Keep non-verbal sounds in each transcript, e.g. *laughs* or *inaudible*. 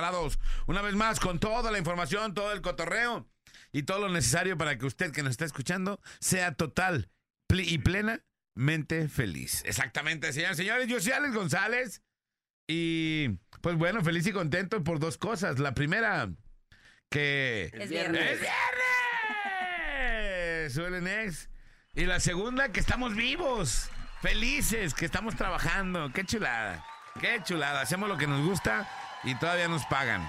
preparados una vez más con toda la información, todo el cotorreo y todo lo necesario para que usted que nos está escuchando sea total y plenamente feliz. Exactamente, señores, señores, yo soy Alex González y pues bueno, feliz y contento por dos cosas. La primera, que... Es viernes. ¡Es viernes! Suelen ex. Y la segunda, que estamos vivos, felices, que estamos trabajando. Qué chulada, qué chulada. Hacemos lo que nos gusta y todavía nos pagan.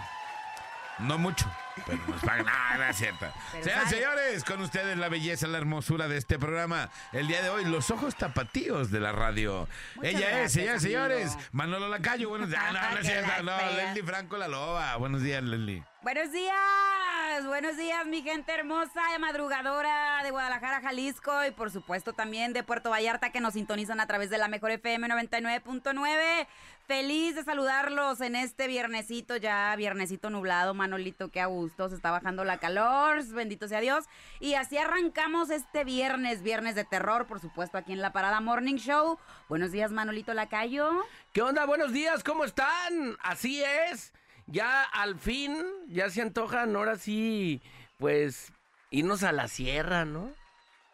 No mucho, pero nos pagan. Ah, no es cierto. *laughs* Señoras y señores, con ustedes la belleza, la hermosura de este programa. El día de hoy, los ojos tapatíos de la radio. Muchas Ella gracias, es, señoras y señores, Manolo Lacayo. Buenos días. *laughs* Ah, no, no es cierto. No. Leslie Franco la loba. Buenos días, Leslie. Buenos días, buenos días mi gente hermosa de madrugadora de Guadalajara, Jalisco y por supuesto también de Puerto Vallarta que nos sintonizan a través de la mejor FM 99.9. Feliz de saludarlos en este viernesito, ya viernesito nublado, Manolito, que a gusto, se está bajando la calor, bendito sea Dios. Y así arrancamos este viernes, viernes de terror, por supuesto, aquí en la Parada Morning Show. Buenos días, Manolito Lacayo. ¿Qué onda? Buenos días, ¿cómo están? Así es. Ya al fin, ya se antojan, ahora sí, pues, irnos a la sierra, ¿no?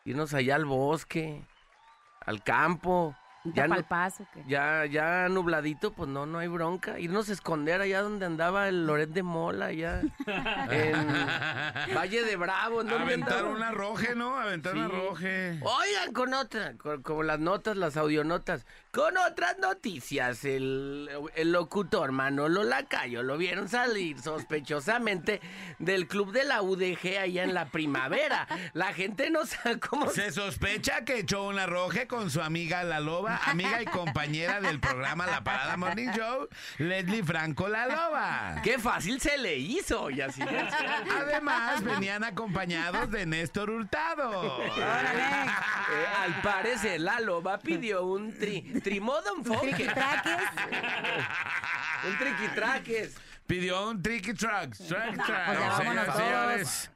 Irnos allá al bosque, al campo. Ya no- paso, ya, ya nubladito, pues no, no hay bronca. Irnos a esconder allá donde andaba el Loret de Mola, allá *laughs* en Valle de Bravo. ¿en Aventar andaba? un arroje, ¿no? Aventar Sí. arroje. Oigan, con otra, con- como las notas, las audionotas, con otras noticias, el, el locutor Manolo Lacayo lo vieron salir sospechosamente del club de la UDG allá en la primavera. La gente no sabe cómo se... Sospecha que echó un arroje con su amiga La Loba, amiga y compañera del programa La Parada Morning Show, Leslie Franco La Loba. Qué fácil se le hizo, y así. Además, venían acompañados de Néstor Hurtado. Eh, al parecer, la loba pidió un tri, trimodo enfoque. Triquitraques. un triquitraques. Pidió un tricky truck. Truck, truck. pues ya vámonos todos. señores,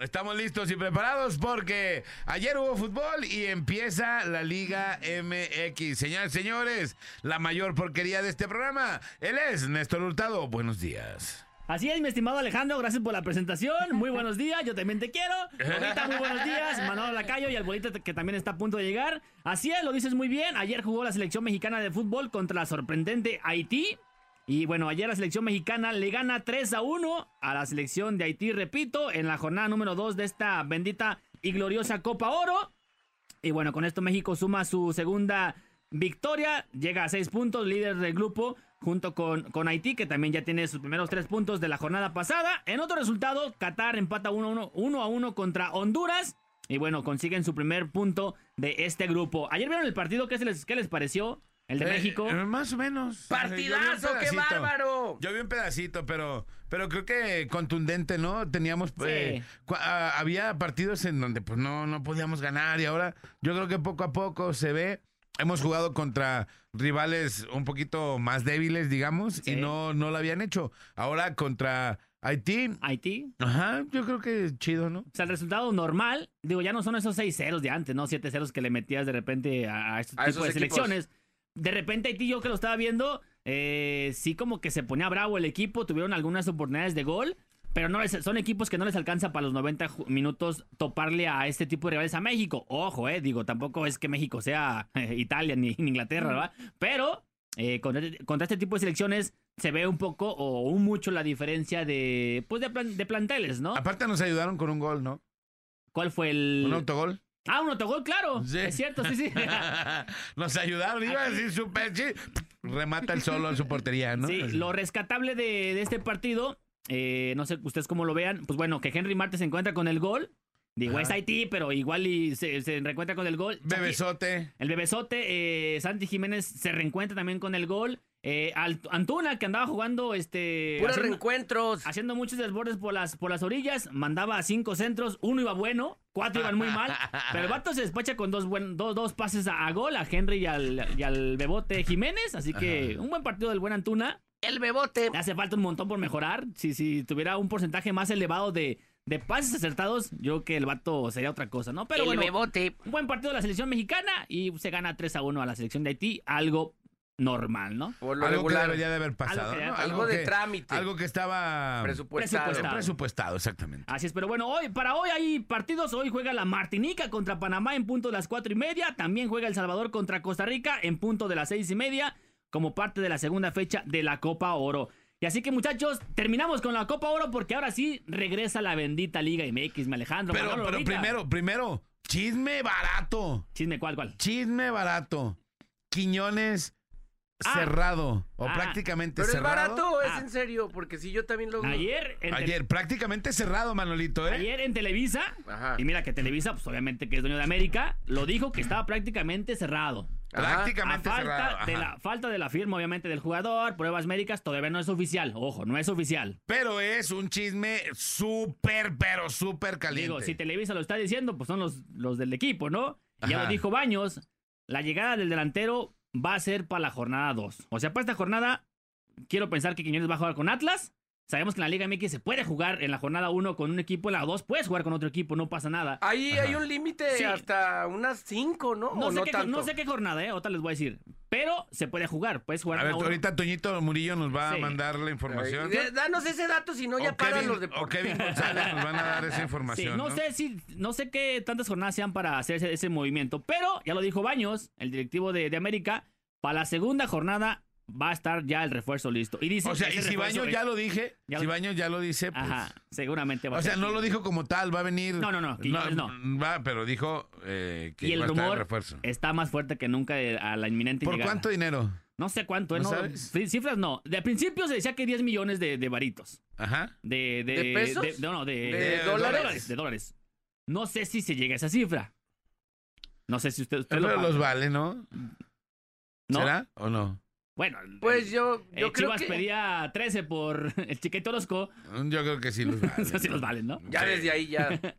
Estamos listos y preparados porque ayer hubo fútbol y empieza la Liga MX. Señores, señores, la mayor porquería de este programa. Él es Néstor Hurtado. Buenos días. Así es, mi estimado Alejandro, gracias por la presentación. Muy buenos días, yo también te quiero. Bonita, muy buenos días. Manolo Lacayo y Albolita que también está a punto de llegar. Así es, lo dices muy bien. Ayer jugó la selección mexicana de fútbol contra la sorprendente Haití. Y bueno, ayer la selección mexicana le gana 3 a 1 a la selección de Haití, repito, en la jornada número 2 de esta bendita y gloriosa Copa Oro. Y bueno, con esto México suma su segunda victoria, llega a seis puntos, líder del grupo, junto con, con Haití, que también ya tiene sus primeros tres puntos de la jornada pasada. En otro resultado, Qatar empata 1 a 1 contra Honduras. Y bueno, consiguen su primer punto de este grupo. Ayer vieron el partido, ¿qué, se les, qué les pareció? El de Eh, México. eh, más o menos. ¡Partidazo, vi un qué bárbaro! Yo vi un pedacito, pero, pero creo que contundente, ¿no? Teníamos, eh, ah, había partidos en donde pues no, no podíamos ganar y ahora yo creo que poco a poco se ve. Hemos jugado contra rivales un poquito más débiles, digamos, y no, no lo habían hecho. Ahora contra Haití, Haití. ajá, yo creo que chido, ¿no? O sea, el resultado normal, digo, ya no son esos 6 ceros de antes, ¿no? 7 ceros que le metías de repente a, a este A tipo de equipos. selecciones. De repente Haití, yo que lo estaba viendo, eh, sí como que se ponía bravo el equipo, tuvieron algunas oportunidades de gol, pero no les- son equipos que no les alcanza para los 90 ju- minutos toparle a este tipo de rivales a México. Ojo, eh, digo, tampoco es que México sea *laughs* Italia ni, ni Inglaterra, ¿verdad? Pero eh, contra, contra este tipo de selecciones se ve un poco o un mucho la diferencia de, pues de, plan- de planteles, ¿no? Aparte nos ayudaron con un gol, ¿no? ¿Cuál fue el...? Un autogol. Ah, un autogol, claro. Sí. Es cierto, sí, sí. *laughs* Nos ayudaron, iba a decir super remata el solo en su portería, ¿no? Sí, lo rescatable de, de este partido, eh, no sé ustedes cómo lo vean, pues bueno, que Henry Martin se encuentra con el gol. Digo, Ajá. es Haití, pero igual y se, se reencuentra con el gol. Bebesote. El bebesote, eh, Santi Jiménez se reencuentra también con el gol. Eh, Al- Antuna, que andaba jugando, este. Puros haciendo, reencuentros. haciendo muchos desbordes por las, por las orillas, mandaba cinco centros, uno iba bueno, cuatro iban muy mal, *laughs* pero el vato se despacha con dos, buen, dos, dos pases a, a gol, a Henry y al, y al Bebote Jiménez, así que un buen partido del buen Antuna. El bebote. Le hace falta un montón por mejorar. Si, si tuviera un porcentaje más elevado de, de pases acertados, yo creo que el vato sería otra cosa, ¿no? Pero el bueno, bebote. un buen partido de la selección mexicana y se gana 3 a 1 a la selección de Haití, algo normal, ¿no? Por lo Algo que regular. debería de haber pasado, Algo que- ¿no? algo de que- trámite. Algo que estaba Presupuestado. Presupuestado. presupuestado, exactamente. Así es, pero bueno, hoy, para hoy hay partidos. Hoy juega la Martinica contra Panamá en punto de las cuatro y media. También juega El Salvador contra Costa Rica en punto de las seis y media, como parte de la segunda fecha de la Copa Oro. Y así que, muchachos, terminamos con la Copa Oro porque ahora sí regresa la bendita Liga MX, mi Alejandro. Pero, Manolo, pero primero, primero, chisme barato. Chisme, ¿cuál, cuál? Chisme barato. Quiñones Ah. cerrado. O Ah. prácticamente Pero es cerrado. barato o es Ah. en serio, porque si yo también lo Ayer en, Te- Ayer, prácticamente cerrado, Manolito, ¿eh? ayer en Televisa, Ajá. y mira que Televisa, pues obviamente que es dueño de América, lo dijo que estaba prácticamente cerrado. Ajá. Prácticamente cerrado. falta de la falta de la firma obviamente del jugador, pruebas médicas, todavía no es oficial. Ojo, no es oficial. Pero es un chisme súper, pero súper caliente. Digo, si Televisa lo está diciendo, pues son los, los del equipo, ¿no? Ya lo dijo Baños, la llegada del delantero va a ser para la jornada 2. O sea, para esta jornada, quiero pensar que Quiñones va a jugar con Atlas. Sabemos que en la Liga MX se puede jugar en la jornada 1 con un equipo, en la 2 puedes jugar con otro equipo, no pasa nada. Ahí Ajá. hay un límite Sí. hasta unas 5, ¿no? No ¿O sé, no qué, tanto? no sé qué jornada, ¿eh? Otra les voy a decir. Pero se puede jugar, puedes jugar A ver, uno. ahorita Toñito Murillo nos va Sí. a mandar la información. Ay, Danos ese dato, si no ya paran Kevin, los de o Kevin González nos van a dar esa Sí, información. no, sé si, no sé qué tantas jornadas sean para hacer ese, ese movimiento, pero ya lo dijo Baños, el directivo de, de América, para la segunda jornada va a estar ya el refuerzo listo. Y dice O sea, y si Baños ya lo dije, Ya si lo- Baños ya lo dice, pues... Ajá, seguramente va a O sea, no lo dijo como tal, va a venir... No, no, no, Quiñones no. Va, pero dijo eh, que Y el va a estar rumor refuerzo. está más fuerte que nunca de- a la inminente ¿Por llegada. cuánto dinero? No sé cuánto, ¿eh? ¿No No, cifras no. De principio se decía que 10 millones de, de varitos. Ajá. De, de, ¿De pesos? de- no, no, de, ¿De de dólares? De dólares. No sé si se llega a esa cifra. No sé si usted, usted lo Pero paga. los vale, ¿no? ¿No? ¿Será o no? Bueno, Pues el- yo, yo el creo Chivas que pedía 13 por *laughs* el Chiquete Orozco. Yo creo que sí los *laughs* sí valen, ¿no? ya Sí. desde ahí ya. *laughs*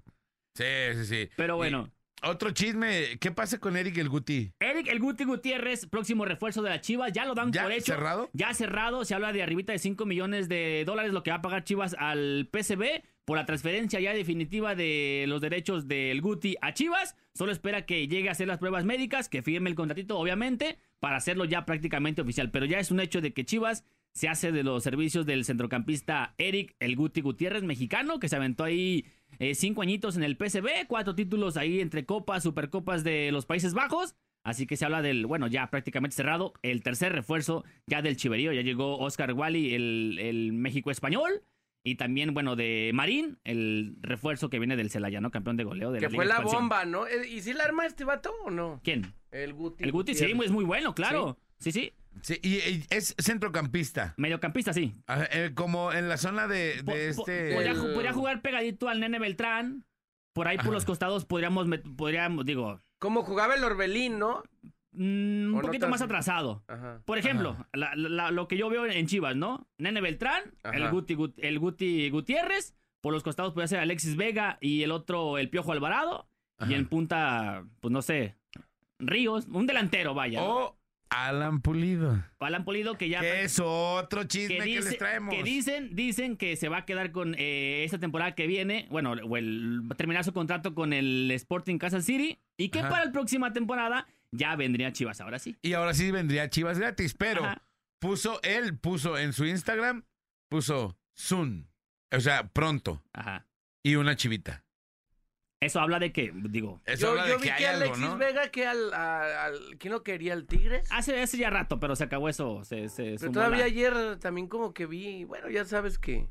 Sí, sí, sí. Pero Y bueno. otro chisme, ¿qué pasa con Eric el Guti? Eric El Guti Gutiérrez, próximo refuerzo de la Chivas, ya lo dan ¿Ya por hecho. cerrado? Ya cerrado, se habla de arribita de 5 millones de dólares lo que va a pagar Chivas al PCB por la transferencia ya definitiva de los derechos del Guti a Chivas. Solo espera que llegue a hacer las pruebas médicas, que firme el contratito, obviamente, para hacerlo ya prácticamente oficial. Pero ya es un hecho de que Chivas se hace de los servicios del centrocampista Eric El Guti Gutiérrez, mexicano, que se aventó ahí eh, cinco añitos en el PCB, cuatro títulos ahí entre copas, supercopas de los Países Bajos. Así que se habla del, bueno, ya prácticamente cerrado, el tercer refuerzo ya del Chiverío. Ya llegó Oscar Wally, el, el México español. Y también, bueno, de Marín, el refuerzo que viene del Celaya, ¿no? Campeón de goleo de que la fue Liga la Expansión. bomba, ¿no? Eh, ¿Y si la arma este vato o no? ¿Quién? El Guti. El Guti, sí, es muy bueno, claro. Sí, sí. Sí, y, y es centrocampista. Mediocampista, sí. Ajá, eh, como en la zona de, Po- de po- este... podría, ju- podría jugar pegadito al Nene Beltrán. Por ahí por Ajá. los costados podríamos, met- podríamos digo, Como jugaba el Orbelín, ¿no? mm, un O no poquito tan- más atrasado. Ajá. Por ejemplo, la- la- lo que yo veo en Chivas, ¿no? Nene Beltrán, el. Guti, Gut- el Guti Gutiérrez. Por los costados puede ser Alexis Vega y el otro, el Piojo Alvarado. Ajá. Y en punta, pues no sé, Ríos. Un delantero, vaya. O Alan Pulido. Alan Polido que ya... Que es otro chisme que, les traemos. que dicen, dicen que se va a quedar con eh, esta temporada que viene, bueno, o el, va a terminar su contrato con el Sporting Kansas City y que Ajá. para la próxima temporada ya vendría Chivas, ahora sí. Y ahora sí vendría Chivas gratis, pero Ajá. puso, él puso en su Instagram, puso soon. O sea, pronto. Ajá. Y una chivita. Eso habla de que, digo, Eso Yo, habla yo de vi que que, hay algo, Alexis ¿no? Vega, que al, a- al- ¿Quién no quería? ¿El Tigres? hace, hace ya rato, pero se acabó eso. Se, se Pero sumó todavía la- ayer también como que vi, bueno, ya sabes que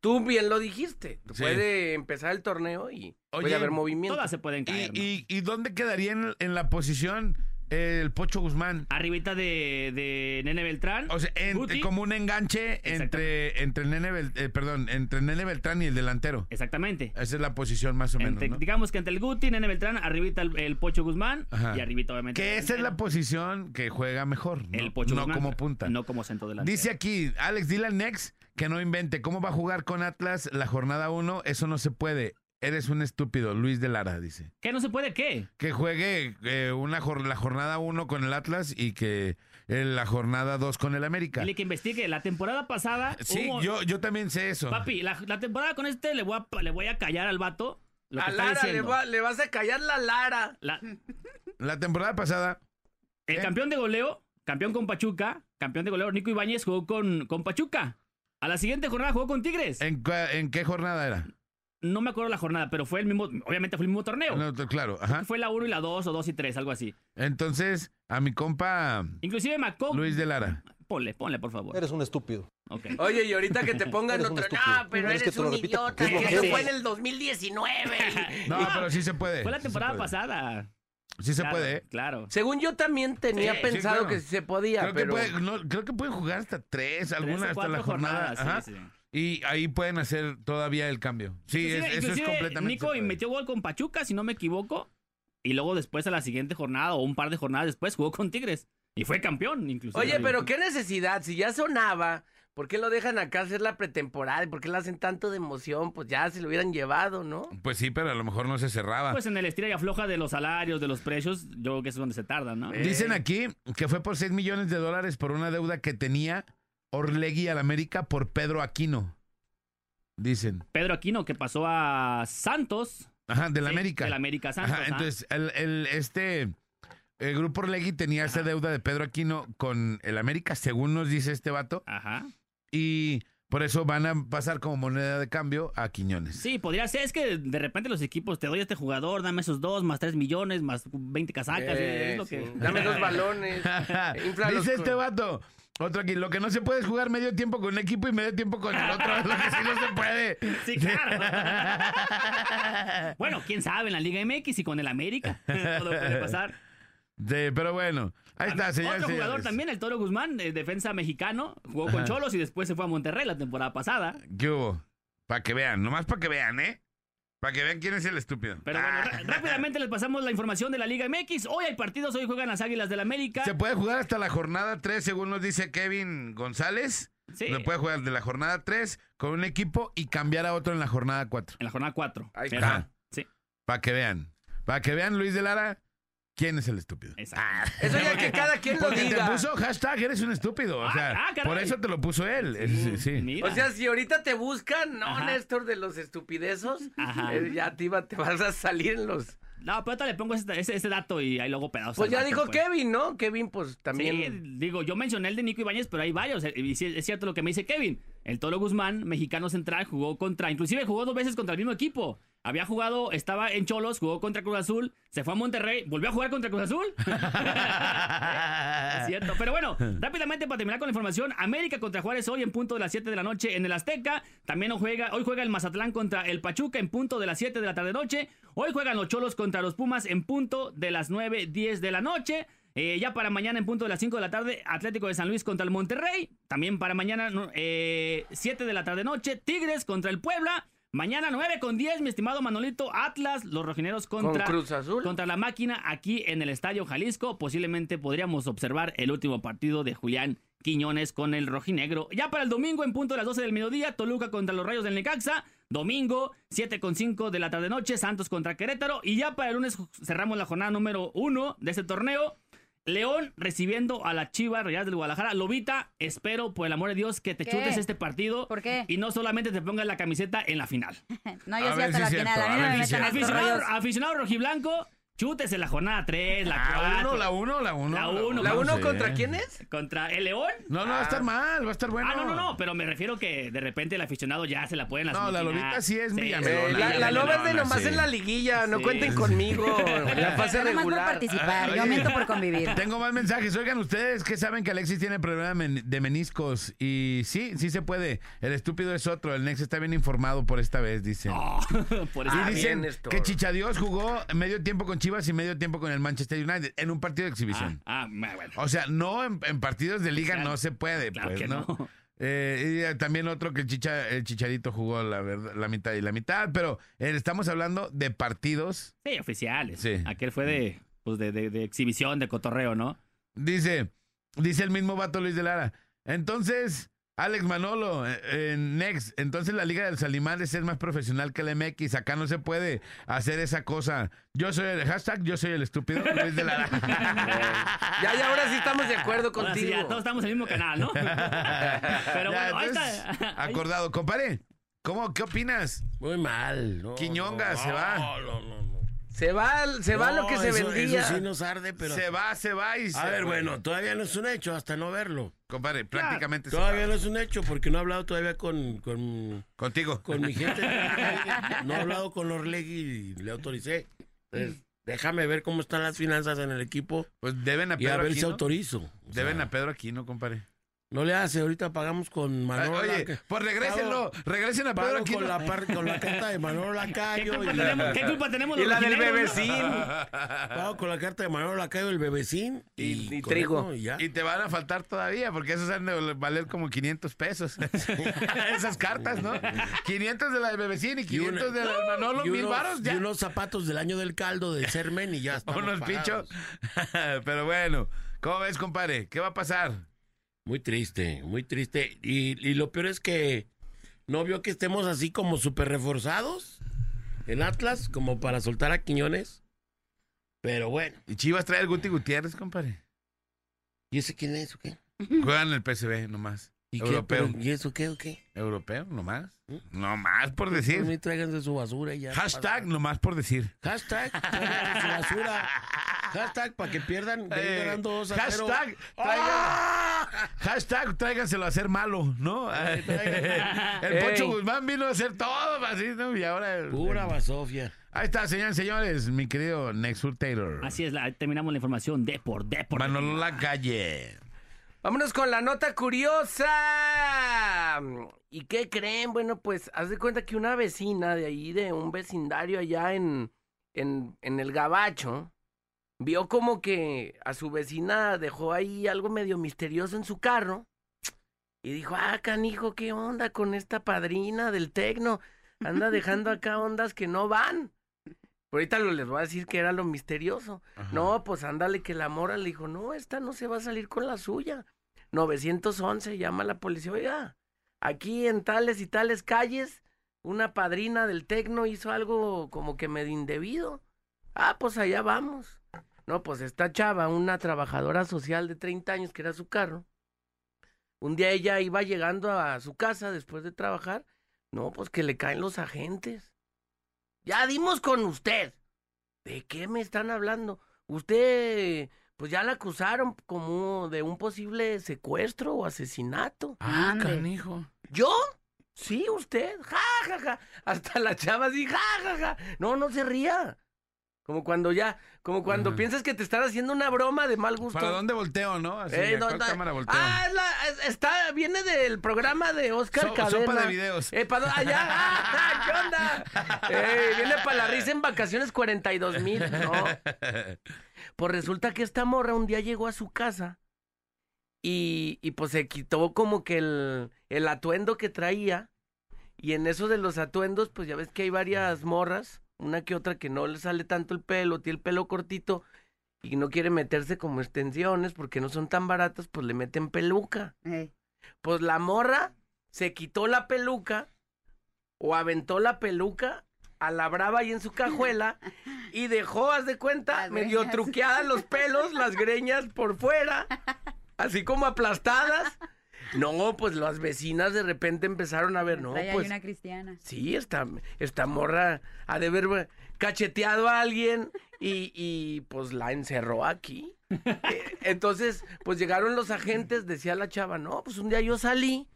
tú bien lo dijiste. Sí. Puede empezar el torneo y Oye, puede haber movimiento. Todas se pueden ¿Y, caer. ¿no? y, y dónde quedaría en, en la posición el Pocho Guzmán. Arribita de, de Nene Beltrán. O sea, en- Guti. como un enganche entre, entre el Nene Bel- eh, perdón, entre Nene Beltrán y el delantero. Exactamente. Esa es la posición más o menos, Entre- ¿no? Digamos que entre el Guti, Nene Beltrán, arribita el, el Pocho Guzmán Ajá. y arribita obviamente. Que el esa es la delantero. posición que juega mejor, ¿no? El Pocho no Guzmán, como punta. No como centro delantero. Dice aquí, Alex, dile al Nex que no invente. ¿Cómo va a jugar con Atlas la jornada 1? Eso no se puede. Eres un estúpido, Luis de Lara, dice. ¿Qué no se puede qué? Que juegue eh, una jor- la jornada 1 con el Atlas y que eh, la jornada 2 con el América. Dile que investigue. La temporada pasada. Sí, hubo- yo, yo también sé eso. Papi, la, la temporada con este le voy a, le voy a callar al vato. Lo que A está Lara le, diciendo. va- le vas a callar la Lara. La- La temporada pasada, el ¿Qué? campeón de goleo, campeón con Pachuca, campeón de goleo, Nico Ibáñez jugó con, con Pachuca. A la siguiente jornada jugó con Tigres. ¿en, en qué jornada era? No me acuerdo la jornada, pero fue el mismo, obviamente fue el mismo torneo. No, t- claro, ajá. Fue la 1 y la 2 o 2 y 3, algo así. Entonces, a mi compa Inclusive Macó. Luis de Lara. Ponle, ponle, por favor. Eres un estúpido. Ok. Oye, y ahorita que te *laughs* pongan Eres otro. No, pero ¿Quieres que eres lo un idiota. ¿Qué es lo que que eso eres? fue en el 2019. *laughs* No, pero sí se puede. Fue la sí temporada pasada. Sí se Claro, puede. ¿eh? Claro. Según yo también tenía Sí, sí, pensado claro. que sí se podía, Creo, pero. que puede- no, creo que pueden jugar hasta tres, Tres alguna o hasta cuatro la jornada. jornadas, ajá. sí, sí. Y ahí pueden hacer todavía el cambio. Sí, es- eso es completamente. Nico puede. metió gol con Pachuca, si no me equivoco. Y luego después a la siguiente jornada o un par de jornadas después jugó con Tigres. Y fue campeón, inclusive. Oye, pero qué necesidad, si ya sonaba, ¿por qué lo dejan acá hacer la pretemporada? ¿Y por qué le hacen tanto de emoción? Pues ya se lo hubieran llevado, ¿no? Pues sí, pero a lo mejor no se cerraba. Pues en el estira y afloja de los salarios, de los precios, yo creo que es donde se tarda, ¿no? Eh. Dicen aquí que fue por 6 millones de dólares por una deuda que tenía Orlegui al América por Pedro Aquino. Dicen. Pedro Aquino, que pasó a Santos. Ajá, del Sí, América. del América Santos. Ajá, entonces, el, el- este. El grupo Orlegui tenía esa deuda de Pedro Aquino con el América, según nos dice este vato. Ajá. Y por eso van a pasar como moneda de cambio a Quiñones. Sí, podría ser. Es que de repente los equipos te doy a este jugador, dame esos dos, más tres millones, más 20 casacas. Eh, es lo sí. que... Dame dos *laughs* balones. *laughs* Dice este vato. Otro aquí, lo que no se puede es jugar medio tiempo con un equipo y medio tiempo con el otro. Lo que sí no se puede. *laughs* Sí, claro. *laughs* bueno, quién sabe, en la Liga MX y con el América. *laughs* Todo puede pasar. Sí, pero bueno, ahí está, señores. Otro jugador señores. también, el Toro Guzmán, eh, defensa mexicano, jugó con Ajá. Cholos y después se fue a Monterrey la temporada pasada. ¿Qué hubo? Para que vean, nomás para que vean, ¿eh? Para que vean quién es el estúpido. Pero bueno, Ah. rápidamente les pasamos la información de la Liga MX. Hoy hay partidos, hoy juegan las Águilas del América. Se puede jugar hasta la jornada 3, según nos dice Kevin González. Sí, Se puede jugar de la jornada 3 con un equipo y cambiar a otro en la jornada 4. en la jornada 4. Ahí está. Sí, Para que vean. Para que vean, Luis de Lara, quién es el estúpido. exacto. *laughs* Eso ya que cada quien lo Porque te diga. puso hashtag, eres un estúpido. O Ah, sea, ah, caray. por eso te lo puso él. Sí, sí. Mira. O sea, si ahorita te buscan, no, Ajá. Néstor, de los estupidezos, Ajá. eh, ya te, iba- te vas a salir en los... No, pero ahorita le pongo ese, ese- ese dato y ahí luego pedazos. Pues ya dijo pues. Kevin, ¿no? Kevin, pues Sí, también... digo, yo mencioné el de Nico Ibáñez, pero hay varios. eh, Y sí, es cierto lo que me dice Kevin. El Toro Guzmán, mexicano central, jugó contra, inclusive jugó dos veces contra el mismo equipo. Había jugado, estaba en Cholos, jugó contra Cruz Azul, se fue a Monterrey, volvió a jugar contra Cruz Azul. *laughs* es cierto. Pero bueno, rápidamente para terminar con la información, América contra Juárez hoy en punto de las 7 de la noche en el Azteca. También hoy juega, hoy juega el Mazatlán contra el Pachuca en punto de las 7 de la tarde noche. Hoy juegan los Cholos contra los Pumas en punto de las 9, 10 de la noche. Eh, ya para mañana en punto de las 5 de la tarde, Atlético de San Luis contra el Monterrey. También para mañana, eh, 7 de la tarde noche, Tigres contra el Puebla. Mañana 9 con 10, mi estimado Manolito, Atlas, los rojineros contra, Con Cruz Azul. contra la máquina aquí en el Estadio Jalisco. Posiblemente podríamos observar el último partido de Julián Quiñones con el rojinegro. Ya para el domingo en punto de las 12 del mediodía, Toluca contra los Rayos del Necaxa. Domingo, 7 con 5 de la tarde noche, Santos contra Querétaro. Y ya para el lunes cerramos la jornada número 1 de este torneo. León recibiendo a la Chivas Real del Guadalajara. Lobita, espero, por el amor de Dios, que te ¿Qué? chutes este partido. ¿Por qué? Y no solamente te pongas la camiseta en la final. *laughs* No, yo A sí hasta si la final. estos Aficionado, aficionado rojiblanco, chútese la jornada 3, la 4. La 1, la 1, la 1. La uno, ¿La no uno sé. contra quién es? Contra el León. No, no va a estar mal, va a estar bueno. Ah, no, no, no, pero me refiero que de repente el aficionado ya se la puede en la No, la lobita sí es Sí, Villamelona. Eh, sí, la, la loba es de nomás sí. en la liguilla, no Sí. cuenten conmigo. *laughs* la fase Yo nomás por regular. participar, Oye. yo miento por convivir. Tengo más mensajes. Oigan, ustedes que saben que Alexis tiene problema de meniscos. Y sí, sí se puede. El estúpido es otro. El Nex está bien informado por esta vez, *laughs* dicen. Oh, por eso. Y Ah, dicen que Chichadios jugó medio tiempo con Chivas y medio tiempo con el Manchester United en un partido de Ah, exhibición. ah, bueno. O sea, no en, en partidos de liga Claro. no se puede, Claro pues, que ¿no? no. Eh, y eh, también otro que el, chicha, el Chicharito jugó la, verdad, la mitad y la mitad, pero eh, estamos hablando de partidos. Sí, oficiales. Sí. Aquel fue de, pues de, de- de exhibición, de cotorreo, ¿no? Dice, dice el mismo vato Luis de Lara. Entonces, Alex Manolo, eh, en Next, entonces la Liga del Salimán es más profesional que el MX. Acá no se puede hacer esa cosa. Yo soy el hashtag, yo soy el estúpido Luis de Lara. *laughs* Ya, ya, ahora sí estamos de acuerdo Ahora sí, contigo. ya todos estamos en el mismo canal, ¿no? *laughs* Pero Ya, bueno, ahí entonces, está. Ahí- Acordado, compadre. ¿Cómo? ¿Qué opinas? Muy mal. no, Quiñonga, no, se va. No, no. no. Se va, se va lo que se eso- vendía. Eso sí nos arde, pero. Se va, se va y se A ver, bueno, todavía no es un hecho hasta no verlo. Compadre, prácticamente se Todavía va. no es un hecho porque no he hablado todavía con, con, Contigo. con mi gente. *laughs* no he hablado con Orlegui y le autoricé. Entonces, déjame ver cómo están las finanzas en el equipo Pues deben a y a Pedro ver si Aquino. autorizo. O sea, Deben a Pedro Aquino, compadre. No le hace, ahorita pagamos con Manolo. Oye, Laca- pues regrésenlo. Regresen a Pedro Aquino. con la, par- con la carta de Manolo ¿Qué Lacayo. culpa, y la- tenemos, qué culpa tenemos Y los la del bebecín. Pago con la carta de Manolo Lacayo, el bebecín. Y- y con trigo. eso, y ya. Y te van a faltar todavía, porque esos han de valer como 500 pesos. *laughs* Esas cartas, ¿no? 500 de la de Bebecín y 500 de la de Manolo, y mil unos- varos y ya. unos zapatos del año del caldo de Sermen y ya *laughs* estamos Unos pichos. *laughs* Pero bueno, ¿cómo ves, compadre? ¿Qué va a pasar? Muy triste, muy triste. Y, y lo peor es que no vio que estemos así como súper reforzados en Atlas, como para soltar a Quiñones. Pero bueno. ¿Y Chivas trae el Guti Gutiérrez, compadre? ¿Y ese quién es o qué? Juegan en el PSV nomás. ¿Y qué? Europeo. Pero, ¿Y eso qué o qué? Europeo, nomás. ¿Mm? Nomás por A decir. mí tráiganse su basura y ya. Hashtag nomás por decir. Hashtag, tráiganse su basura. Hashtag para que pierdan, de Eh, ganando 2 a 0. hashtag, traigan- hashtag, tráiganselo a hacer malo, ¿no? *laughs* el Pocho Ey. Guzmán vino a hacer todo así, ¿no? Y ahora. Pura basofia. Ahí está, señores, señores, mi querido Nexur Taylor. Así es, la- terminamos la información de por de por. Manolo La Calle. Vámonos con la nota curiosa. ¿Y qué creen? Bueno, pues haz de cuenta que una vecina de ahí, de un vecindario allá en, en, en el Gabacho, vio como que a su vecina dejó ahí algo medio misterioso en su carro. Y dijo, ah, canijo, ¿qué onda con esta padrina del tecno? Anda dejando acá *laughs* ondas que no van. Ahorita lo les voy a decir que era lo misterioso. No, pues ándale que la mora le dijo, no, esta no se va a salir con la suya. 911 llama a la policía, oiga, aquí en tales y tales calles, una padrina del tecno hizo algo como que medio indebido. Ah, pues allá vamos. No, pues esta chava, una trabajadora social de 30 años que era su carro. Un día ella iba llegando a su casa después de trabajar. No, pues que le caen los agentes. Ya dimos con usted. ¿De qué me están hablando? Usted, pues ya la acusaron como de un posible secuestro o asesinato. Ah, Ande. canijo. ¿Yo? Sí, usted. Ja, ja, ja. Hasta la chava así, ja, ja, ja. No, no se ría. Como cuando ya, como cuando Ajá. piensas que te están haciendo una broma de mal gusto. ¿Para dónde volteo, no? Así, Eh, ¿a no, cámara volteo? Ah, es la- es- está, viene del programa de Oscar So- Cadena. sopa de videos. Eh, ¿para dónde? allá, ah, ¿qué onda? *laughs* Eh, viene para la risa en vacaciones 42 mil. No. *laughs* Pues resulta que esta morra un día llegó a su casa y, y pues se quitó como que el, el atuendo que traía. Y en eso de los atuendos, pues ya ves que hay varias morras, una que otra que no le sale tanto el pelo, tiene el pelo cortito y no quiere meterse como extensiones porque no son tan baratas, pues le meten peluca. Ey. Pues la morra se quitó la peluca o aventó la peluca a la brava ahí en su cajuela y dejó, haz de cuenta, Las medio greñas. truqueadas los pelos, las greñas por fuera, así como aplastadas. No, pues las vecinas de repente empezaron a ver, no, ahí pues una cristiana. Sí, esta, esta morra ha de haber cacheteado a alguien y, y, pues la encerró aquí. *laughs* Eh, Entonces, pues llegaron los agentes, decía la chava, no, pues un día yo salí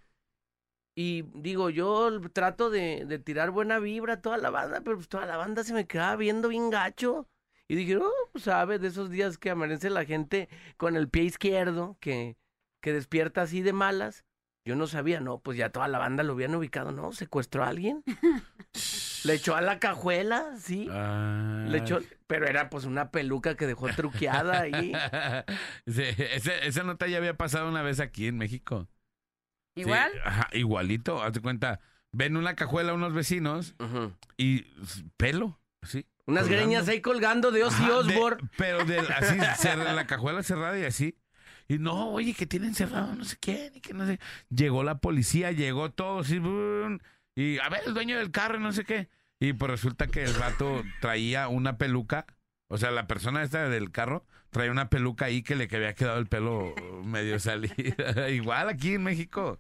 y digo, yo trato de, de tirar buena vibra a toda la banda, pero pues toda la banda se me quedaba viendo bien gacho. Y dije, no, pues sabe, de esos días que amanece la gente con el pie izquierdo, que, que despierta así de malas. Yo no sabía, no, pues ya toda la banda lo habían ubicado, ¿no? ¿Secuestró a alguien? *laughs* Le echó a la cajuela, sí. Le echó, pero era pues una peluca que dejó truqueada ahí. *laughs* Sí, ese- esa nota ya había pasado una vez aquí en México. Sí, Igual. ajá, igualito. Haz de cuenta, ven una cajuela unos vecinos y pelo, así. Unas colgando. greñas ahí colgando de Ozzy Ajá, de- pero de, así, *laughs* cer- la cajuela cerrada y así. Y no, oye, que tienen cerrado no sé quién y que no sé. Llegó la policía, llegó todo así. brum, y a ver, el dueño del carro y no sé qué. Y pues resulta que el vato traía una peluca. O sea, la persona esta del carro traía una peluca ahí que le que había quedado el pelo medio salido. *laughs* Igual aquí en México.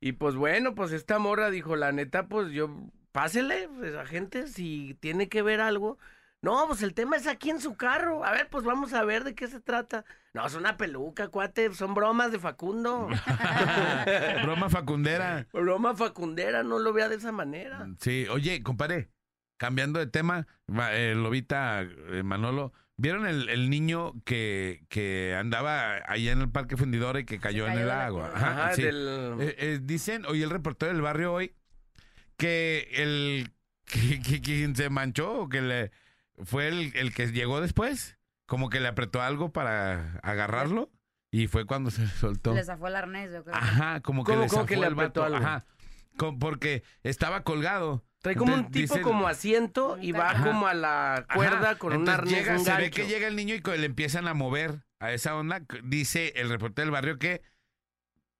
Y pues bueno, pues esta morra dijo, la neta, pues yo, pásele, pues a gente, si tiene que ver algo. No, pues el tema es aquí en su carro. A ver, pues vamos a ver de qué se trata. No, es una peluca, cuate, son bromas de Facundo. *laughs* *laughs* Broma facundera. Broma facundera, no lo vea de esa manera. Sí, oye, compadre, cambiando de tema, eh, Lobita, eh, Manolo, ¿vieron el, el niño que, que andaba allá en el Parque Fundidora y que cayó, en el agua? Ajá, Ajá, sí. del... Eh, eh, dicen, oye, el reportero del barrio hoy, que el que, *laughs* que quien se manchó o que le fue el, el que llegó después, como que le apretó algo para agarrarlo y fue cuando se *laughs* soltó. Le zafó el arnés, yo creo. Ajá, como que ¿Cómo- le zafó que le el apretó vato. algo? Ajá, co- porque estaba colgado. Trae como un tipo como asiento y va Ajá. como a la cuerda Ajá. con un arnés, llega, un se ve que llega el niño y le empiezan a mover a esa onda. Dice el reportero del barrio que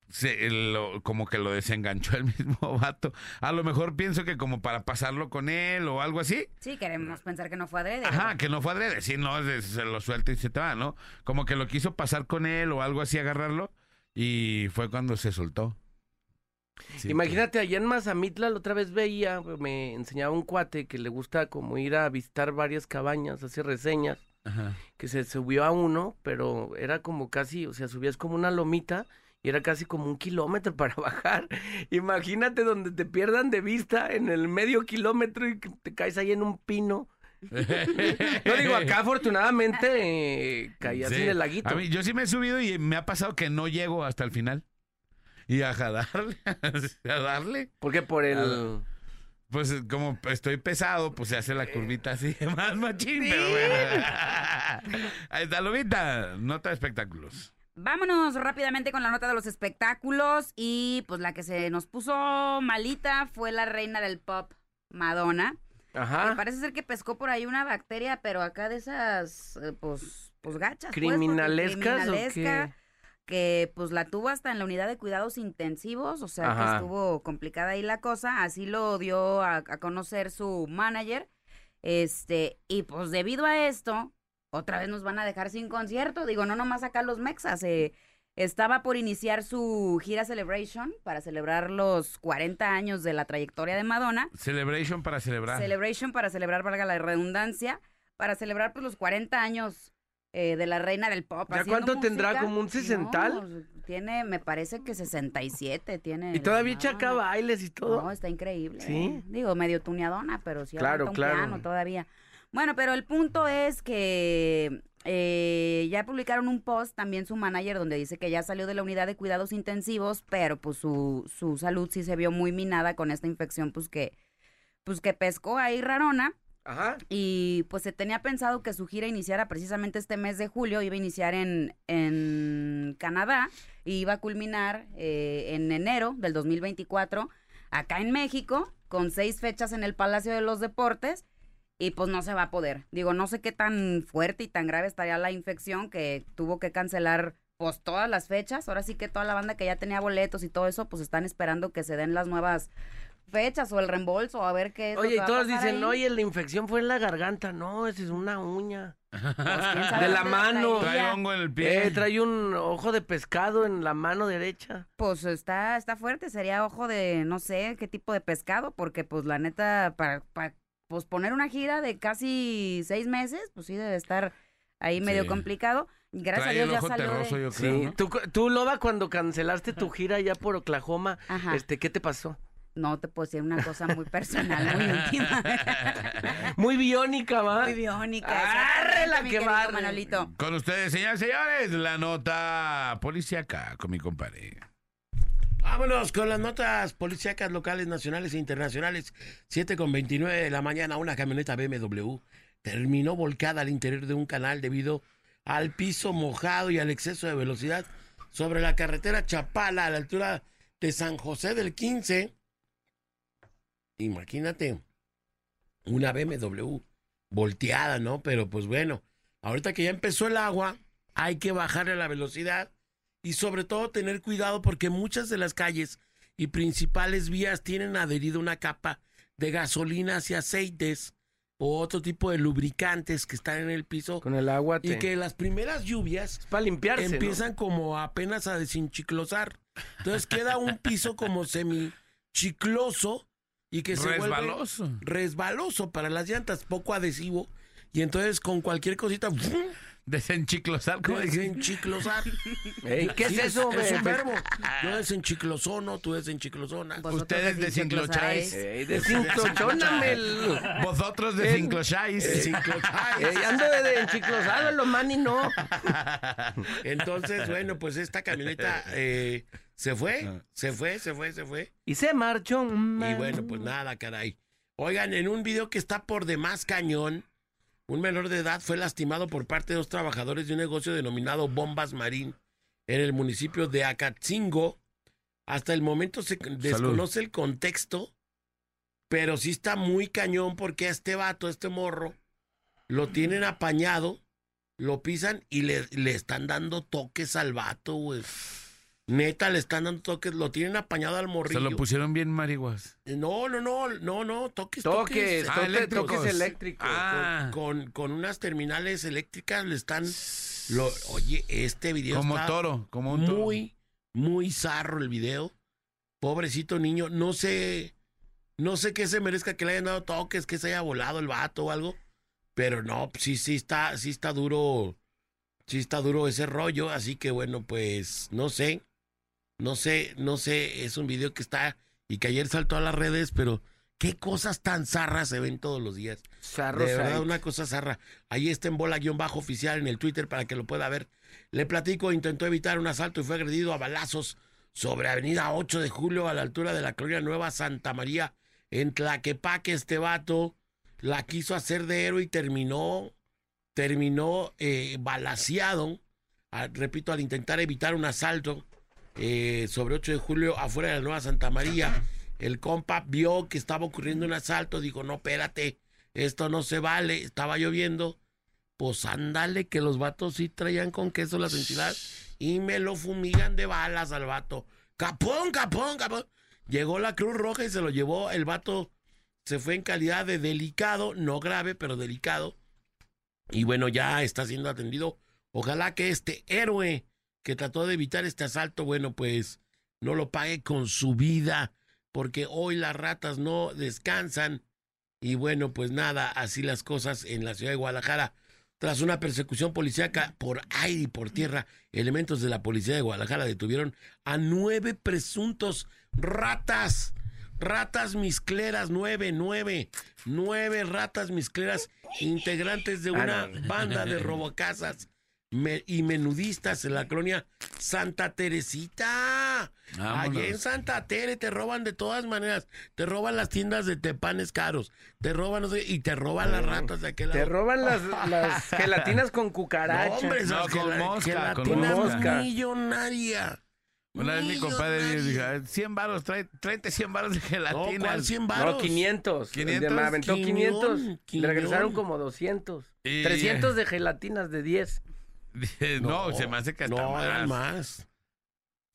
se, lo- como que lo desenganchó el *laughs* mismo vato. A lo mejor pienso que como para pasarlo con él o algo así. Sí, queremos pensar que no fue adrede. Ajá, ¿verdad? que no fue adrede. Sí, no, se lo suelta y se te va, ¿no? Como que lo quiso pasar con él o algo así, agarrarlo. Y fue cuando se soltó. Sí, Imagínate, allá en Mazamitla la otra vez veía, me enseñaba un cuate que le gusta como ir a visitar varias cabañas, hace reseñas, que- Ajá. que se subió a uno, pero era como casi, o sea, subías como una lomita y era casi como un kilómetro *laughs* para bajar. Imagínate donde te pierdan de vista en el medio kilómetro y que te caes ahí en un pino. *laughs* No digo, acá afortunadamente eh, caías Sí. en el laguito. A mí, yo sí me he subido y me ha pasado que no llego hasta el final. Y a darle, *laughs* a darle. Porque por el... Pues como estoy pesado, pues se hace la curvita así, *laughs* más machín, pero bueno. *laughs* Ahí está, Lobita, nota de espectáculos. Vámonos rápidamente con la nota de los espectáculos y pues la que se nos puso malita fue la reina del pop, Madonna. Me Ajá. parece ser que pescó por ahí una bacteria, pero acá de esas, eh, pues, pues gachas. pues, ¿Criminalescas o criminalesca, qué? Que pues la tuvo hasta en la unidad de cuidados intensivos, o sea que estuvo complicada ahí la cosa. Así lo dio a, a conocer su manager. Este, y pues debido a esto, otra vez nos van a dejar sin concierto. Digo, no nomás acá los mexas. eh, estaba por iniciar su gira Celebration para celebrar los 40 años de la trayectoria de Madonna. Celebration para celebrar. Celebration para celebrar, valga la redundancia, para celebrar pues los 40 años eh, de la reina del pop. ¿Ya cuánto tendrá? ¿Como un sesental? No, tiene, me parece que 67 tiene. Y todavía acá Madonna. bailes y todo. No, está increíble. ¿Sí? ¿eh? Digo, medio tuneadona, pero sí Claro, un claro. piano todavía. Bueno, pero el punto es que eh, ya publicaron un post también su manager donde dice que ya salió de la unidad de cuidados intensivos, pero pues su, su salud sí se vio muy minada con esta infección pues que pues que pescó ahí rarona Ajá. y pues se tenía pensado que su gira iniciara precisamente este mes de julio, iba a iniciar en, en Canadá y iba a culminar eh, en enero del 2024 acá en México con seis fechas en el Palacio de los Deportes y pues no se va a poder. Digo, no sé qué tan fuerte y tan grave estaría la infección que tuvo que cancelar pues todas las fechas. Ahora sí que toda la banda que ya tenía boletos y todo eso pues están esperando que se den las nuevas fechas o el reembolso a ver qué es lo Oye, que y todos dicen, ahí. oye, la infección fue en la garganta. No, esa es una uña. Pues, *laughs* De la mano. Trae hongo en el pie. Eh, trae un ojo de pescado en la mano derecha. Pues está, está fuerte, sería ojo de no sé qué tipo de pescado, porque pues la neta, para, para pues, poner una gira de casi seis meses, pues sí debe estar ahí medio Sí. complicado. Gracias Trae a Dios ya salió terroso, de... yo creo, Sí. ¿no? Tú, tú, Loba, cuando cancelaste tu gira allá por Oklahoma, Ajá. este, ¿qué te pasó? No te puedo decir una cosa muy personal, muy íntima. *laughs* Muy biónica, ¿va? muy biónica. Árrela, que barre. Manolito. Con ustedes, señores, señores, la nota policíaca con mi compadre. Vámonos con las notas policíacas locales, nacionales e internacionales. 7 con 29 de la mañana, una camioneta BMW terminó volcada al interior de un canal debido al piso mojado y al exceso de velocidad sobre la carretera Chapala a la altura de San José del 15. Imagínate, una BMW volteada, ¿no? Pero pues bueno, ahorita que ya empezó el agua, hay que bajarle la velocidad y sobre todo tener cuidado porque muchas de las calles y principales vías tienen adherido una capa de gasolinas y aceites o otro tipo de lubricantes que están en el piso Con el agua te... y que las primeras lluvias para limpiarse, ¿no? empiezan como apenas a desinchiclosar. Entonces queda un piso como semichicloso y que se vuelve Resbaloso. resbaloso para las llantas, poco adhesivo. Y entonces con cualquier cosita ¡fum! Desenchiclosar, desenchiclosar. Ey, ¿Qué Sí, es eso, Es un be- verbo. Yo desenchiclosono, tú desenchiclosona. Ustedes. Ey, desinclochóname el... *laughs* Vosotros desenclocháis. Desenclocháis. Ey, ando de, lo mani no. *laughs* Entonces, bueno, pues esta camioneta eh, se fue, se fue, se fue, se fue. Y se marchó. Y bueno, pues nada, caray. Oigan, en un video que está por demás cañón, un menor de edad fue lastimado por parte de dos trabajadores de un negocio denominado Bombas Marín en el municipio de Acatzingo. Hasta el momento se desconoce el contexto, pero sí está muy cañón porque a este vato, a este morro, lo tienen apañado, lo pisan y le, le están dando toques al vato, güey. Neta, le están dando toques, lo tienen apañado al Se morrillo. lo pusieron bien marihuas. No, no, no, no, no, toques, Toques, toques. Ah, toques, eléctricos. toques eléctricos. Ah, Con, con unas terminales eléctricas le están... Lo, oye, este video como está toro, como un toro. muy, muy zarro el video. Pobrecito niño, no sé, no sé qué se merezca que le hayan dado toques, que se haya volado el vato o algo. Pero no, sí, sí está, sí está duro, sí está duro ese rollo. Así que bueno, pues, no sé, no sé, no sé, es un video que está y que ayer saltó a las redes, pero qué cosas tan zarras se ven todos los días. Zarro, De verdad, una cosa zarra. Ahí está en bola guion bajo oficial en el Twitter para que lo pueda ver. Le platico, intentó evitar un asalto y fue agredido a balazos sobre Avenida 8 de Julio a la altura de la colonia Nueva Santa María en Tlaquepaque. Este vato la quiso hacer de héroe y terminó, terminó eh, balaseado. Repito, al intentar evitar un asalto eh, sobre 8 de julio afuera de la Nueva Santa María. El compa vio que estaba ocurriendo un asalto, dijo, no, espérate, esto no se vale, estaba lloviendo. Pues ándale, que los vatos sí traían con queso las entidades y me lo fumigan de balas al vato. Capón, capón, capón. Llegó la Cruz Roja y se lo llevó. El vato se fue en calidad de delicado, no grave, pero delicado. Y bueno, ya está siendo atendido. Ojalá que este héroe que trató de evitar este asalto, bueno, pues no lo pague con su vida, porque hoy las ratas no descansan. Y bueno, pues nada, así las cosas en la ciudad de Guadalajara. Tras una persecución policíaca por aire y por tierra, elementos de la policía de Guadalajara detuvieron a nueve presuntos ratas. Ratas miscleras, nueve, nueve, nueve ratas miscleras, integrantes de una banda de *laughs* robocasas me- y menudistas en la colonia Santa Teresita. Vámonos. Allá en Santa Tere te roban de todas maneras. Te roban las tiendas de tepanes caros. Te roban, no sé, y te roban las ratas de aquel Te lado. roban las, *laughs* las gelatinas con No, cucaracha. hombre, No, esas con gela- mosca, con gelatinas mosca. millonaria. Una vez mi compadre dijo, "Ah, 100 varos, trae, tráete 100 varos de No, gelatina. ¿cuál 100 No, varos? 500. 500, Me aventó 500. quiñón, Le regresaron como 200. Y- 300 de gelatinas de 10. *laughs* No, se me hace que hasta No, más. eran más.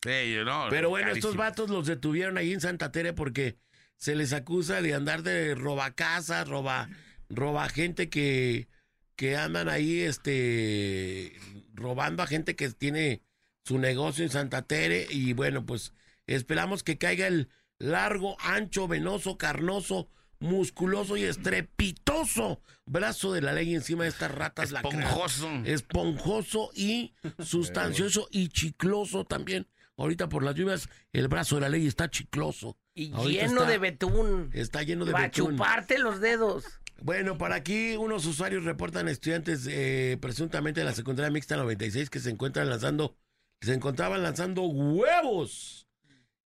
Sí, yo no, Pero bueno, estos vatos los detuvieron ahí en Santa Tere porque se les acusa de andar de roba casas, roba, roba gente que, que andan ahí, este, robando a gente que tiene su negocio en Santa Tere y bueno, pues esperamos que caiga el largo, ancho, venoso, carnoso, musculoso y estrepitoso brazo de la ley encima de estas ratas Esponjoso. esponjoso y sustancioso y chicloso también. Ahorita por las lluvias, el brazo de la ley está chicloso. Y Ahorita lleno está- de betún. Está lleno de Va a betún. chuparte los dedos. Bueno, por aquí unos usuarios reportan estudiantes eh, presuntamente de la secundaria mixta 96 que se encuentran lanzando, se encontraban lanzando huevos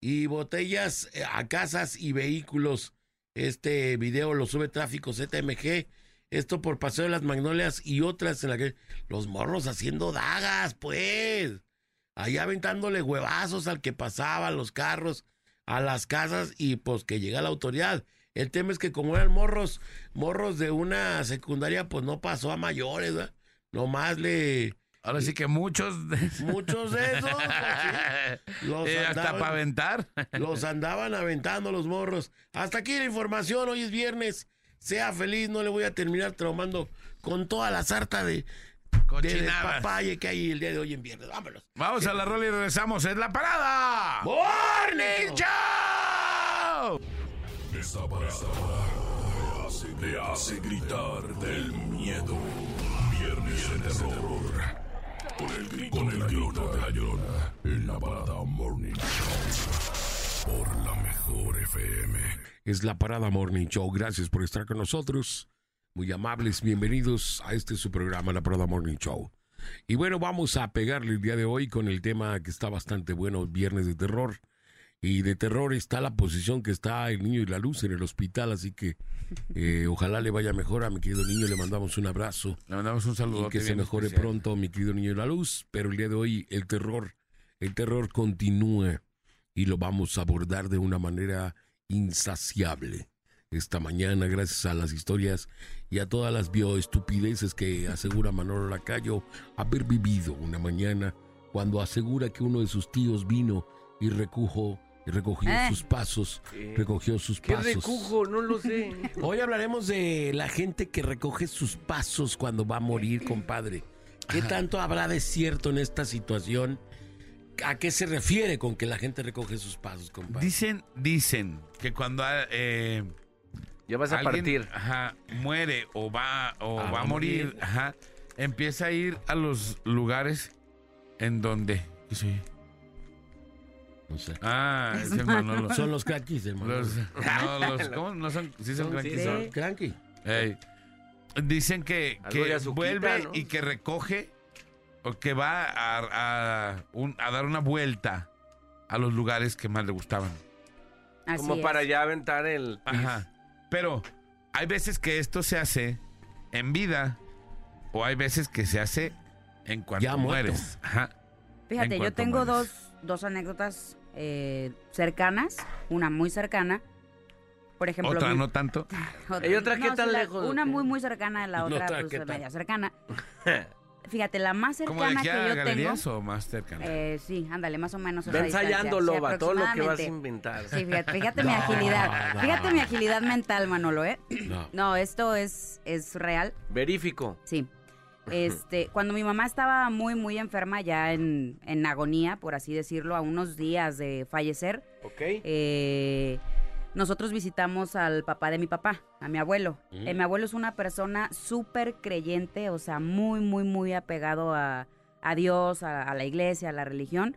y botellas eh, a casas y vehículos. Este video lo sube Tráfico ZMG. Esto por Paseo de las Magnolias y otras en la que los morros haciendo dagas, pues. Allá aventándole huevazos al que pasaba, los carros, a las casas y pues que llega la autoridad. El tema es que como eran morros, morros de una secundaria, pues no pasó a mayores, ¿verdad? Nomás le... Ahora sí que muchos. de- Muchos de esos, pues, sí, los Eh, hasta andaban- para aventar. los andaban aventando los morros. Hasta aquí la información, hoy es viernes. Sea feliz, no le voy a terminar traumando con toda la sarta de, papaya que hay el día de hoy en viernes. Vámonos. Vamos a la rola y regresamos. Es la parada. ¡Morning Show! Esta parada hace, te hace gritar del miedo. Viernes de terror. Con el grito, de la llorona. En la parada Morning Show. Por la mejor FM. Es la Parada Morning Show. Gracias por estar con nosotros. Muy amables, bienvenidos a este su programa, La Parada Morning Show. Y bueno, vamos a pegarle el día de hoy con el tema que está bastante bueno, Viernes de Terror. Y de terror está la posición que está el niño y la luz en el hospital, así que eh, ojalá le vaya mejor a mi querido niño. Le mandamos un abrazo Le mandamos un saludo. y que se mejore pronto mi querido niño y la luz. Pero el día de hoy el terror, el terror continúa y lo vamos a abordar de una manera insaciable. Esta mañana, gracias a las historias y a todas las bioestupideces que asegura Manolo Lacayo haber vivido una mañana cuando asegura que uno de sus tíos vino y recojo, y recogió Eh. sus pasos, recogió sus ¿Qué pasos. recujo? No lo sé. *laughs* Hoy hablaremos de la gente que recoge sus pasos cuando va a morir, compadre. ¿Qué tanto habrá de cierto en esta situación? ¿A qué se refiere con que la gente recoge sus pasos, compadre? Dicen, dicen que cuando eh, Ya vas a alguien, partir. ajá, muere o va o Ah, va a morir, ajá, empieza a ir a los lugares en donde. ¿Qué soy? No sé. Ah, es el Manolo. Son los craquis, hermano. Los, *laughs* no, los, ¿cómo? No son, sí son sí, son. Cranky. Ey, dicen que, que vuelve ¿no? y que recoge o que va a, a un- a dar una vuelta a los lugares que más le gustaban. Así Como es. para ya aventar el... Ajá. Pero hay veces que esto se hace en vida o hay veces que se hace en cuanto Ya mueres. Ajá. Fíjate, yo tengo mueres. dos, dos anécdotas eh, cercanas, una muy cercana. Por ejemplo, Otra mi- no tanto. *laughs* otra- ¿Y otra qué sí, tan la- lejos? Una muy, muy cercana, la No, otra otra, pues media cercana. *laughs* Fíjate, la más ¿Como de cercana que a yo tengo... galerías o más cercana? Eh, sí, ándale, más o menos. Ensayando, sí, Loba, todo lo que vas a inventar. Sí, fíjate, fíjate *laughs* mi agilidad. no. Fíjate mi agilidad mental, Manolo, ¿eh? No. No, esto es, es real. Verifico. Sí. Este, cuando mi mamá estaba muy, muy enferma, ya en, en agonía, por así decirlo, a unos días de fallecer, ¿Ok? eh, nosotros visitamos al papá de mi papá, a mi abuelo. Mm. Eh, mi abuelo es una persona súper creyente, o sea, muy, muy, muy apegado a, a Dios, a, a la iglesia, a la religión.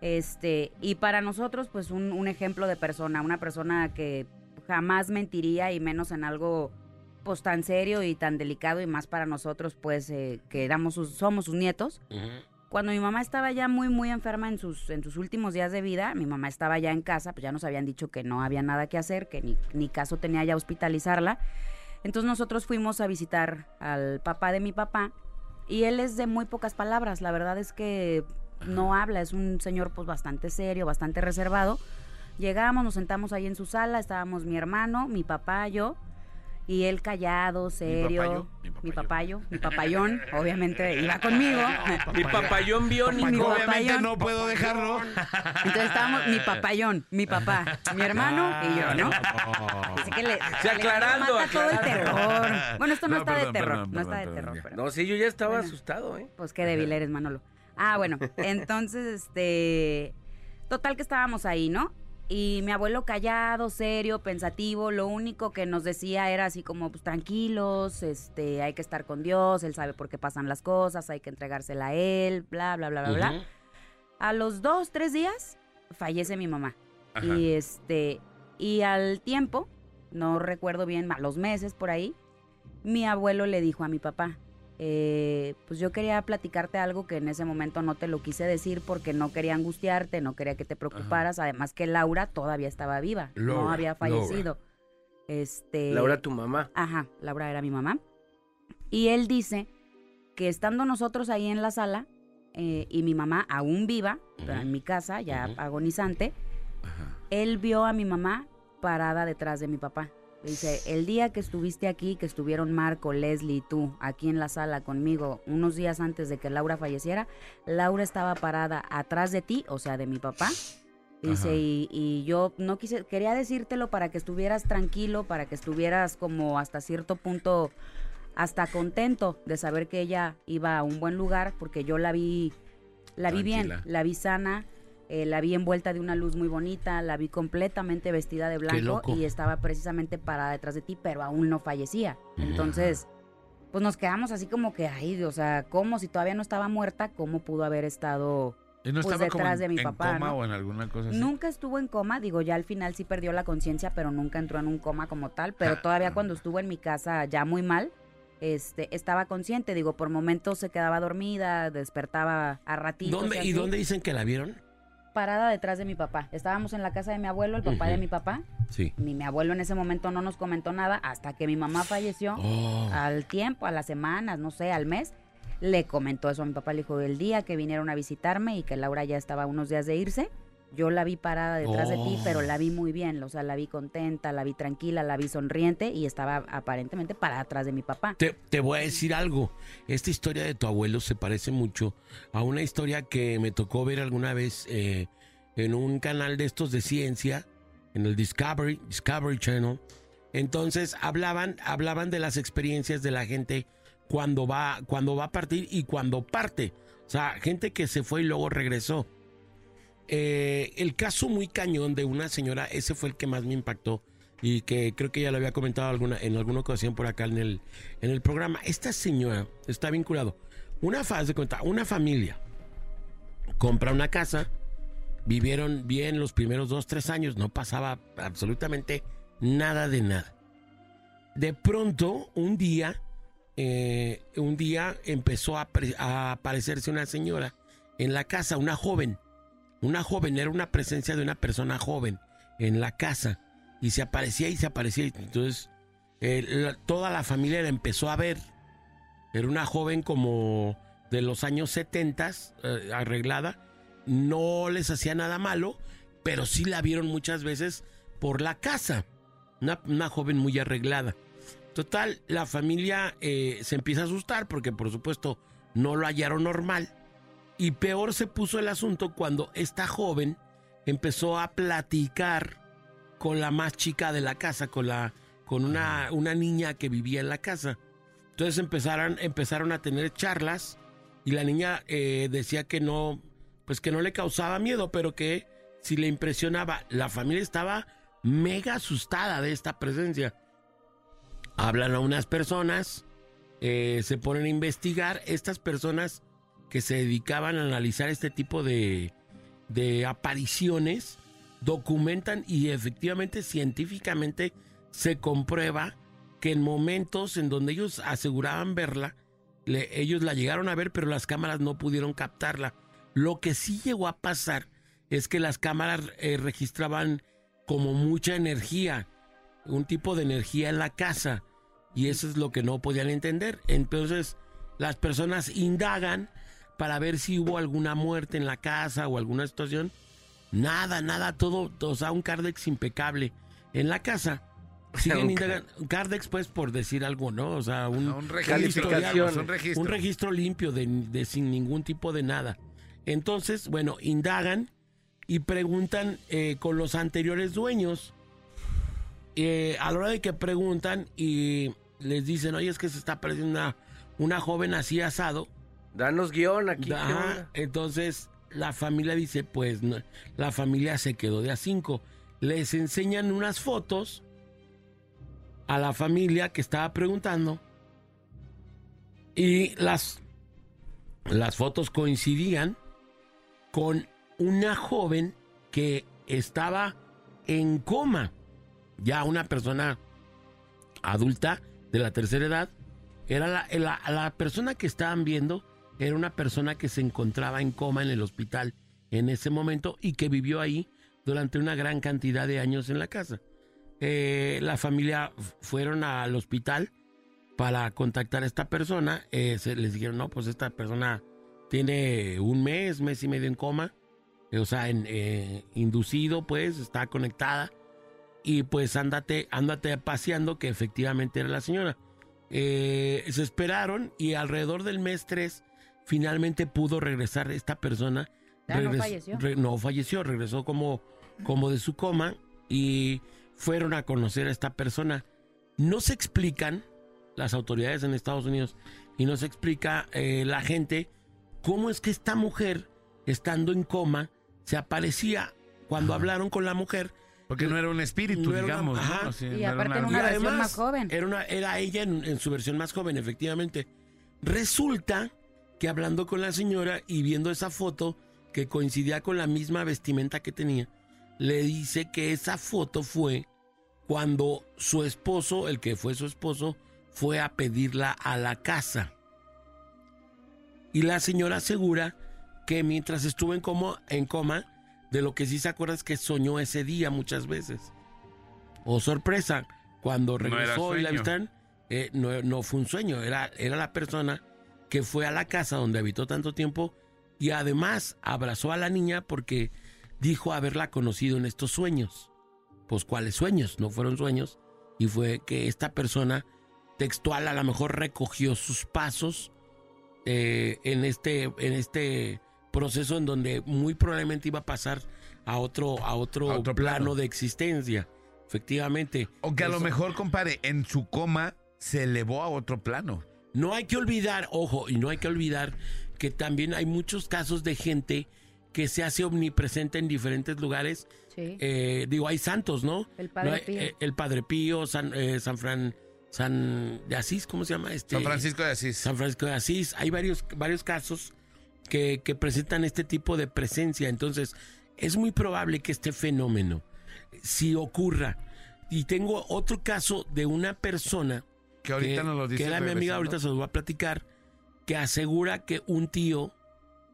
Este, y para nosotros, pues, un, un ejemplo de persona, una persona que jamás mentiría y menos en algo pues tan serio y tan delicado y más para nosotros pues eh, que éramos sus- somos sus nietos. Cuando mi mamá estaba ya muy muy enferma en sus en sus últimos días de vida, mi mamá estaba ya en casa, pues ya nos habían dicho que no había nada que hacer, que ni, ni caso tenía ya hospitalizarla. Entonces nosotros fuimos a visitar al papá de mi papá y él es de muy pocas palabras, la verdad es que no habla, es un señor pues bastante serio, bastante reservado. Llegamos, nos sentamos ahí en su sala, estábamos mi hermano, mi papá, yo, y él callado, serio. papayo, mi papayo. mi papayón, obviamente iba conmigo. Mi papayón biónico. Mi Obviamente papayón. no puedo dejarlo. Entonces estábamos mi papayón, mi papá, mi hermano y yo, ¿no? Así que le, Sí, le aclarando, mata todo el terror. Bueno, esto no, No, está perdón, de terror, perdón, no está perdón, de terror. pero- No, sí, yo ya estaba Bueno. asustado, ¿eh? Pues qué débil eres, Manolo. Ah, bueno, entonces, este, total que estábamos ahí, ¿no? Y mi abuelo callado, serio, pensativo, lo único que nos decía era así como, pues tranquilos, este, hay que estar con Dios, él sabe por qué pasan las cosas, hay que entregársela a él, bla, bla, bla, bla, bla. A los dos, tres días, fallece mi mamá. Ajá. Y este, y al tiempo, no recuerdo bien, a los meses por ahí, mi abuelo le dijo a mi papá, eh, pues yo quería platicarte algo que en ese momento no te lo quise decir porque no quería angustiarte, no quería que te preocuparas, además que Laura todavía estaba viva, no Laura, había fallecido. Este, Laura, tu mamá. Ajá, Laura era mi mamá. Y él dice que estando nosotros ahí en la sala eh, y mi mamá aún viva, pero en mi casa, ya agonizante, él vio a mi mamá parada detrás de mi papá. Dice, el día que estuviste aquí, que estuvieron Marco, Leslie y tú aquí en la sala conmigo, unos días antes de que Laura falleciera, Laura estaba parada atrás de ti, o sea, de mi papá. Dice, y, y yo no quise, quería decírtelo para que estuvieras tranquilo, para que estuvieras como hasta cierto punto, hasta contento de saber que ella iba a un buen lugar, porque yo la vi, la vi bien, la vi sana, eh, la vi envuelta de una luz muy bonita, la vi completamente vestida de blanco y estaba precisamente parada detrás de ti, pero aún no fallecía. Entonces, pues nos quedamos así como que, ay, o sea, ¿cómo si todavía no estaba muerta, cómo pudo haber estado ¿Y no Pues estaba como detrás en, de mi en papá, coma ¿no? o en alguna cosa así? Nunca estuvo en coma, digo, ya al final sí perdió la conciencia, pero nunca entró en un coma como tal, pero Ah. todavía cuando estuvo en mi casa ya muy mal, este, estaba consciente, digo, por momentos se quedaba dormida, despertaba a ratitos. ¿Dónde, ¿Y dónde dicen que la vieron? Parada detrás de mi papá. Estábamos en la casa de mi abuelo, el papá de Ujú. mi papá. Sí. Mi, mi abuelo en ese momento no nos comentó nada hasta que mi mamá falleció. Oh. Al tiempo, a las semanas, no sé, al mes, le comentó eso a mi papá. Le dijo, el día que vinieron a visitarme y que Laura ya estaba unos días de irse, yo la vi parada detrás de ti, Oh. pero la vi muy bien. O sea, la vi contenta, la vi tranquila, la vi sonriente y estaba aparentemente parada atrás de mi papá. Te, te voy a decir algo. Esta historia de tu abuelo se parece mucho a una historia que me tocó ver alguna vez eh, en un canal de estos de ciencia, en el Discovery, Discovery Channel. Entonces hablaban, hablaban de las experiencias de la gente cuando va, cuando va a partir y cuando parte. O sea, gente que se fue y luego regresó. Eh, el caso muy cañón de una señora, ese fue el que más me impactó y que creo que ya lo había comentado alguna, en alguna ocasión por acá en el, en el programa. Esta señora está vinculado. Una faz de cuenta, una familia compra una casa, vivieron bien los primeros dos, tres años, no pasaba absolutamente nada de nada. De pronto, un día, eh, un día empezó a, a aparecerse una señora en la casa, una joven. Una joven, era una presencia de una persona joven en la casa. Y se aparecía y se aparecía. Entonces, eh, toda la familia la empezó a ver. Era una joven como de los años 70, eh, arreglada. No les hacía nada malo, pero sí la vieron muchas veces por la casa. Una, una joven muy arreglada. Total, la familia eh, se empieza a asustar porque por supuesto no lo hallaron normal. Y peor se puso el asunto cuando esta joven empezó a platicar con la más chica de la casa, con la con una, una niña que vivía en la casa. Entonces empezaron, empezaron a tener charlas y la niña eh, decía que no, pues que no le causaba miedo, pero que si le impresionaba. La familia estaba mega asustada de esta presencia. Hablan a unas personas, eh, se ponen a investigar. Estas personas que se dedicaban a analizar este tipo de, de apariciones documentan y efectivamente científicamente se comprueba que en momentos en donde ellos aseguraban verla, ellos la llegaron a ver, pero las cámaras no pudieron captarla. Lo que sí llegó a pasar es que las cámaras eh, registraban como mucha energía, un tipo de energía en la casa, y eso es lo que no podían entender. Entonces, las personas indagan para ver si hubo alguna muerte en la casa o alguna situación. Nada, nada, todo, o sea, un Cardex impecable en la casa. *laughs* Siguen indagando. Cardex, pues, por decir algo, ¿no? O sea, un, Un registro, un registro. un registro limpio de, de sin ningún tipo de nada. Entonces, bueno, indagan y preguntan eh, con los anteriores dueños. Eh, a la hora de que preguntan y les dicen, oye, es que se está apareciendo una, una joven así asado. Danos guion aquí. entonces la familia dice, pues no, la familia se quedó de a cinco. Les enseñan unas fotos a la familia que estaba preguntando y las, las fotos coincidían con una joven que estaba en coma, ya una persona adulta de la tercera edad, Era la, la, la persona que estaban viendo, era una persona que se encontraba en coma en el hospital en ese momento y que vivió ahí durante una gran cantidad de años en la casa. Eh, la familia fueron al hospital para contactar a esta persona. eh, se les dijeron, no, pues esta persona tiene un mes, mes y medio en coma. eh, o sea, eh, inducido, pues, está conectada. Y pues ándate, ándate paseando que efectivamente era la señora. Se esperaron y alrededor del mes 3 finalmente pudo regresar esta persona. Ya no falleció. re- no falleció, regresó como, como de su coma y fueron a conocer a esta persona. No se explican las autoridades en Estados Unidos y no se explica eh, la gente cómo es que esta mujer, estando en coma, se aparecía cuando hablaron con la mujer. Porque no era un espíritu, No era una- digamos. Y no era aparte Y una versión más joven. Era, una, era ella en, en su versión más joven, efectivamente. Resulta que hablando con la señora y viendo esa foto que coincidía con la misma vestimenta que tenía, le dice que esa foto fue cuando su esposo, el que fue su esposo, fue a pedirla a la casa. Y la señora asegura que mientras estuvo en coma, en coma, de lo que sí se acuerda es que soñó ese día muchas veces. Oh, sorpresa, cuando No regresó y la avistaron, eh, no, no fue un sueño, era, era la persona que fue a la casa donde habitó tanto tiempo y además abrazó a la niña porque dijo haberla conocido en estos sueños. Pues cuáles sueños, no fueron sueños. Y fue que esta persona textual a lo mejor recogió sus pasos eh, en, este, en este proceso en donde muy probablemente iba a pasar a otro, a otro, A otro plano. plano. de existencia. Efectivamente. O que a lo mejor, compadre, en su coma se elevó a otro plano. No hay que olvidar, ojo, y no hay que olvidar que también hay muchos casos de gente que se hace omnipresente en diferentes lugares. Sí. Eh, digo, hay santos, ¿no? El Padre No Pío. eh, el Padre Pío, San, eh, San Fran, San de Asís, ¿cómo se llama? Este, San Francisco de Asís. San Francisco de Asís. Hay varios, varios casos que, que presentan este tipo de presencia. Entonces, es muy probable que este fenómeno si ocurra. Y tengo otro caso de una persona que ahorita que, nos lo dice. que era mi amiga, ahorita se los voy a platicar, que asegura que un tío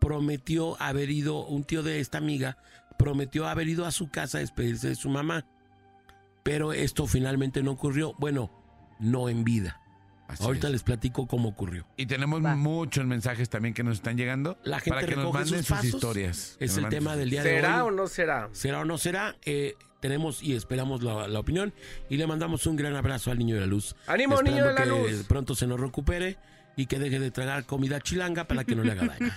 prometió haber ido, un tío de esta amiga, prometió haber ido a su casa a despedirse de su mamá. Pero esto finalmente no ocurrió. Bueno, no en vida. Así ahorita es. les platico cómo ocurrió. Y tenemos Va. muchos mensajes también que nos están llegando La gente para que nos manden sus historias. Es el tema sus- del día de hoy. ¿Será o no será? ¿Será o no será? Eh, tenemos y esperamos la, la opinión y le mandamos un gran abrazo al niño de la luz. ¡Ánimo, niño de la Esperando que luz! pronto se nos recupere y que deje de tragar comida chilanga para que no le haga daño.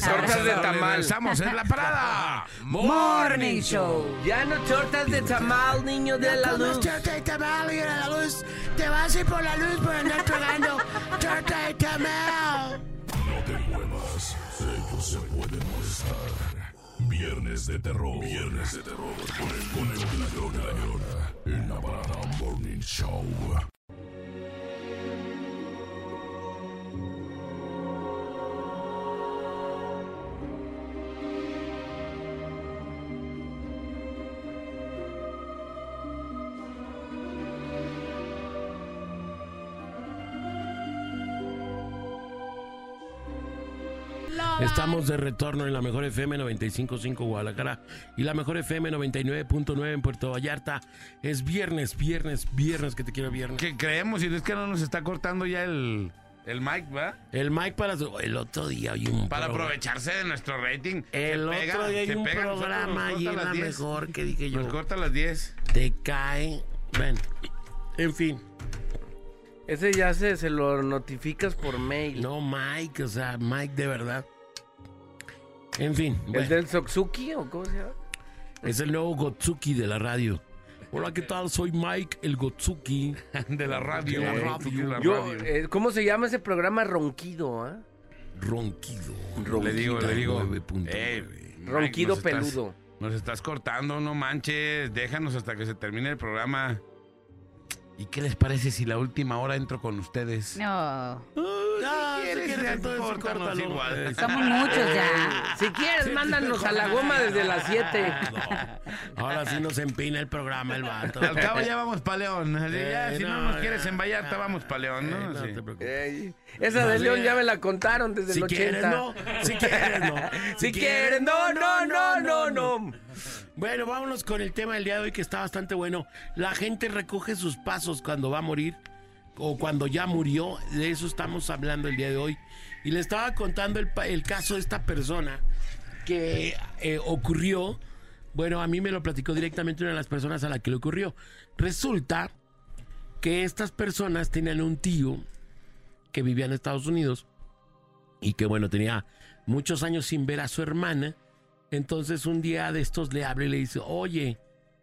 Tortas de tamal. Regresamos en la parada. Morning Show. Ya no tortas de tamal, niño de la luz. torta de tamal, niño de la luz. Te vas a ir por la luz por andar tragando torta de tamal. No te muevas, ellos se pueden molestar. Viernes de terror. Viernes de terror. Con el, con el de la llora, la llora. En la parada Morning Show. Estamos de retorno en la mejor FM 95.5 Guadalajara y la mejor FM 99.9 en Puerto Vallarta. Es viernes, viernes, viernes que te quiero viernes. Que creemos, y es que no nos está cortando ya el, el mic, ¿va? El Mike para su- el otro día hay un Para programa. aprovecharse de nuestro rating. El Se pega, otro día hay un pega, programa a la las 10. mejor que dije yo. Nos corta a las 10. Te cae. Ven. En fin. Ese ya se, se lo notificas por mail. No, Mike, o sea, Mike de verdad. En fin, ¿El bueno, del Soxuki o cómo se llama? es el nuevo Gotsuki de la radio. Hola, ¿qué tal? Soy Mike, el Gotsuki. *laughs* De la radio. De la eh, radio. Yo, eh, ¿Cómo se llama ese programa? Ronquido, ¿ah? Ronquido. le digo, le digo. 9.9. "Ey, Mike, Ronquido nos estás- peludo. Nos estás cortando, no manches. Déjanos hasta que se termine el programa. ¿Y qué les parece si la última hora entro con ustedes? No. Ah, No, si quieres, quieres, entonces córtanos córtalo. igual. Somos muchos ya. *laughs* Si quieres, mándanos a la goma desde las 7. No, Ahora sí nos empina el programa el vato. Al cabo ya vamos pa' León. Ya, Eh, si no, no, nos quieres en Vallarta, ya. vamos pa' León, Eh, ¿no? no Sí. te preocupes. Esa de León ya me la contaron desde Si el 80. quieres, no. Si quieres, no. *laughs* Si quieres, no, no, no, no, no. *laughs* Bueno, vámonos con el tema del día de hoy que está bastante bueno. La gente recoge sus pasos cuando va a morir o cuando ya murió. De eso estamos hablando el día de hoy. Y le estaba contando el, caso de esta persona que eh, ocurrió. Bueno, a mí me lo platicó directamente una de las personas a la que le ocurrió. Resulta que estas personas tenían un tío que vivía en Estados Unidos y que bueno, tenía muchos años sin ver a su hermana. Entonces un día de estos le habla y le dice, oye,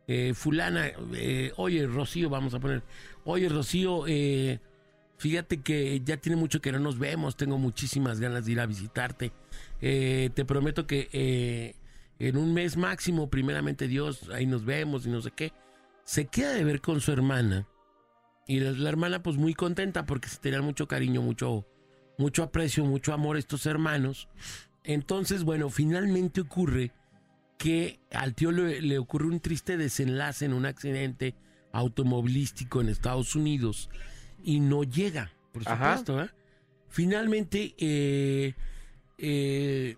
eh, fulana, eh, oye, Rocío, vamos a poner, oye, Rocío, eh, fíjate que ya tiene mucho que no nos vemos, tengo muchísimas ganas de ir a visitarte. Te prometo que en un mes máximo, primeramente Dios, ahí nos vemos y no sé qué. Se queda de ver con su hermana y la, la hermana pues muy contenta porque se tenían mucho cariño, mucho, mucho aprecio, mucho amor estos hermanos. Entonces, bueno, finalmente ocurre que al tío le, le ocurre un triste desenlace en un accidente automovilístico en Estados Unidos y no llega, por supuesto. ¿eh? Finalmente eh, eh,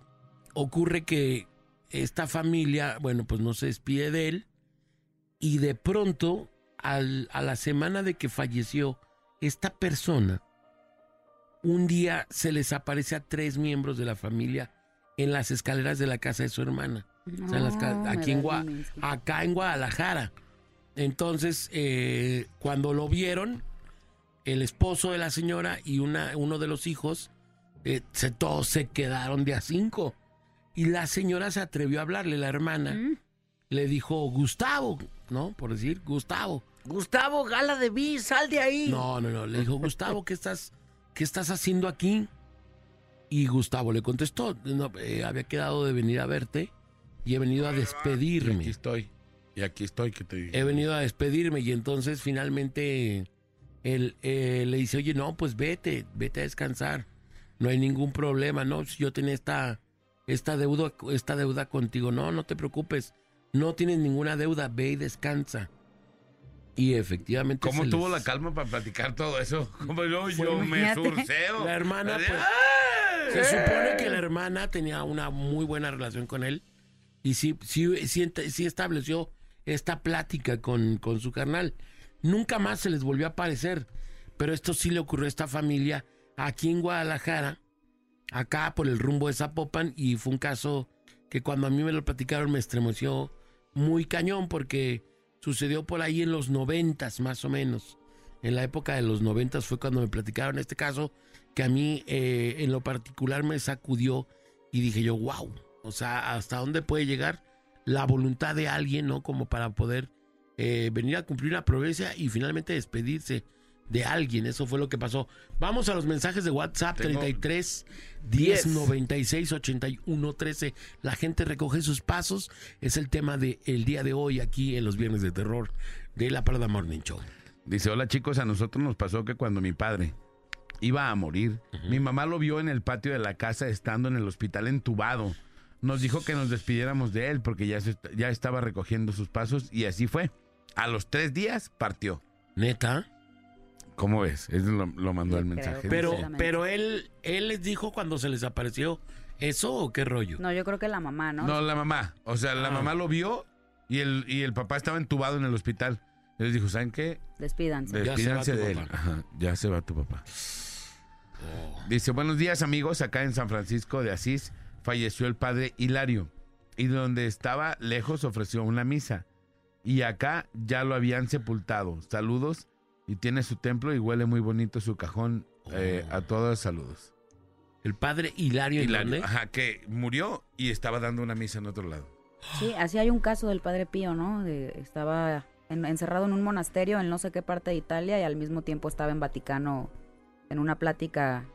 ocurre que esta familia, bueno, pues no se despide de él y de pronto, al- a la semana de que falleció esta persona, un día se les aparece a tres miembros de la familia en las escaleras de la casa de su hermana. O sea, en las aquí en Gua- acá en Guadalajara. Entonces, eh, cuando lo vieron, el esposo de la señora y una, uno de los hijos, eh, se, todos se quedaron de a cinco. Y la señora se atrevió a hablarle, la hermana. Mm. Le dijo, Gustavo, ¿no? Por decir, Gustavo. Gustavo Gala de Vi, sal de ahí. No, no, no. Le dijo, Gustavo, ¿qué estás, qué estás haciendo aquí? Y Gustavo le contestó, "No, eh, había quedado de venir a verte y he venido a Y aquí despedirme. estoy. Y aquí estoy, que te dije. He venido a despedirme y entonces finalmente él eh, le dice, oye, no, pues vete, vete a descansar. No hay ningún problema, no, si yo tenía esta, esta, deuda, esta deuda contigo. No, no te preocupes, no tienes ninguna deuda, ve y descansa. Y efectivamente... ¿Cómo se tuvo les- la calma para platicar todo eso? *laughs* ¿Cómo yo, Pues yo me surceo? La hermana, pues. Se supone que la hermana tenía una muy buena relación con él y sí, sí, sí, ent- sí estableció esta plática con, con su carnal. Nunca más se les volvió a aparecer, pero esto sí le ocurrió a esta familia aquí en Guadalajara, acá por el rumbo de Zapopan y fue un caso que cuando a mí me lo platicaron me estremeció muy cañón porque sucedió por ahí en los noventas más o menos. En la época de los noventas fue cuando me platicaron este caso que a mí eh, en lo particular me sacudió y dije yo, wow, o sea, ¿hasta dónde puede llegar la voluntad de alguien, ¿no? Como para poder eh, venir a cumplir una promesa y finalmente despedirse de alguien. Eso fue lo que pasó. Vamos a los mensajes de WhatsApp Tengo- 33 10 96 81 13. La gente recoge sus pasos. Es el tema del el día de hoy aquí en los Viernes de Terror de la Parada Morning Show. Dice, hola chicos, a nosotros nos pasó que cuando mi padre iba a morir, mi mamá lo vio en el patio de la casa estando en el hospital entubado. Nos dijo que nos despidiéramos de él porque ya, se- ya estaba recogiendo sus pasos y así fue. A los tres días partió. Neta. ¿Cómo ves? Eso lo, lo mandó el mensaje. Pero, pero él, él les dijo cuando se les apareció eso o qué rollo. No, yo creo que la mamá, ¿no? No, la mamá. O sea, la Ah. mamá lo vio y el, y el papá estaba entubado en el hospital. Y les dijo, ¿saben qué? Despídanse. Ya se va Despídanse tu de él. papá. Ajá, ya se va tu papá. Dice, buenos días amigos, acá en San Francisco de Asís falleció el padre Hilario y donde estaba lejos ofreció una misa y acá ya lo habían sepultado. Saludos y tiene su templo y huele muy bonito su cajón. Eh, a todos saludos. El padre Hilario, ¿en Hilario, ajá, que murió y estaba dando una misa en otro lado. Sí, así hay un caso del padre Pío, ¿no? De- estaba en- encerrado en un monasterio en no sé qué parte de Italia y al mismo tiempo estaba en Vaticano en una plática,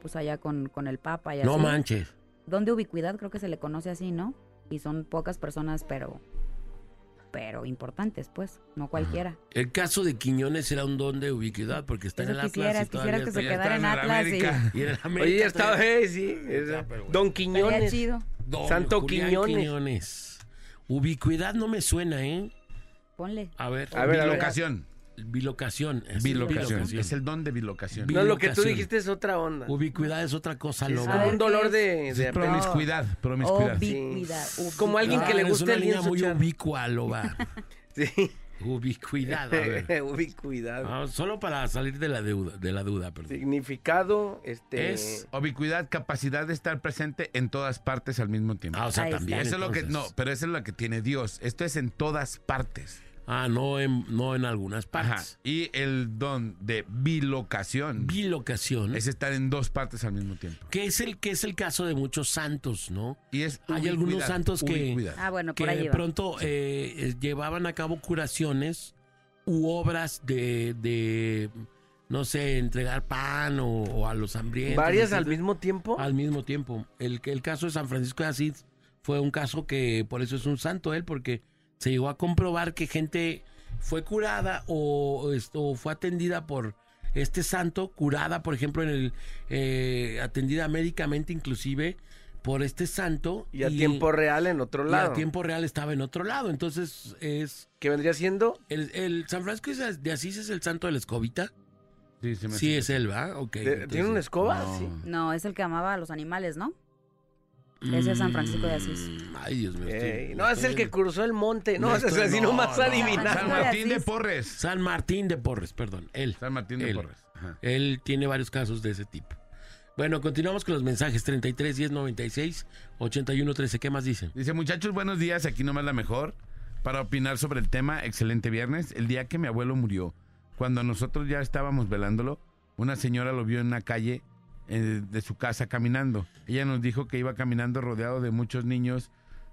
pues allá con, con el Papa y así. No manches. Don de ubicuidad creo que se le conoce así, ¿no? Y son pocas personas, pero pero importantes, pues, no cualquiera. El caso de Quiñones era un don de ubiquidad porque está en el Atlas quisieras, y todavía quisieras que se quedara en Atlas y América. *laughs* y en el América Oye, ya estaba, todavía- eh, sí. pero. Don Quiñones. chido. Don Santo Julián Quiñones. Quiñones. Ubicuidad no me suena, ¿eh? Ponle. A ver. A ver, a ver. Bilocación. Bilocación. es Bilocación. bilocación. Es el don de bilocación. Bi- No, lo que tú dijiste es otra onda. Ubicuidad es otra cosa, Es como ver, un ¿qué dolor es? de... Es de promiscuidad. Promiscuidad. Ubicuidad. Sí. Como alguien que le gusta es una el niña muy ubicua, loba. *laughs* Sí. Ubicuidad, a ver. *laughs* Uy, cuidado. Ah, solo para salir de la deuda, de la duda, perdón. Significado, este... Es- Ubicuidad, capacidad de estar presente en todas partes al mismo tiempo. Ah, o sea, Ahí está. también. eso es lo que no, pero eso es lo que tiene Dios. Esto es en todas partes. Ah, no en, no en algunas Ajá. partes. Y el don de bilocación Bilocación. es estar en dos partes al mismo tiempo. que es el que es el caso de muchos santos, ¿no? Y es Hay ubicuidad, algunos santos que-. Ah, bueno, que ahí de pronto eh, eh, llevaban a cabo curaciones u obras de, de, no sé, entregar pan o, o a los hambrientos. ¿Varias al mismo tiempo? al mismo tiempo. El, que- el caso de San Francisco de Asís fue un caso que por eso es un santo él, porque se llegó a comprobar que gente fue curada o, fue atendida por este santo, curada, por ejemplo, en el eh, atendida médicamente inclusive por este santo. Y a tiempo real en otro y lado. a tiempo real estaba en otro lado. Entonces es ¿Qué vendría siendo? el, el San Francisco de Asís es el santo de la escobita. Sí, se me Sí, es él, ¿va? Ok. De- entonces- ¿Tiene una escoba? No. Sí. No, es el que amaba a los animales, ¿no? Ese es San Francisco de Asís. Mm, Ay, Dios mío. Ey, estoy- no, es estoy el que cruzó el monte. No, No es así estoy- nomás no, no. adivinar. San Martín de. Porres. San Martín de Porres, perdón. Él. San Martín de Él. Porres. Ajá. Él tiene varios casos de ese tipo. Bueno, continuamos con los mensajes. 33 10 96 81 13. ¿Qué más dicen? Dice, muchachos, buenos días. Aquí nomás la mejor para opinar sobre el tema. Excelente viernes. El día que mi abuelo murió, cuando nosotros ya estábamos velándolo, una señora lo vio en una calle de su casa caminando. Ella nos dijo que iba caminando rodeado de muchos niños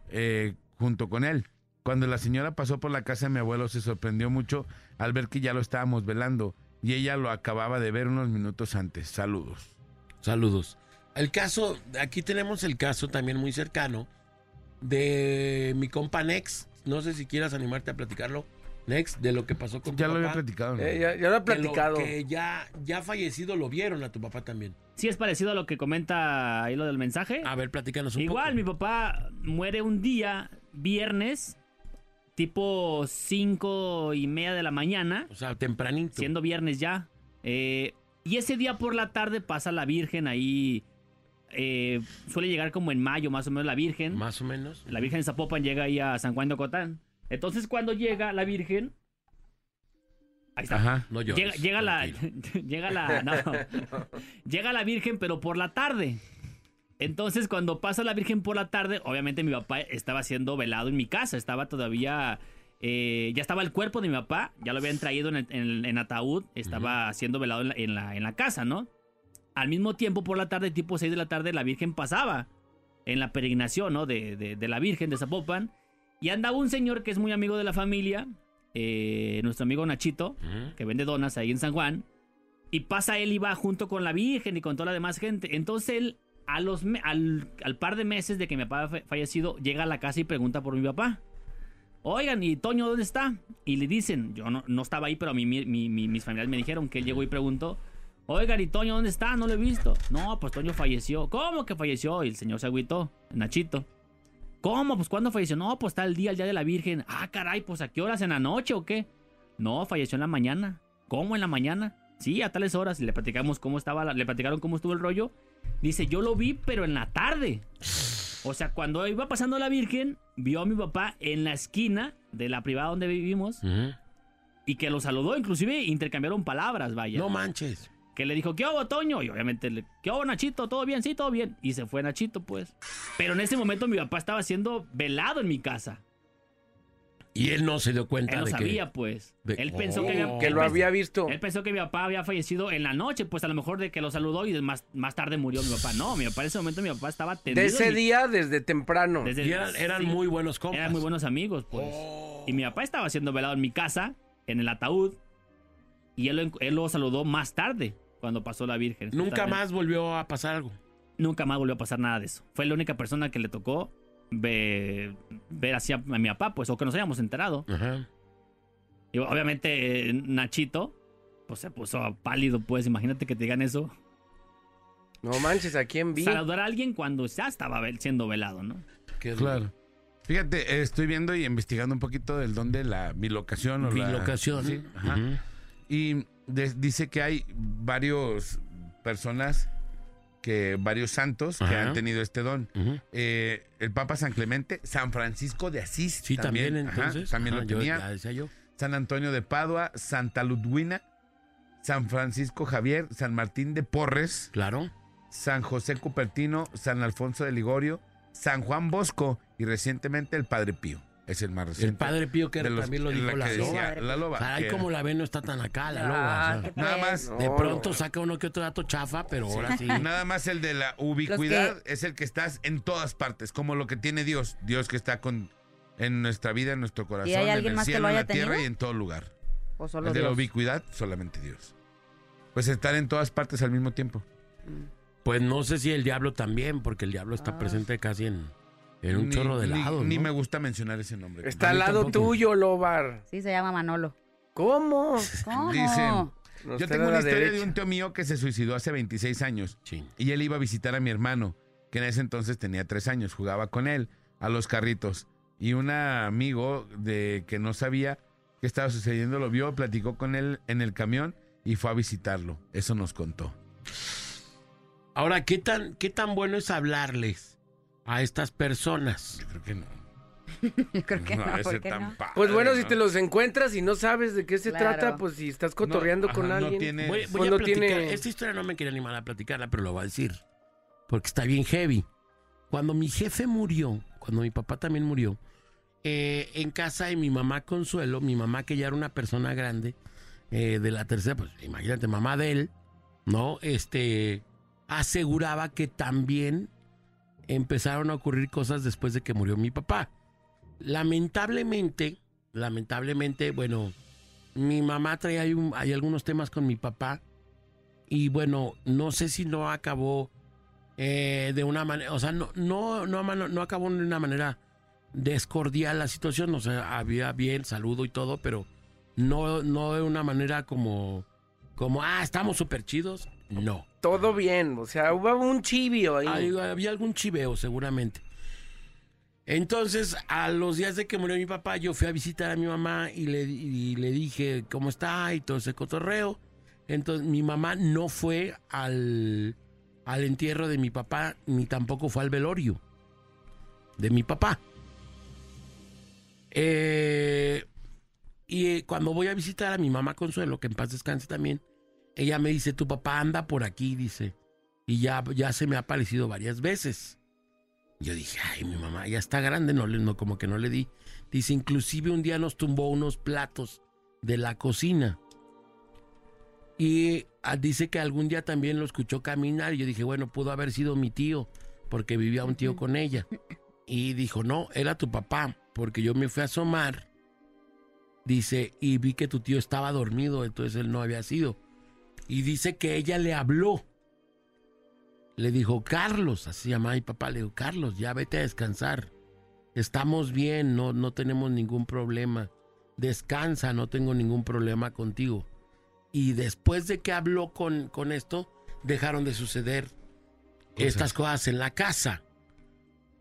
eh, junto con él. Cuando la señora pasó por la casa de mi abuelo, se sorprendió mucho al ver que ya lo estábamos velando. Y ella lo acababa de ver unos minutos antes. Saludos. Saludos. El caso, aquí tenemos el caso también muy cercano de mi compa Nex. No sé si quieras animarte a platicarlo, Nex, de lo que pasó con tu Ya lo había platicado. ¿no? Eh, ya, ya lo he Que lo- platicado. Que, ya, ya fallecido lo vieron a tu papá también. Sí es parecido a lo que comenta ahí lo del mensaje. A ver, platícanos un Igual, poco. mi papá muere un día, viernes, tipo cinco y media de la mañana, O sea, tempranito. siendo viernes ya. Eh, y ese día por la tarde pasa la Virgen ahí. eh, suele llegar como en mayo más o menos la Virgen. Más o menos. La Virgen de Zapopan llega ahí a San Juan de Ocotán. Entonces cuando llega la Virgen... Ahí está. Ajá. No llores, Llega, llega la. *laughs* llega la. no. *laughs* llega la Virgen, pero por la tarde. Entonces, cuando pasa la Virgen por la tarde, obviamente mi papá estaba siendo velado en mi casa. Estaba todavía. eh, ya estaba el cuerpo de mi papá, ya lo habían traído en, el- en el- en ataúd, estaba siendo velado en la, en, la, en la casa, ¿no? Al mismo tiempo, por la tarde, tipo 6 de la tarde, la Virgen pasaba en la peregrinación, ¿no? De, de- de la Virgen de Zapopan. Y andaba un señor que es muy amigo de la familia, eh, nuestro amigo Nachito, que vende donas ahí en San Juan. Y pasa él y va junto con la Virgen y con toda la demás gente. Entonces él, a los al, al par de meses de que mi papá fa- fallecido, llega a la casa y pregunta por mi papá. Oigan, ¿y Toño dónde está? Y le dicen, yo no, no estaba ahí, pero a mí mi- mis familiares me dijeron que él llegó y preguntó. Oigan, ¿y Toño dónde está? No lo he visto. No, pues Toño falleció. ¿Cómo que falleció? Y el señor se agüitó, Nachito. ¿Cómo? Pues ¿cuándo falleció? No, pues está el día, el día de la Virgen. Ah, caray, pues ¿a qué horas? ¿En la noche o qué? No, falleció en la mañana. ¿Cómo en la mañana? Sí, a tales horas. Le platicamos cómo estaba, la- le platicaron cómo estuvo el rollo. Dice, yo lo vi, pero en la tarde. O sea, cuando iba pasando la Virgen, vio a mi papá en la esquina de la privada donde vivimos y que lo saludó. Inclusive intercambiaron palabras, vaya. No manches. Que le dijo, ¿qué hubo, Toño? Y obviamente, le, ¿qué hubo, Nachito? ¿Todo bien? Sí, todo bien. Y se fue Nachito, pues. Pero en ese momento mi papá estaba siendo velado en mi casa. Y él no se dio cuenta Él no de sabía, pues. de- Él pensó Oh. que había... Que él lo pens- había visto. Él pensó que mi papá había fallecido en la noche, pues a lo mejor de que lo saludó y más, más tarde murió mi papá. No, mi papá en ese momento mi papá estaba tendido. De ese mi- día, desde temprano. desde-. Y eran, eran sí, muy buenos compas. Eran muy buenos amigos, pues. Oh. Y mi papá estaba siendo velado en mi casa, en el ataúd. Y él él lo saludó más tarde, cuando pasó la Virgen. Nunca más volvió a pasar algo. Nunca más volvió a pasar nada de eso. Fue la única persona que le tocó ve- ver así a, a mi papá, pues, o que nos hayamos enterado. Ajá. Y obviamente Nachito, pues se puso pálido, pues, imagínate que te digan eso. No manches, ¿a quién vi? Saludar a alguien cuando ya estaba siendo velado, ¿no? Qué Claro. Fíjate, eh, estoy viendo y investigando un poquito del don de la bilocación. O la- Bilocación. Sí, ajá. Y de- dice que hay varios personas, que varios santos que han tenido este don. Eh, el Papa San Clemente, San Francisco de Asís. Sí, también, entonces. también Ajá, lo yo- tenía. ya decía yo. San Antonio de Padua, Santa Ludwina, San Francisco Javier, San Martín de Porres, Claro. San José Cupertino, San Alfonso de Ligorio, San Juan Bosco y recientemente el Padre Pío. Es el más reciente. El padre Pío que los- también lo la dijo que la decía, loba. La loba. Caray, que como la ve no está tan acá, la Ah, loba. o sea, ¿qué Nada más, No, de no. pronto saca uno que otro dato chafa, pero ahora sí. *laughs* Nada más el de la ubicuidad es el que estás en todas partes, como lo que tiene Dios. Dios que está con en nuestra vida, en nuestro corazón, hay en el más que cielo, lo en la tierra tenido? y en todo lugar. O solo el de la ubicuidad, solamente Dios. Pues estar en todas partes al mismo tiempo. Pues no sé si el diablo también, porque el diablo está Ah. presente casi en, en un Ni- chorro de ni- lados. Ni ¿no? me gusta mencionar ese nombre. Está A al lado tampoco. tuyo, Lobar. Sí, se llama Manolo. ¿Cómo? ¿Cómo? Dicen, Yo tengo a una historia de un tío mío que se suicidó hace 26 años. Y él iba a visitar a mi hermano, que en ese entonces tenía tres años, jugaba con él a los carritos. Y un amigo de que no sabía qué estaba sucediendo lo vio, platicó con él en el camión y fue a visitarlo. Eso nos contó. Ahora, ¿qué tan, ¿qué tan bueno es hablarles a estas personas? Yo creo que no. *laughs* Yo creo que no, debe ¿por ser qué tan no? padre, Pues bueno, ¿no? si te los encuentras y no sabes de qué se Claro. trata, pues si estás cotorreando No, con ajá, no alguien. Voy, Pues voy a no platicar. tiene- Esta historia no me quería animar a platicarla, pero lo voy a decir. Porque está bien heavy. Cuando mi jefe murió, cuando mi papá también murió, eh, en casa de mi mamá Consuelo, mi mamá que ya era una persona grande, eh, de la tercera, pues imagínate, mamá de él, ¿no? Este, aseguraba que también empezaron a ocurrir cosas después de que murió mi papá. Lamentablemente, lamentablemente, bueno, mi mamá traía un- hay algunos temas con mi papá y bueno, no sé si no acabó eh, de una manera, o sea, no, no, no, no acabó de una manera descordial la situación, o sea, había bien saludo y todo, pero no, no de una manera como, como, ah, estamos súper chidos, no. Todo bien, o sea, hubo un chivio ahí. Había algún chiveo, seguramente. Entonces, a los días de que murió mi papá, yo fui a visitar a mi mamá y le, dije cómo está y todo ese cotorreo. Entonces, mi mamá no fue al, al entierro de mi papá, ni tampoco fue al velorio de mi papá. Eh, y cuando voy a visitar a mi mamá Consuelo, que en paz descanse también, ella me dice, tu papá anda por aquí, dice. Y ya, ya se me ha aparecido varias veces. Yo dije, ay, mi mamá ya está grande, no, como que no le di. Dice, inclusive un día nos tumbó unos platos de la cocina. Y ah, dice que algún día también lo escuchó caminar. Y yo dije, bueno, pudo haber sido mi tío, porque vivía un tío con ella. Y dijo, no, era tu papá, porque yo me fui a asomar. Dice, y vi que tu tío estaba dormido, entonces él no había sido. Y dice que ella le habló. Le dijo, Carlos, así llamaba mi papá, le dijo, Carlos, ya vete a descansar. Estamos bien, no, no tenemos ningún problema. Descansa, no tengo ningún problema contigo. Y después de que habló con, con esto, dejaron de suceder estas cosas en la casa.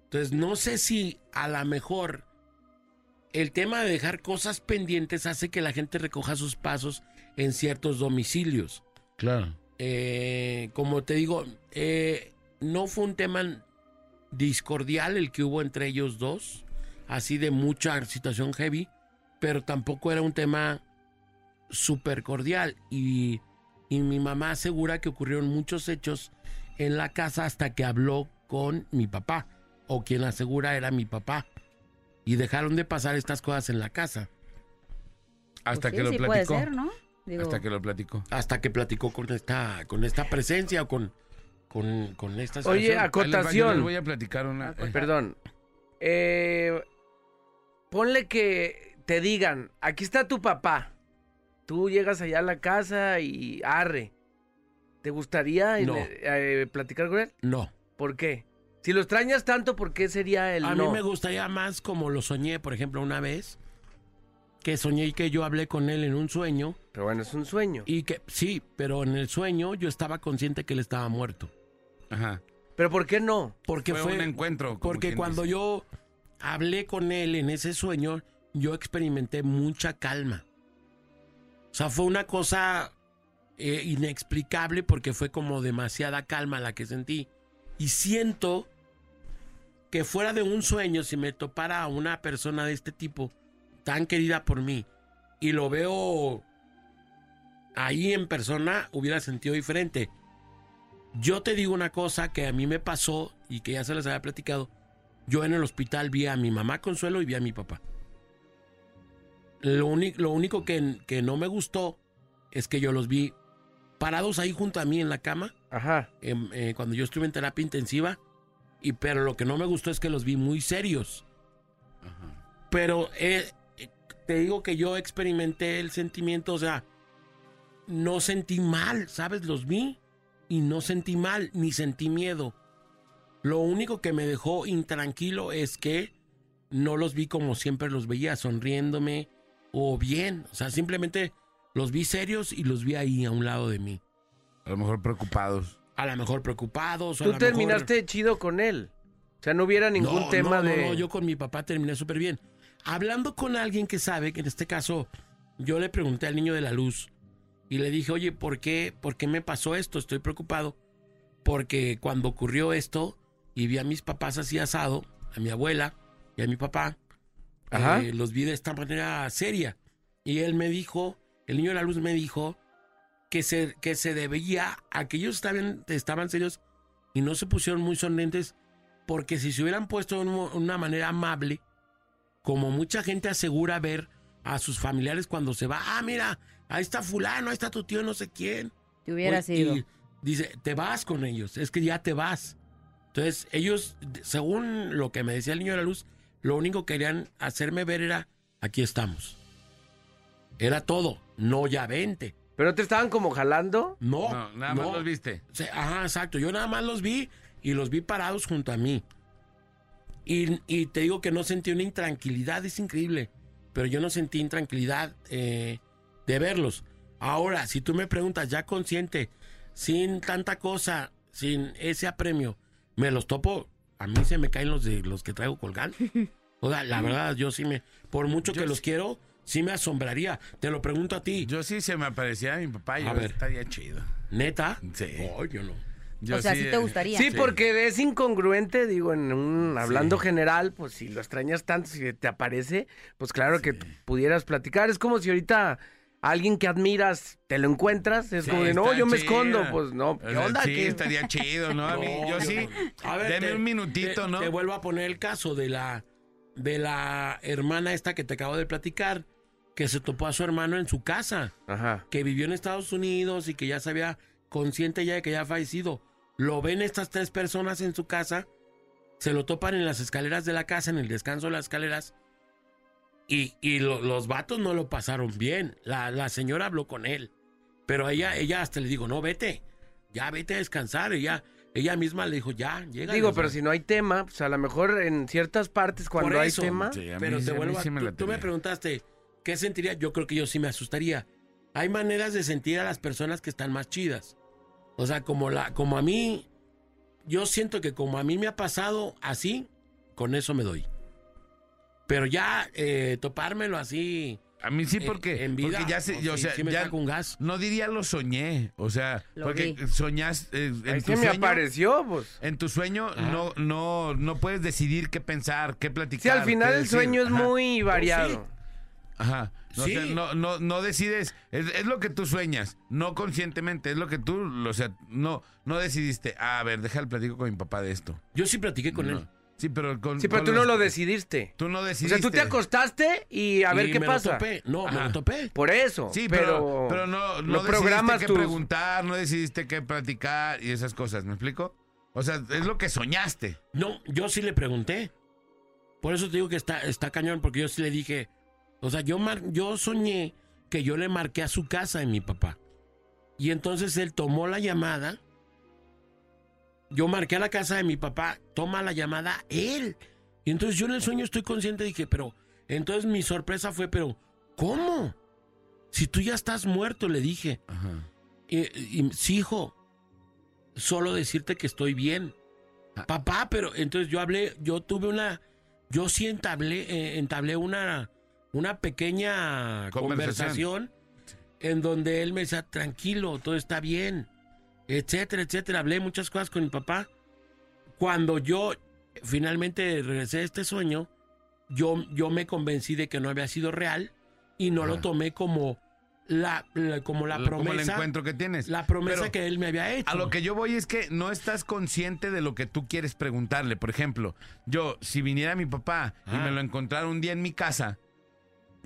Entonces, no sé si a lo mejor el tema de dejar cosas pendientes hace que la gente recoja sus pasos en ciertos domicilios. Claro. Eh, como te digo, eh, no fue un tema discordial el que hubo entre ellos dos, así de mucha situación heavy, pero tampoco era un tema súper cordial. Y, y mi mamá asegura que ocurrieron muchos hechos en la casa hasta que habló con mi papá, o quien asegura era mi papá. Y dejaron de pasar estas cosas en la casa. Hasta Pues que lo sí puede platicó. ser, ¿no? Digo, Hasta que lo platicó. hasta que platicó con esta, con esta presencia o con, con, con esta Oye, acotación. les voy a platicar una. eh, Perdón. Eh, ponle que te digan, aquí está tu papá. Tú llegas allá a la casa y arre. ¿Te gustaría No. eh, platicar con él? No, ¿Por qué? Si lo extrañas tanto, ¿por qué sería el A no? mí me gustaría más como lo soñé, por ejemplo, una vez, que soñé que yo hablé con él en un sueño, Pero bueno, es un sueño. y que, sí, pero en el sueño yo estaba consciente que él estaba muerto. Ajá. Pero ¿por qué no? Porque Fue fue, un encuentro, Porque cuando dice. yo hablé con él en ese sueño, yo experimenté mucha calma. O sea, fue una cosa eh, inexplicable porque fue como demasiada calma la que sentí. Y siento que fuera de un sueño, si me topara a una persona de este tipo, tan querida por mí, y lo veo ahí en persona, hubiera sentido diferente. Yo te digo una cosa que a mí me pasó y que ya se les había platicado. Yo en el hospital vi a mi mamá Consuelo y vi a mi papá. Lo, lo único que, que no me gustó es que yo los vi parados ahí junto a mí en la cama Ajá. em, eh, cuando yo estuve en terapia intensiva. Y pero lo que no me gustó es que los vi muy serios. Pero eh, eh, te digo que yo experimenté el sentimiento, o sea, no sentí mal, ¿sabes? Los vi y no sentí mal, ni sentí miedo. Lo único que me dejó intranquilo es que no los vi como siempre los veía, sonriéndome o bien. O sea, simplemente los vi serios y los vi ahí a un lado de mí. A lo mejor preocupados. A lo mejor preocupados. Tú lo terminaste chido con él. O sea, no hubiera ningún No, tema no, no, de... no, yo con mi papá terminé súper bien. Hablando con alguien que sabe, que en este caso yo le pregunté al niño de la luz y le dije, oye, ¿por qué, ¿por qué me pasó esto? Estoy preocupado porque cuando ocurrió esto y vi a mis papás así asado, a mi abuela y a mi papá, Ajá. eh, los vi de esta manera seria. Y él me dijo, el niño de la luz me dijo que se, que se debía a que ellos estaban, estaban serios y no se pusieron muy sonrientes porque si se hubieran puesto de un- una manera amable, como mucha gente asegura ver a sus familiares cuando se va, ah, mira, ahí está fulano, ahí está tu tío, no sé quién. Te hubiera Oye, sido. y dice, te vas con ellos, es que ya te vas. Entonces, ellos, según lo que me decía el niño de la luz, lo único que querían hacerme ver era, aquí estamos. Era todo, no ya vente. ¿Pero te estaban como jalando? No, No, nada más los viste. Ajá, exacto. Yo nada más los vi y los vi parados junto a mí. Y, y te digo que no sentí una intranquilidad, es increíble. Pero yo no sentí intranquilidad eh, de verlos. Ahora, si tú me preguntas, ya consciente, sin tanta cosa, sin ese apremio, me los topo, a mí se me caen los de los que traigo colgando. *laughs* O sea, la verdad, yo sí me, por mucho Yo que los quiero, sí me asombraría. Te lo pregunto a ti. Yo sí se me aparecía mi papá y A yo ver. estaría chido. ¿Neta? Sí. No, yo no. Yo o sea, sí te eh, gustaría. Sí, porque es incongruente, digo, en un hablando general, pues si lo extrañas tanto, si te aparece, pues claro que pudieras platicar. Es como si ahorita alguien que admiras te lo encuentras, es Sí, como de, no, yo me escondo, pues no, O ¿qué sea, onda? Sí, ¿Qué? estaría chido, ¿no? A mí, *laughs* No, yo sí. A ver, Deme te- un minutito, te- ¿no? Te vuelvo a poner el caso de la de la hermana esta que te acabo de platicar, que se topó a su hermano en su casa, Ajá. que vivió en Estados Unidos y que ya sabía consciente ya de que ya ha fallecido. Lo ven estas tres personas en su casa, se lo topan en las escaleras de la casa, en el descanso de las escaleras, y, y lo- los vatos no lo pasaron bien. La, la señora habló con él, pero ella, ella hasta le dijo, no, vete, ya vete a descansar. Ella, ella misma le dijo, ya, llega. Digo, pero si no hay tema, pues a lo mejor en ciertas partes cuando Por hay tema, Sí, a mí Pero te vuelvo a... sí me tú, tú me preguntaste, ¿qué sentiría? Yo creo que yo sí me asustaría. Hay maneras de sentir a las personas que están más chidas. O sea, como, la, como a mí, yo siento que como a mí me ha pasado así, con eso me doy. Pero ya eh, topármelo así... A mí sí, eh, porque, en vida, porque ya se, yo, o sí, sea, sí me ya un gas. no diría lo soñé, o sea, Lo porque vi. soñas eh, en tu me sueño, apareció, pues. en tu sueño Ajá. no no no puedes decidir qué pensar, qué platicar. Sí, al final el decir. sueño es Ajá. muy variado. Ajá. No, o sea, no, no, no decides, es, es lo que tú sueñas, no conscientemente, es lo que tú, o sea, no, no decidiste, "Ah, a ver, déjale platico con mi papá de esto. Yo sí platiqué con No. él. Sí, pero con... Sí, pero con tú no lo decidiste. Tú no O decidiste. sea, tú te acostaste y a ver Y qué me lo pasa. topé. No, me lo topé. Por eso. Sí, pero, pero, no, no no decidiste programas qué tus- preguntar, no decidiste qué platicar y esas cosas, ¿me explico? O sea, es lo que soñaste. No, yo sí le pregunté. Por eso te digo que está, está cañón, porque yo sí le dije. O sea, yo, mar- yo soñé que yo le marqué a su casa de mi papá. Y entonces él tomó la llamada, yo marqué a la casa de mi papá, toma la llamada él. Y entonces yo en el sueño estoy consciente, dije, pero, entonces mi sorpresa fue, pero, ¿cómo? Si tú ya estás muerto, le dije. Ajá. Y, y, sí, hijo, solo decirte que estoy bien. Ah. Papá, pero entonces yo hablé, yo tuve una, yo sí entablé, eh, entablé una, una pequeña Conversación. conversación en donde él me decía, tranquilo, todo está bien, etcétera, etcétera. Hablé muchas cosas con mi papá. Cuando yo finalmente regresé a este sueño, yo, yo me convencí de que no había sido real y no lo Ah. tomé como la, la- como la Como el promesa, encuentro que tienes. la promesa Pero- que él me había hecho. A lo que yo voy es que no estás consciente de lo que tú quieres preguntarle. Por ejemplo, yo, si viniera mi papá y Ah. me lo encontrara un día en mi casa,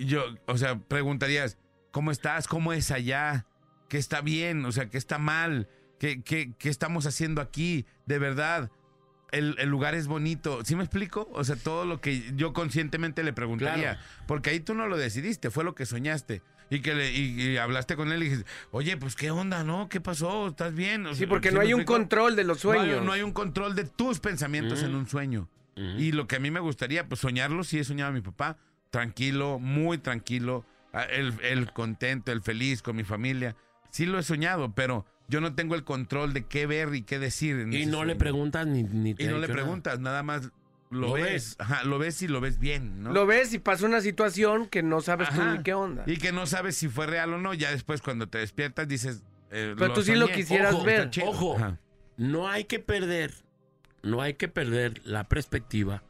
yo, o sea, preguntarías, ¿cómo estás? ¿Cómo es allá? ¿Qué está bien? O sea, ¿qué está mal? ¿Qué, qué, qué estamos haciendo aquí? De verdad, el, el lugar es bonito. ¿Sí me explico? O sea, todo lo que yo conscientemente le preguntaría. Claro. Porque ahí tú no lo decidiste, fue lo que soñaste. Y que le, y, y hablaste con él y dijiste, oye, pues qué onda, ¿no? ¿Qué pasó? ¿Estás bien? O Sí, porque ¿sí no hay un control de los No hay- sueños. No hay, un control de tus pensamientos Mm. en un sueño. Ujú. Y lo que a mí me gustaría, pues soñarlo, sí he soñado a mi papá, tranquilo, muy tranquilo, ah, el, el contento, el feliz con mi familia. Sí lo he soñado, pero yo no tengo el control de qué ver y qué decir. en y no le preguntas ni, ni te Y no le nada. preguntas, nada más lo, Lo ves. ves. Ajá, lo ves y lo ves bien, ¿no? Lo ves y pasa una situación que no sabes tú Ajá. ni qué onda. Y que no sabes si fue real o no. Ya después cuando te despiertas dices... eh, Pero tú sí lo quisieras Ojo, ver. Ojo. Ajá. No hay que perder, no hay que perder la perspectiva.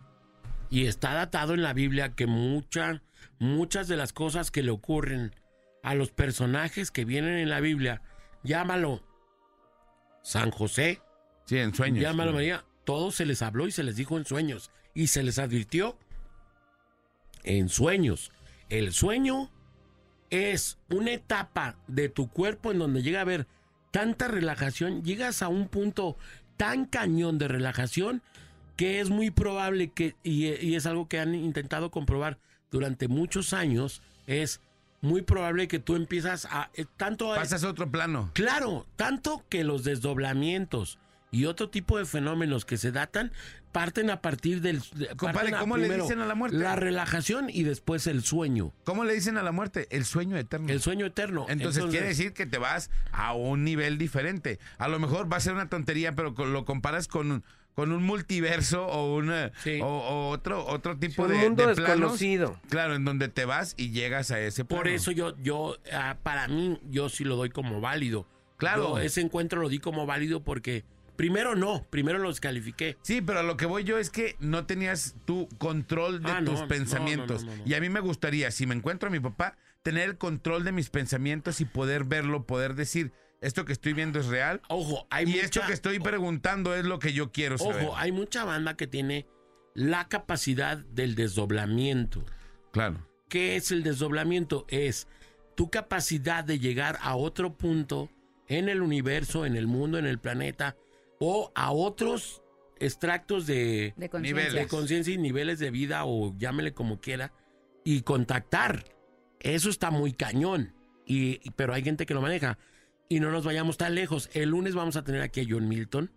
Y está datado en la Biblia que mucha- muchas de las cosas que le ocurren a los personajes que vienen en la Biblia, llámalo San José, Sí, en sueños. llámalo María, todo se les habló y se les dijo en sueños y se les advirtió en sueños. El sueño es una etapa de tu cuerpo en donde llega a haber tanta relajación, llegas a un punto tan cañón de relajación que es muy probable que, y, y es algo que han intentado comprobar durante muchos años, es muy probable que tú empiezas a... eh, tanto a- Pasas a otro plano. Claro, tanto que los desdoblamientos y otro tipo de fenómenos que se datan parten a partir del... de- Compadre, ¿cómo le dicen a la muerte? La relajación y después el sueño, ¿Cómo le dicen a la muerte? El sueño eterno. el sueño eterno. Entonces, quiere decir que te vas a un nivel diferente. A lo mejor va a ser una tontería, pero lo comparas con, con un multiverso o, una, Sí. o, o otro, otro tipo un de, mundo de planos. desconocido. Claro, en donde te vas y llegas a ese plano. Por eso yo, yo, ah, para mí, yo sí lo doy como válido. Claro. Yo ese encuentro lo di como válido porque primero no, primero lo descalifiqué. Sí, pero a lo que voy yo es que no tenías tu control de Ah, tus no, pensamientos. no, no. Y a mí me gustaría, si me encuentro a mi papá, tener el control de mis pensamientos y poder verlo, poder decir, esto que estoy viendo es real. Ojo, hay y mucha, esto que estoy preguntando es lo que yo quiero saber. Ojo, hay mucha banda que tiene la capacidad del desdoblamiento. Claro. ¿Qué es el desdoblamiento? Es tu capacidad de llegar a otro punto en el universo, en el mundo, en el planeta, o a otros extractos de, De conciencia. de conciencia y niveles de vida, o llámele como quiera, y contactar. Eso está muy cañón. Y- pero hay gente que lo maneja. Y no nos vayamos tan lejos. El lunes vamos a tener aquí a John Milton,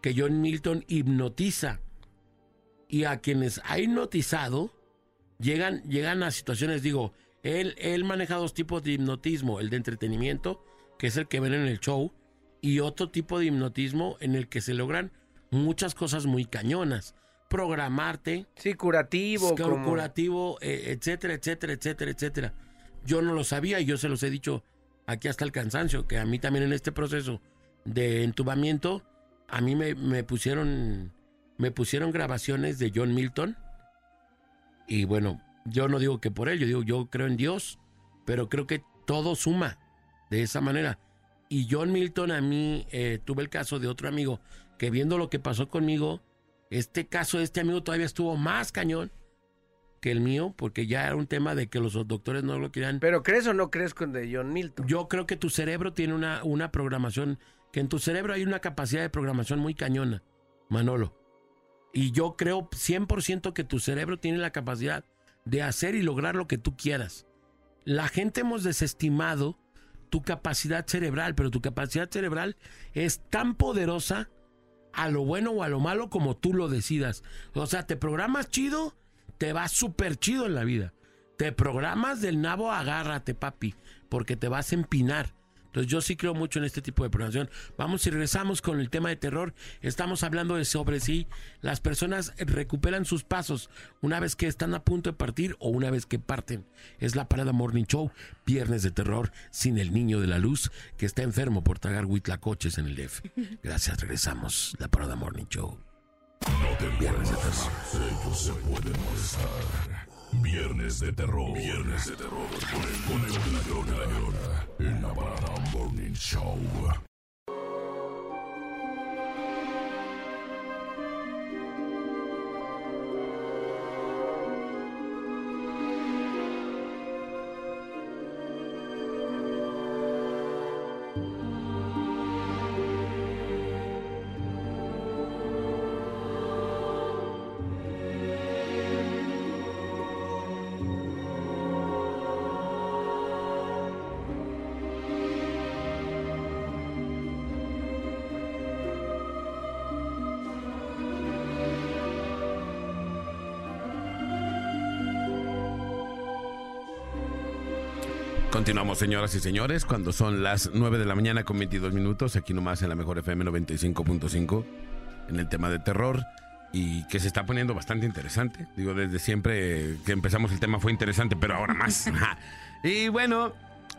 que John Milton hipnotiza. Y a quienes ha hipnotizado, llegan, llegan a situaciones, digo, él, él maneja dos tipos de hipnotismo, el de entretenimiento, que es el que ven en el show, y otro tipo de hipnotismo en el que se logran muchas cosas muy cañonas. Programarte, Sí, curativo. Como- curativo, eh, etcétera, etcétera, etcétera, etcétera. Yo no lo sabía y yo se los he dicho aquí hasta el cansancio, que a mí también en este proceso de entubamiento, a mí me, me pusieron me pusieron grabaciones de John Milton y bueno, yo no digo que por él, yo digo yo creo en Dios, pero creo que todo suma de esa manera. Y John Milton a mí eh, tuve el caso de otro amigo que viendo lo que pasó conmigo, este caso de este amigo todavía estuvo más cañón que el mío, porque ya era un tema de que los doctores no lo querían. Pero ¿crees o no crees con de John Milton? Yo creo que tu cerebro tiene una, una programación, que en tu cerebro hay una capacidad de programación muy cañona, Manolo. Y yo creo 100% que tu cerebro tiene la capacidad de hacer y lograr lo que tú quieras. La gente hemos desestimado tu capacidad cerebral, pero tu capacidad cerebral es tan poderosa a lo bueno o a lo malo como tú lo decidas. O sea, te programas chido, te va súper chido en la vida. Te programas del nabo, agárrate, papi, porque te vas a empinar. Entonces yo sí creo mucho en este tipo de programación. Vamos y regresamos con el tema de terror. Estamos hablando de sobre si las personas recuperan sus pasos una vez que están a punto de partir o una vez que parten. Es la Parada Morning Show, viernes de terror, sin el niño de la luz que está enfermo por tragar huitlacoches en el DF. Gracias, regresamos. La Parada Morning Show. No te pierdas ellos se pueden molestar. Viernes de terror. Viernes de terror. Con el, con el de la llora, la llora. En la Morning Show. Continuamos, señoras y señores, cuando son las 9 de la mañana con 22 minutos, aquí nomás en la mejor FM 95.5, en el tema de terror, y que se está poniendo bastante interesante. Digo, desde siempre que empezamos el tema fue interesante, pero ahora más. *laughs* Y bueno,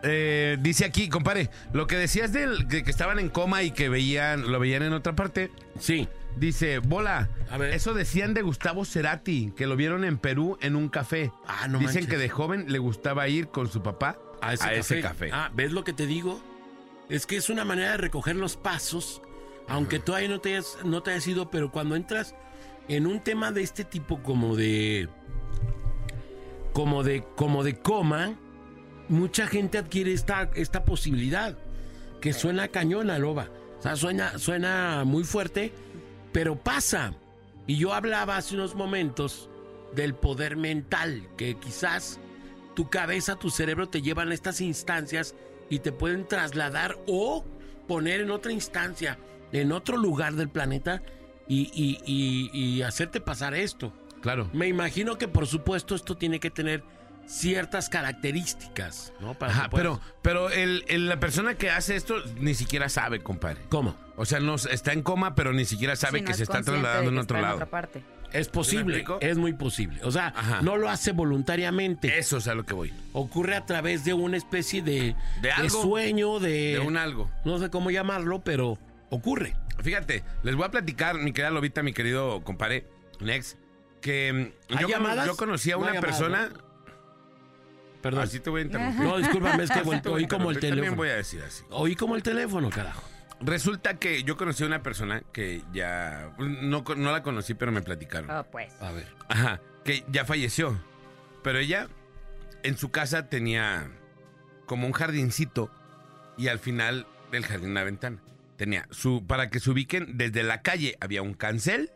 eh, dice aquí, compadre, lo que decías del, de que estaban en coma y que veían, lo veían en otra parte, Sí. dice, bola, A ver. eso decían de Gustavo Cerati, que lo vieron en Perú en un café. Ah, no Dicen manches. que de joven le gustaba ir con su papá a ese, a café. ese café. Ah, ¿ves lo que te digo? Es que es una manera de recoger los pasos, aunque todavía no te hayas, no te hayas ido, pero cuando entras en un tema de este tipo como de como de como de coma, mucha gente adquiere esta esta posibilidad que suena cañona, loba. O sea, suena suena muy fuerte, pero pasa. Y yo hablaba hace unos momentos del poder mental, que quizás tu cabeza, tu cerebro te llevan a estas instancias y te pueden trasladar o poner en otra instancia, en otro lugar del planeta y, y- y- y hacerte pasar esto. Claro. Me imagino que por supuesto esto tiene que tener ciertas características, ¿no? Para Ajá, que puedas- pero, pero el, el- la persona que hace esto ni siquiera sabe, compadre. ¿Cómo? O sea, no está en coma, pero ni siquiera sabe Sí, no que es se está trasladando en otro lado. otra parte. Es posible, es muy posible. O sea, Ajá. no lo hace voluntariamente. Eso es a lo que voy. Ocurre a través de una especie de, De algo. sueño, de, De un algo. no sé cómo llamarlo, pero ocurre. Fíjate, les voy a platicar, mi querida Lobita, mi querido compadre, Nex, que mm, ¿Hay yo, yo conocí a No una llamadas, persona. Perdón. Así te voy a interrumpir. No, discúlpame, es que oí como el interrumpir, También teléfono. voy a decir así. Oí como el teléfono, carajo. Resulta que yo conocí a una persona que ya. No, co- no la conocí, pero me platicaron. Oh, pues. A ver. Ajá, que ya falleció. Pero ella en su casa tenía como un jardincito y al final del jardín una ventana. Tenía su para que se ubiquen desde la calle había un cancel,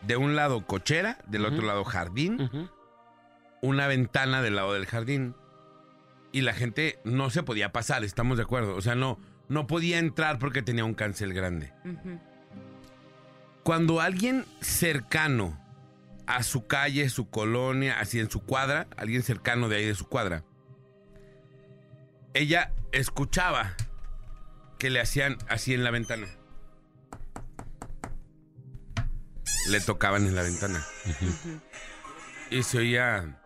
de un lado cochera, del otro lado jardín, una ventana del lado del jardín y la gente no se podía pasar, estamos de acuerdo, o sea, no no podía entrar porque tenía un cancel grande cuando alguien cercano a su calle, su colonia, así en su cuadra, alguien cercano de ahí de su cuadra, ella escuchaba que le hacían así en la ventana. Le tocaban en la ventana. Y se oía,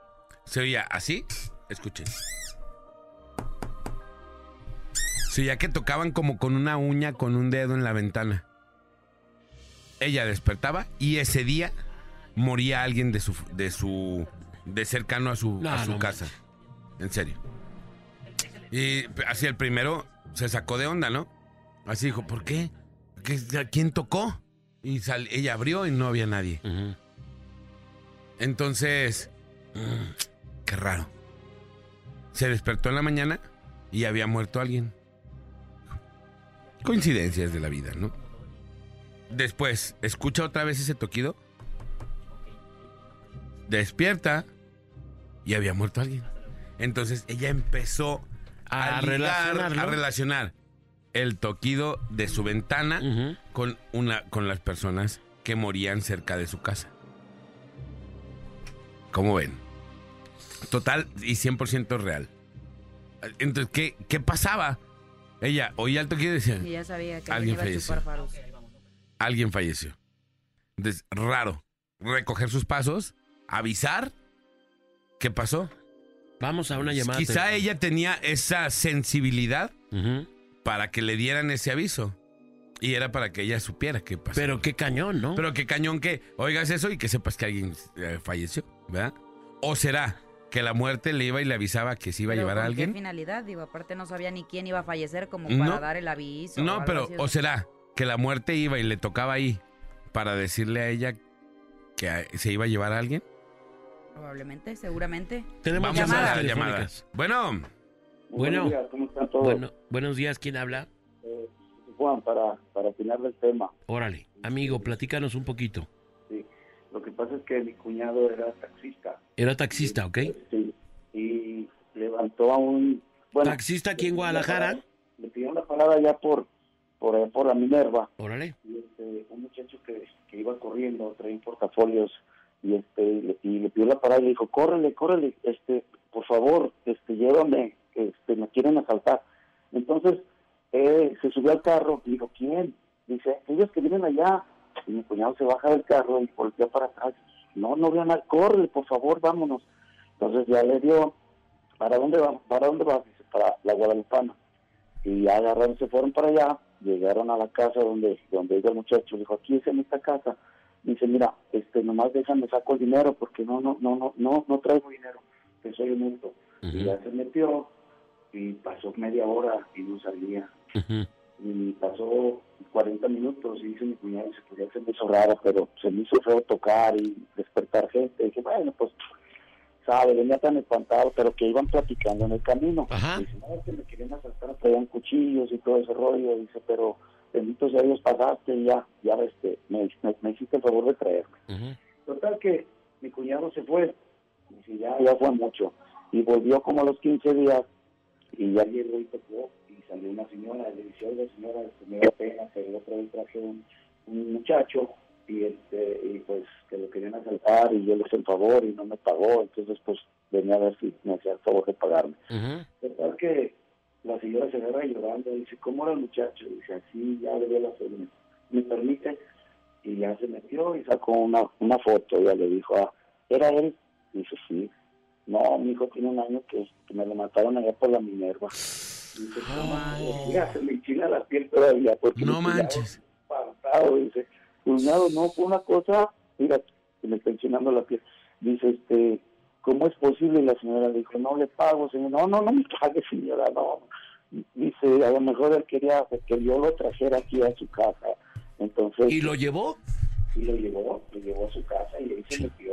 se oía así, escuchen. Se oía que tocaban como con una uña, con un dedo en la ventana ella despertaba y ese día moría alguien de su de su de cercano a su, No, a su no casa. En serio. Y así el primero se sacó de onda, ¿no? Así dijo, ¿por qué? ¿Qué- ¿A quién tocó? Y sal- ella abrió y no había nadie. Entonces, mm, qué raro. Se despertó en la mañana y había muerto alguien. Coincidencias de la vida, ¿no? Después, escucha otra vez ese toquido. Despierta y había muerto alguien. Entonces ella empezó a, A ligar, relacionarlo. a relacionar el toquido de su ventana con, una, con las personas que morían cerca de su casa. ¿Cómo ven? Total y 100% real. Entonces, ¿qué, qué pasaba? Ella oía el toquido y decía, Y ya sabía que Alguien iba a chupar falleció. alguien falleció. Entonces, raro. Recoger sus pasos, avisar qué pasó. Vamos a una llamada. Quizá ella tenía esa sensibilidad para que le dieran ese aviso. Y era para que ella supiera qué pasó. Pero qué cañón, ¿no? Pero qué cañón que oigas eso y que sepas que alguien eh, falleció, ¿verdad? ¿O será que la muerte le iba y le avisaba que se iba a llevar a ¿con alguien? ¿Qué finalidad? Digo, aparte no sabía ni quién iba a fallecer como No. para dar el aviso. o No, algo pero así. ¿o será que la muerte iba y le tocaba ahí para decirle a ella que a- se iba a llevar a alguien? Probablemente, seguramente. Tenemos Vamos a llamadas las telefónicas. llamadas. Bueno, Muy Bueno. buenos días, ¿cómo están todos? Bueno, buenos días, ¿quién habla? Eh, Juan, para, para opinar del tema. Órale, amigo, platícanos un poquito. Lo que pasa es que mi cuñado era taxista. Era taxista, ¿ok? Sí. Y levantó a un... Bueno, Taxista aquí en Guadalajara. Le pidió una parada ya por, por, allá por la Minerva. Órale. Y este, un muchacho que, que iba corriendo, traía portafolios, y este le, y le pidió la parada y le dijo, córrele, córrele, este, por favor, este, llévame, este, me quieren asaltar. Entonces, eh, se subió al carro y dijo, ¿quién? Dice, ellos que vienen allá. Y mi cuñado se baja del carro y voltea para atrás. No, no vean nada, córrele, por favor, vámonos. Entonces ya le dio, ¿para dónde va? ¿Para dónde vas? Dice, para la Guadalupana. Y ya agarraron, se fueron para allá, llegaron a la casa donde, donde iba el muchacho, dijo, aquí es en esta casa. Dice, mira, este, nomás déjame saco el dinero porque no, no, no, no, no, no traigo dinero, que soy honesto. Y ya se metió y pasó media hora y no salía. Ujú. Y pasó 40 minutos y dice mi cuñado, se me hizo raro, pero se me hizo feo tocar y despertar gente. Y dije, bueno, pues, sabe, venía tan espantado, pero que iban platicando en el camino. Ajá. Dice, no, que me querían asaltar, traían cuchillos y todo ese rollo. Dice, pero bendito sea Dios, pasaste y ya, ya este, me, me, me hiciste el favor de traerme. Total que mi cuñado se fue, dice, ya, ya fue mucho. Y volvió como a los 15 días y ya llegó y tocó salió una señora, le dice, oiga señora, este, me da pena que el otro día traje un, un muchacho y este y pues que lo querían asaltar y yo le hice el favor y no me pagó, entonces pues venía a ver si me hacía el favor de pagarme. Total que la señora se agarra llorando y dice, ¿cómo era el muchacho? Dice, así, ya le dio la señal. ¿Me permite? Y ya se metió y sacó una, una foto. Ya le dijo, ah, ¿era él? Dice, sí. No, mi hijo tiene un año que, que me lo mataron allá por la Minerva. Dice, "¿Cómo?". ya se me enchina la piel todavía. Porque no manches. espantado, dice, cuñado, no fue una cosa, mira, se me está enchinando la piel. Dice, este, ¿cómo es posible? Y la señora le dijo, no le pago, señor. No, no, no me pague, señora, no. Dice, a lo mejor él quería que yo lo trajera aquí a su casa. Entonces, ¿Y lo llevó? y lo llevó, lo llevó a su casa y ahí se metió.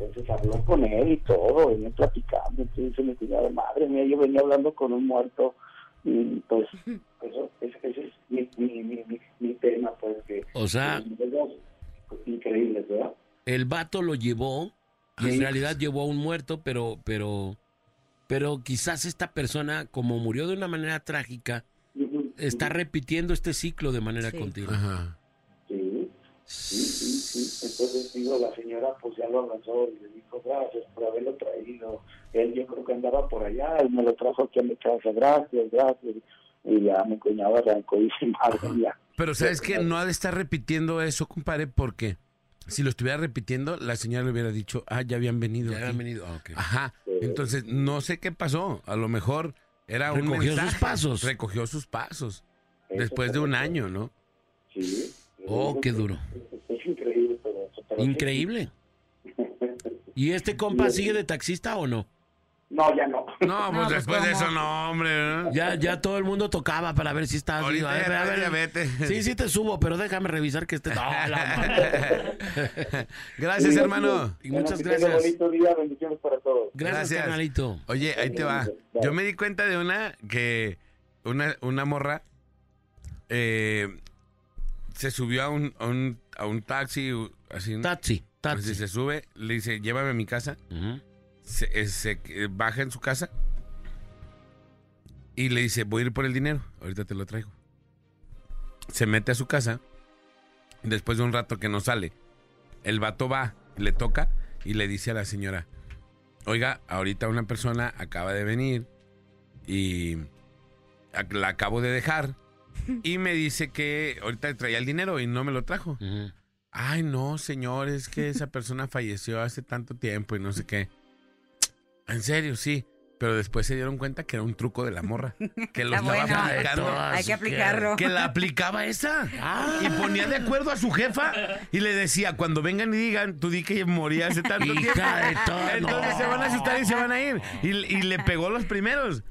Entonces habló con él y todo, venía platicando. Entonces se me cuidaba, madre mía, yo venía hablando con un muerto. Y pues, eso, ese, ese es mi, mi, mi, mi, mi tema, pues que. O sea, pues, dos increíbles, ¿verdad? el vato lo llevó y en realidad llevó a un muerto, pero, pero, pero quizás esta persona, como murió de una manera trágica, está repitiendo este ciclo de manera Sí. continua. Ajá. Sí, sí, sí, sí. Digo, la señora pues ya lo abrazó y le dijo gracias por haberlo traído. Él yo creo que andaba por allá y me lo trajo aquí a mi casa, gracias, gracias. Y ya mi cuñado arrancó y madre mía. Pero ¿sabes qué? No ha de estar repitiendo eso, compadre, porque si lo estuviera repitiendo, la señora le hubiera dicho, ah, ya habían venido. Ya aquí". habían venido. ah. Ajá. Entonces, no sé qué pasó. A lo mejor era un Recogió sus pasos. Recogió sus pasos. Eso Después de un año, ¿no? Sí. Oh, qué duro. Es increíble sí. Increíble. *laughs* ¿Y este compa sigue de taxista o no? No, ya no. No, pues pues, después de eso, no, hombre. ¿no? Ya, ya todo el mundo tocaba para ver si estás vivo. A ver, ya a ver. ya vete. Sí, sí te subo, pero déjame revisar que esté. *laughs* No. *laughs* Gracias, hermano. Y muchas que gracias. bonito día, bendiciones para todos. Gracias, Gracias. carnalito. Oye, ahí te va. Yo me di cuenta de una que una, una morra eh, se subió a un, a un, a un taxi, así, Taxi, así taxi. se sube, le dice, llévame a mi casa, se, eh, se, eh, baja en su casa Y le dice, voy a ir por el dinero, ahorita te lo traigo. Se mete a su casa, después de un rato que no sale, el vato va, le toca y le dice a la señora, oiga, ahorita una persona acaba de venir y la acabo de dejar *laughs* y me dice que ahorita traía el dinero y no me lo trajo. Ay, no, señor, es que esa persona falleció hace tanto tiempo y no sé qué. En serio, sí. Pero después se dieron cuenta que era un truco de la morra. Que lo Está estaba bueno. aplicando. Hay que aplicarlo. Que la aplicaba esa. Y ponía de acuerdo a su jefa y le decía, cuando vengan y digan, tú di que moría hace tanto Hija tiempo. de todo. Entonces No. se van a asustar y se van a ir. Y, y le pegó los primeros.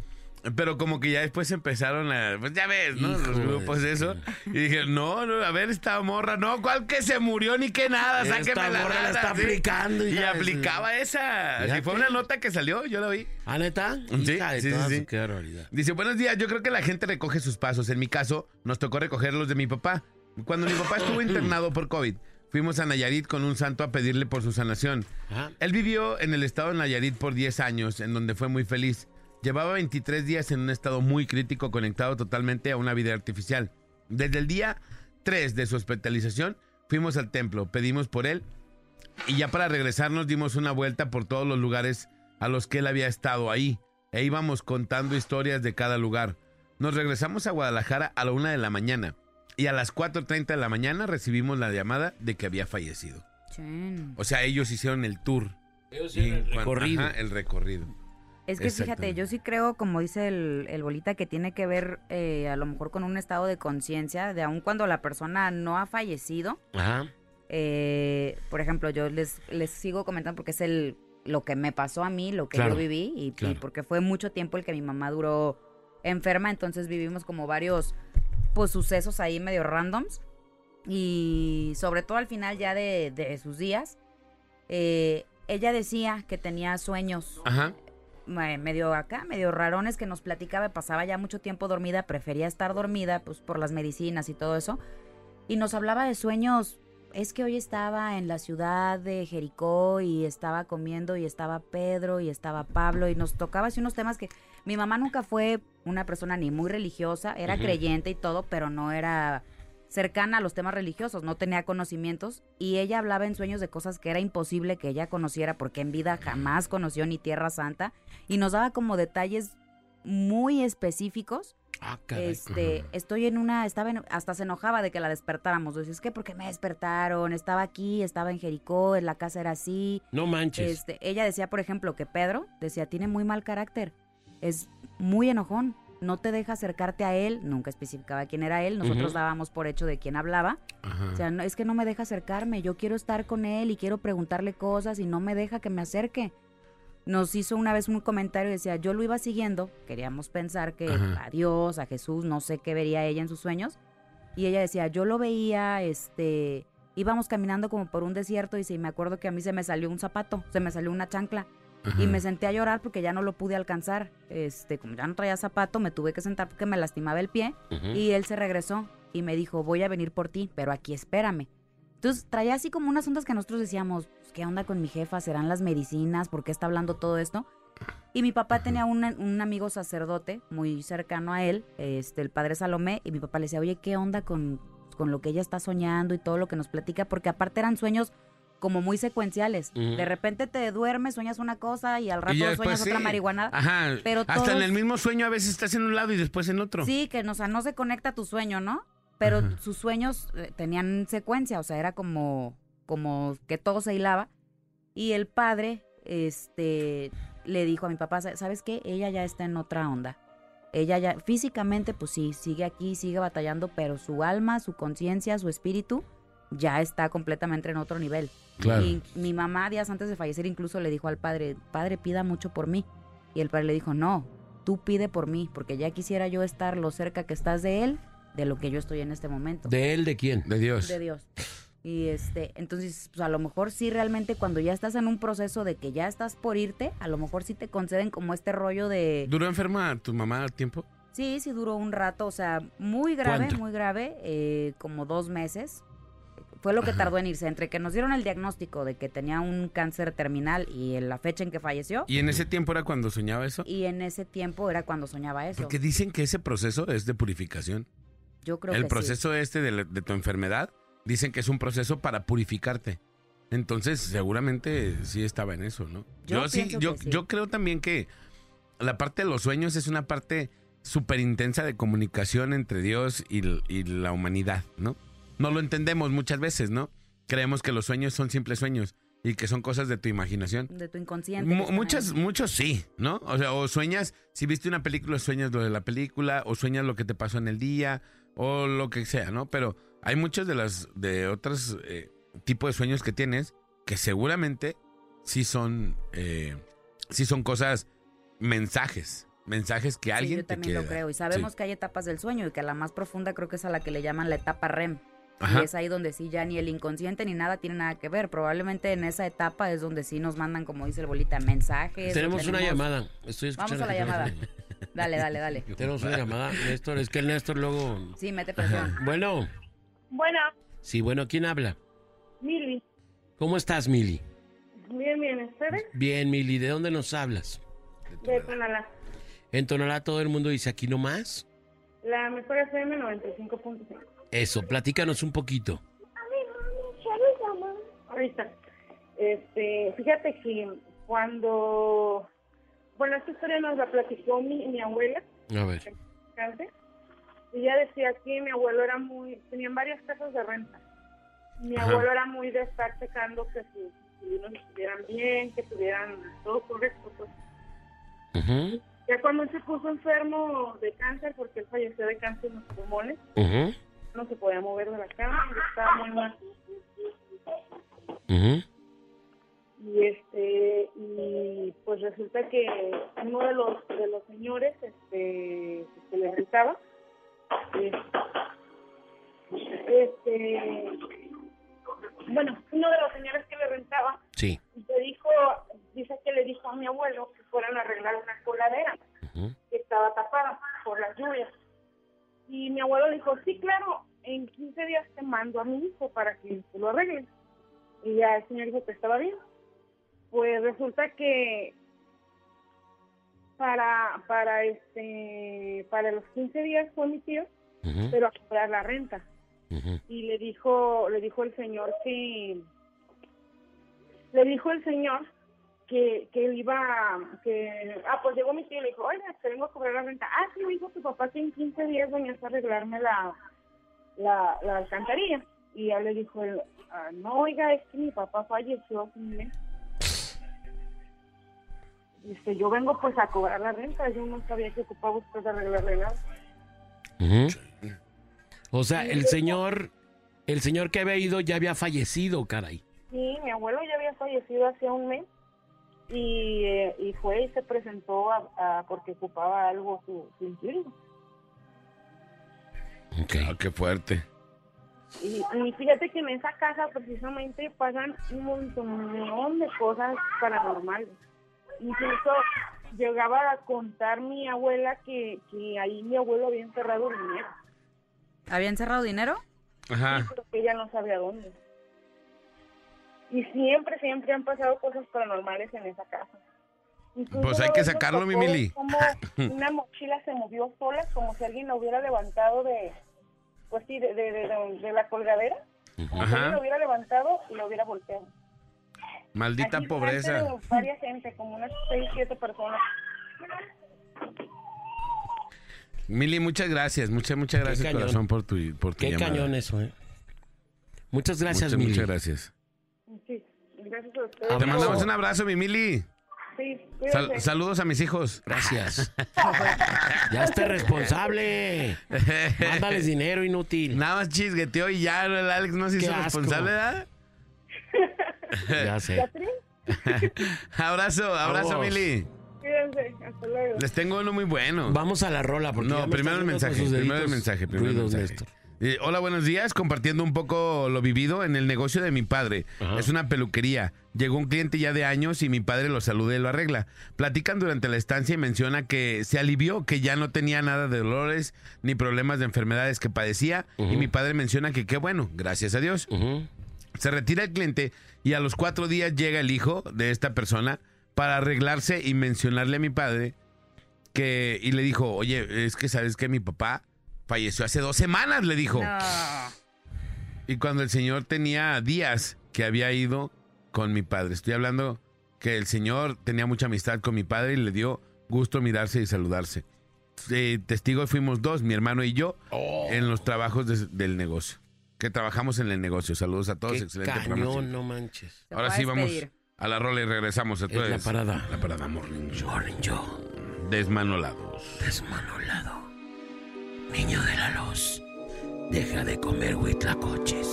Pero como que ya después empezaron a, pues ya ves, ¿no? Hijo Los grupos de eso. Y dije, no, no, a ver, esta morra, no, ¿cuál que se murió ni que nada? Esta Sáqueme la morra la lata", está sí. aplicando, Y de aplicaba esa. Fíjate. fue una nota que salió, yo la vi. ¿Ah, neta? Sí, sí, sí, Qué barbaridad. Dice, buenos días, yo creo que la gente recoge sus pasos. En mi caso, nos tocó recoger los de mi papá. Cuando mi papá estuvo internado por COVID, fuimos a Nayarit con un santo a pedirle por su sanación. Ajá. Él vivió en el estado de Nayarit por 10 años, en donde fue muy feliz. Llevaba 23 días en un estado muy crítico, conectado totalmente a una vida artificial. Desde el día 3 de su hospitalización, fuimos al templo, pedimos por él y ya para regresarnos dimos una vuelta por todos los lugares a los que él había estado ahí. E íbamos contando historias de cada lugar. Nos regresamos a Guadalajara a la una de la mañana. Y a las 4.30 de la mañana recibimos la llamada de que había fallecido. O sea, ellos hicieron el tour. Ellos Y hicieron el recorrido. ajá, el recorrido. Es que fíjate, yo sí creo, como dice el, el bolita, que tiene que ver eh, a lo mejor con un estado de conciencia, de aun cuando la persona no ha fallecido. Ajá. eh, por ejemplo, yo les, les sigo comentando porque es el lo que me pasó a mí, lo que Claro, yo viví, y, porque fue mucho tiempo el que mi mamá duró enferma, entonces vivimos como varios pues sucesos ahí medio randoms. Y sobre todo al final ya de, de sus días, eh, ella decía que tenía sueños Ajá. Me- medio acá, medio rarones que nos platicaba, pasaba ya mucho tiempo dormida, prefería estar dormida pues por las medicinas y todo eso. Y nos hablaba de sueños, es que hoy estaba en la ciudad de Jericó y estaba comiendo y estaba Pedro y estaba Pablo y nos tocaba así unos temas que mi mamá nunca fue una persona ni muy religiosa, era creyente y todo, pero no era cercana a los temas religiosos, no tenía conocimientos y ella hablaba en sueños de cosas que era imposible que ella conociera porque en vida jamás conoció ni Tierra Santa y nos daba como detalles muy específicos. Ah. Este, estoy en una, estaba en, hasta se enojaba de que la despertáramos. Decía, es que porque me despertaron, estaba aquí, estaba en Jericó, en la casa era así. No manches. Este, ella decía, por ejemplo, que Pedro decía, tiene muy mal carácter, es muy enojón, no te deja acercarte a él, nunca especificaba quién era él, nosotros dábamos por hecho de quién hablaba. Ajá. O sea, no, es que no me deja acercarme, yo quiero estar con él y quiero preguntarle cosas y no me deja que me acerque. Nos hizo una vez un comentario y decía, yo lo iba siguiendo, queríamos pensar que Ajá. a Dios, a Jesús, no sé qué vería ella en sus sueños. Y ella decía, yo lo veía, este, íbamos caminando como por un desierto y sí, me acuerdo que a mí se me salió un zapato, se me salió una chancla. Ajá. Y me senté a llorar porque ya no lo pude alcanzar. Este, como ya no traía zapato, me tuve que sentar porque me lastimaba el pie. Y él se regresó y me dijo, voy a venir por ti, pero aquí espérame. Entonces traía así como unas ondas que nosotros decíamos, "Pues, ¿qué onda con mi jefa? ¿Serán las medicinas? ¿Por qué está hablando todo esto? Y mi papá tenía un, un amigo sacerdote muy cercano a él, este, el padre Salomé, y mi papá le decía, oye, ¿qué onda con, con lo que ella está soñando y todo lo que nos platica? Porque aparte eran sueños como muy secuenciales. De repente te duermes, sueñas una cosa y al rato Y sueñas otra marihuana. Ajá. pero Hasta en el mismo sueño a veces estás en un lado y después en otro. Sí, que no, o sea, no se conecta tu sueño, ¿no? Pero Ajá. sus sueños eh, tenían secuencia, o sea, era como, como que todo se hilaba. Y el padre, este, le dijo a mi papá, "Sa- ¿sabes qué? Ella ya está en otra onda. Ella ya, físicamente, pues sí, sigue aquí, sigue batallando, pero su alma, su conciencia, su espíritu, ya está completamente en otro nivel. Claro. Y mi mamá, días antes de fallecer, incluso le dijo al padre, padre, pida mucho por mí. Y el padre le dijo, no, tú pide por mí, porque ya quisiera yo estar lo cerca que estás de él, de lo que yo estoy en este momento. ¿De él de quién? De Dios. De Dios. Y este, entonces, pues a lo mejor sí realmente cuando ya estás en un proceso de que ya estás por irte, a lo mejor sí te conceden como este rollo de... ¿Duró enferma tu mamá al tiempo? Sí, sí duró un rato, o sea, muy grave, ¿Cuánto? muy grave, eh, como dos meses. Fue lo que tardó en irse. Entre que nos dieron el diagnóstico de que tenía un cáncer terminal y en la fecha en que falleció, ¿Y en ese tiempo era cuando soñaba eso? y en ese tiempo era cuando soñaba eso. Porque dicen que ese proceso es de purificación. Yo creo el que sí. proceso este de, la- de tu enfermedad, dicen que es un proceso para purificarte. Entonces, seguramente sí estaba en eso, ¿no? Yo sí, yo, sí. yo creo también que la parte de los sueños es una parte súper intensa de comunicación entre Dios y la humanidad, ¿no? No lo entendemos muchas veces, ¿no? Creemos que los sueños son simples sueños y que son cosas de tu imaginación. De tu inconsciente. Están muchas, muchos sí, ¿no? O sea, o sueñas, si viste una película, sueñas lo de la película, o sueñas lo que te pasó en el día, o lo que sea, ¿no? Pero hay muchos de las, de otros eh, tipos de sueños que tienes que seguramente sí son, eh, sí son cosas, mensajes, mensajes que Sí, alguien yo te también lo creo. Y sabemos Sí. que hay etapas del sueño y que la más profunda creo que es a la que le llaman la etapa REM. Ajá. Y es ahí donde sí ya ni el inconsciente ni nada tiene nada que ver. Probablemente en esa etapa es donde sí nos mandan, como dice el bolita, mensajes. Tenemos una llamada. Estoy Vamos escuchando a la llamada. tenemos- Dale, dale, *laughs* dale. Tenemos una llamada. Néstor, es que el Néstor luego... Sí, mete presión. Bueno, Bueno, sí, bueno, ¿quién habla? Mili, ¿Cómo estás, Mili? bien, bien, ¿ustedes? Bien, Mili, ¿de dónde nos hablas? De Tonalá. En Tonalá todo el mundo dice aquí nomás. La mejor FM 95.5. Eso, platícanos un poquito. Ahorita. Este, fíjate que cuando... Bueno, esta historia nos la platicó mi, mi abuela, A ver. Y ella decía que mi abuelo era muy... Tenían varias casas de renta. Mi Ajá. abuelo era muy de estar checando que sus inquilinos estuvieran bien, que tuvieran todo correcto. Pues. Ujú, Ya cuando él se puso enfermo de cáncer, porque él falleció de cáncer en los pulmones, ujú, no se podía mover de la cama, y estaba muy mal. ujú. Y este y pues resulta que uno de los de los señores este que le gritaba este bueno, uno de los señores que le rentaba Sí. le dijo, dice que le dijo a mi abuelo que fueran a arreglar una coladera que estaba tapada por las lluvias. Y mi abuelo dijo, sí, claro, en 15 días te mando a mi hijo para que lo arregle. Y ya el señor dijo que estaba bien. Pues resulta que para para este para los 15 días fue mi tío, Ujú, pero a cobrar la renta. Y le dijo le dijo el señor que le dijo el señor que, que él iba, que, ah, pues llegó mi tío y le dijo, oiga, te vengo a cobrar la renta. Ah, sí, me dijo tu papá que en 15 días venías a arreglarme la, la, la alcantarilla. Y ya le dijo él, "Ah, no, oiga, es que mi papá falleció hace un mes. Dice, yo vengo pues a cobrar la renta, yo no sabía que ocupaba usted de arreglarle nada. O sea, el señor, el señor que había ido ya había fallecido, caray. Sí, mi abuelo ya había fallecido hace un mes y, eh, y fue y se presentó a, a- porque ocupaba algo su, su inquilino. Ok. Ah, qué fuerte. Y, y fíjate que en esa casa precisamente pasan un montón de cosas paranormales. Incluso llegaba a contar mi abuela que, que ahí mi abuelo había enterrado dinero, ¿Había encerrado dinero? Ajá. pero que ella no sabía dónde. Y siempre, siempre han pasado cosas paranormales en esa casa. Incluso Pues hay que sacarlo, mi Mili. Como *laughs* una mochila se movió sola, como si alguien la hubiera levantado de, pues sí, de, de, de- de la colgadera. Como si Ajá. alguien la hubiera levantado y la hubiera volteado. Maldita Así pobreza. Varias gente, como unas seis, siete personas. Mili, muchas gracias. Muchas, muchas gracias, corazón, por tu, por tu Qué llamada. cañón eso, ¿eh? Muchas gracias, muchas, Mili. muchas gracias. Sí, gracias a ustedes. Te mandamos un abrazo, mi Mili. Sí, Sal- saludos a mis hijos. Gracias. *laughs* ya esté responsable. Mándales dinero inútil. Nada más chisgueteó y ya el Alex no se Qué hizo asco. responsable, ¿verdad? *laughs* Ya sé. *laughs* Abrazo, abrazo, Vamos. Mili. Cuídense, hasta luego. Les tengo uno muy bueno. Vamos a la rola. Porque No, primero el mensaje, primero el mensaje, primero el mensaje. Eh, hola, buenos días. Compartiendo un poco lo vivido en el negocio de mi padre. Ajá. Es una peluquería. Llegó un cliente ya de años y mi padre lo saluda y lo arregla. Platican durante la estancia y menciona que se alivió, que ya no tenía nada de dolores ni problemas de enfermedades que padecía. Y mi padre menciona que qué bueno, gracias a Dios. Se retira el cliente y a los cuatro días llega el hijo de esta persona para arreglarse y mencionarle a mi padre que y le dijo, oye, es que sabes que mi papá falleció hace dos semanas, le dijo. No. Y cuando el señor tenía días que había ido con mi padre, estoy hablando que el señor tenía mucha amistad con mi padre y le dio gusto mirarse y saludarse. Eh, testigos fuimos dos, mi hermano y yo, Oh. en los trabajos de- del negocio. Que trabajamos en el negocio. Saludos a todos, Qué excelente cañón, programación. no manches. Ahora sí vamos a la rola y regresamos. Es la parada. La parada Morning Show. Morning Show. Desmanolados. Desmanolado. Niño de la luz. Deja de comer huitlacoches.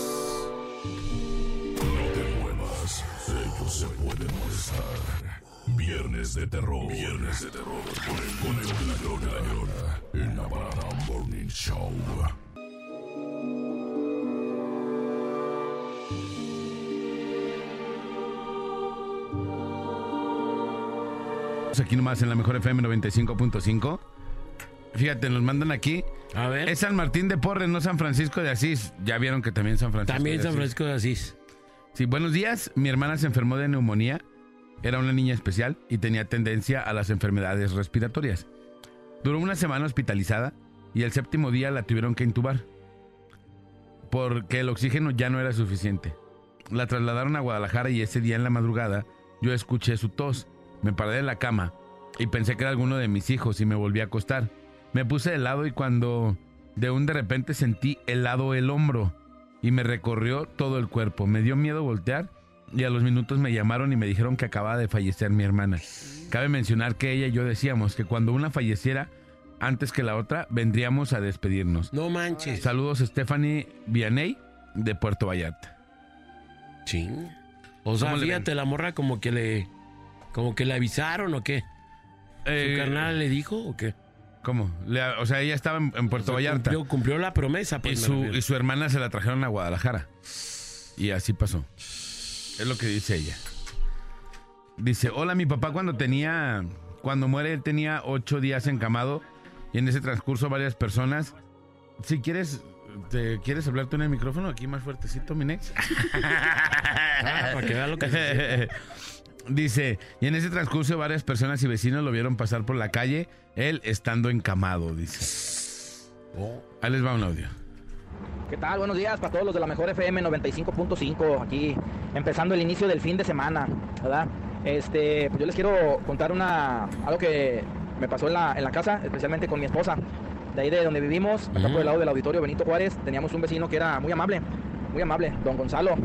No te muevas, ellos se pueden molestar. Viernes de terror. Viernes de terror. Con el, con el de la llora. En la parada Morning Show. Aquí nomás en la mejor FM 95.5. Fíjate, nos mandan aquí. A ver. Es San Martín de Porres, no San Francisco de Asís. Ya vieron que también San Francisco. También de San. Francisco de Asís. Sí, buenos días. Mi hermana se enfermó de neumonía. Era una niña especial y tenía tendencia a las enfermedades respiratorias. Duró una semana hospitalizada y el séptimo día la tuvieron que intubar porque el oxígeno ya no era suficiente. La trasladaron a Guadalajara y ese día en la madrugada yo escuché su tos. Me paré de la cama y pensé que era alguno de mis hijos y me volví a acostar. Me puse de lado y cuando de un de repente sentí helado el hombro y me recorrió todo el cuerpo. Me dio miedo voltear y a los minutos me llamaron y me dijeron que acababa de fallecer mi hermana. Cabe mencionar que ella y yo decíamos que cuando una falleciera antes que la otra vendríamos a despedirnos. No manches. Saludos Stephanie Vianey de Puerto Vallarta. Ching. O sea, ¿Cómo le fíjate, la morra como que le. Como que le avisaron o qué. ¿Su Eh, carnal le dijo o qué? ¿Cómo? Le- o sea, ella estaba en, en Puerto O sea, Vallarta Cumplió, cumplió la promesa, y pues. me su, y su hermana se la trajeron a Guadalajara. Y así pasó. Es lo que dice ella. Dice, hola, mi papá cuando tenía, cuando muere él tenía ocho días encamado y en ese transcurso varias personas. Si quieres, ¿te quieres hablar tú en el micrófono aquí más fuertecito, mi nex? *laughs* Ah, para que vea lo que se *laughs* Dice, y en ese transcurso varias personas y vecinos lo vieron pasar por la calle, él estando encamado, dice. Oh. Ahí les va un audio. ¿Qué tal? Buenos días para todos los de la mejor FM 95.5, aquí empezando el inicio del fin de semana, ¿verdad? Este, pues yo les quiero contar una algo que me pasó en la, en la casa, especialmente con mi esposa. De ahí de donde vivimos, acá Ujú. por el lado del auditorio Benito Juárez, teníamos un vecino que era muy amable, muy amable, don Gonzalo.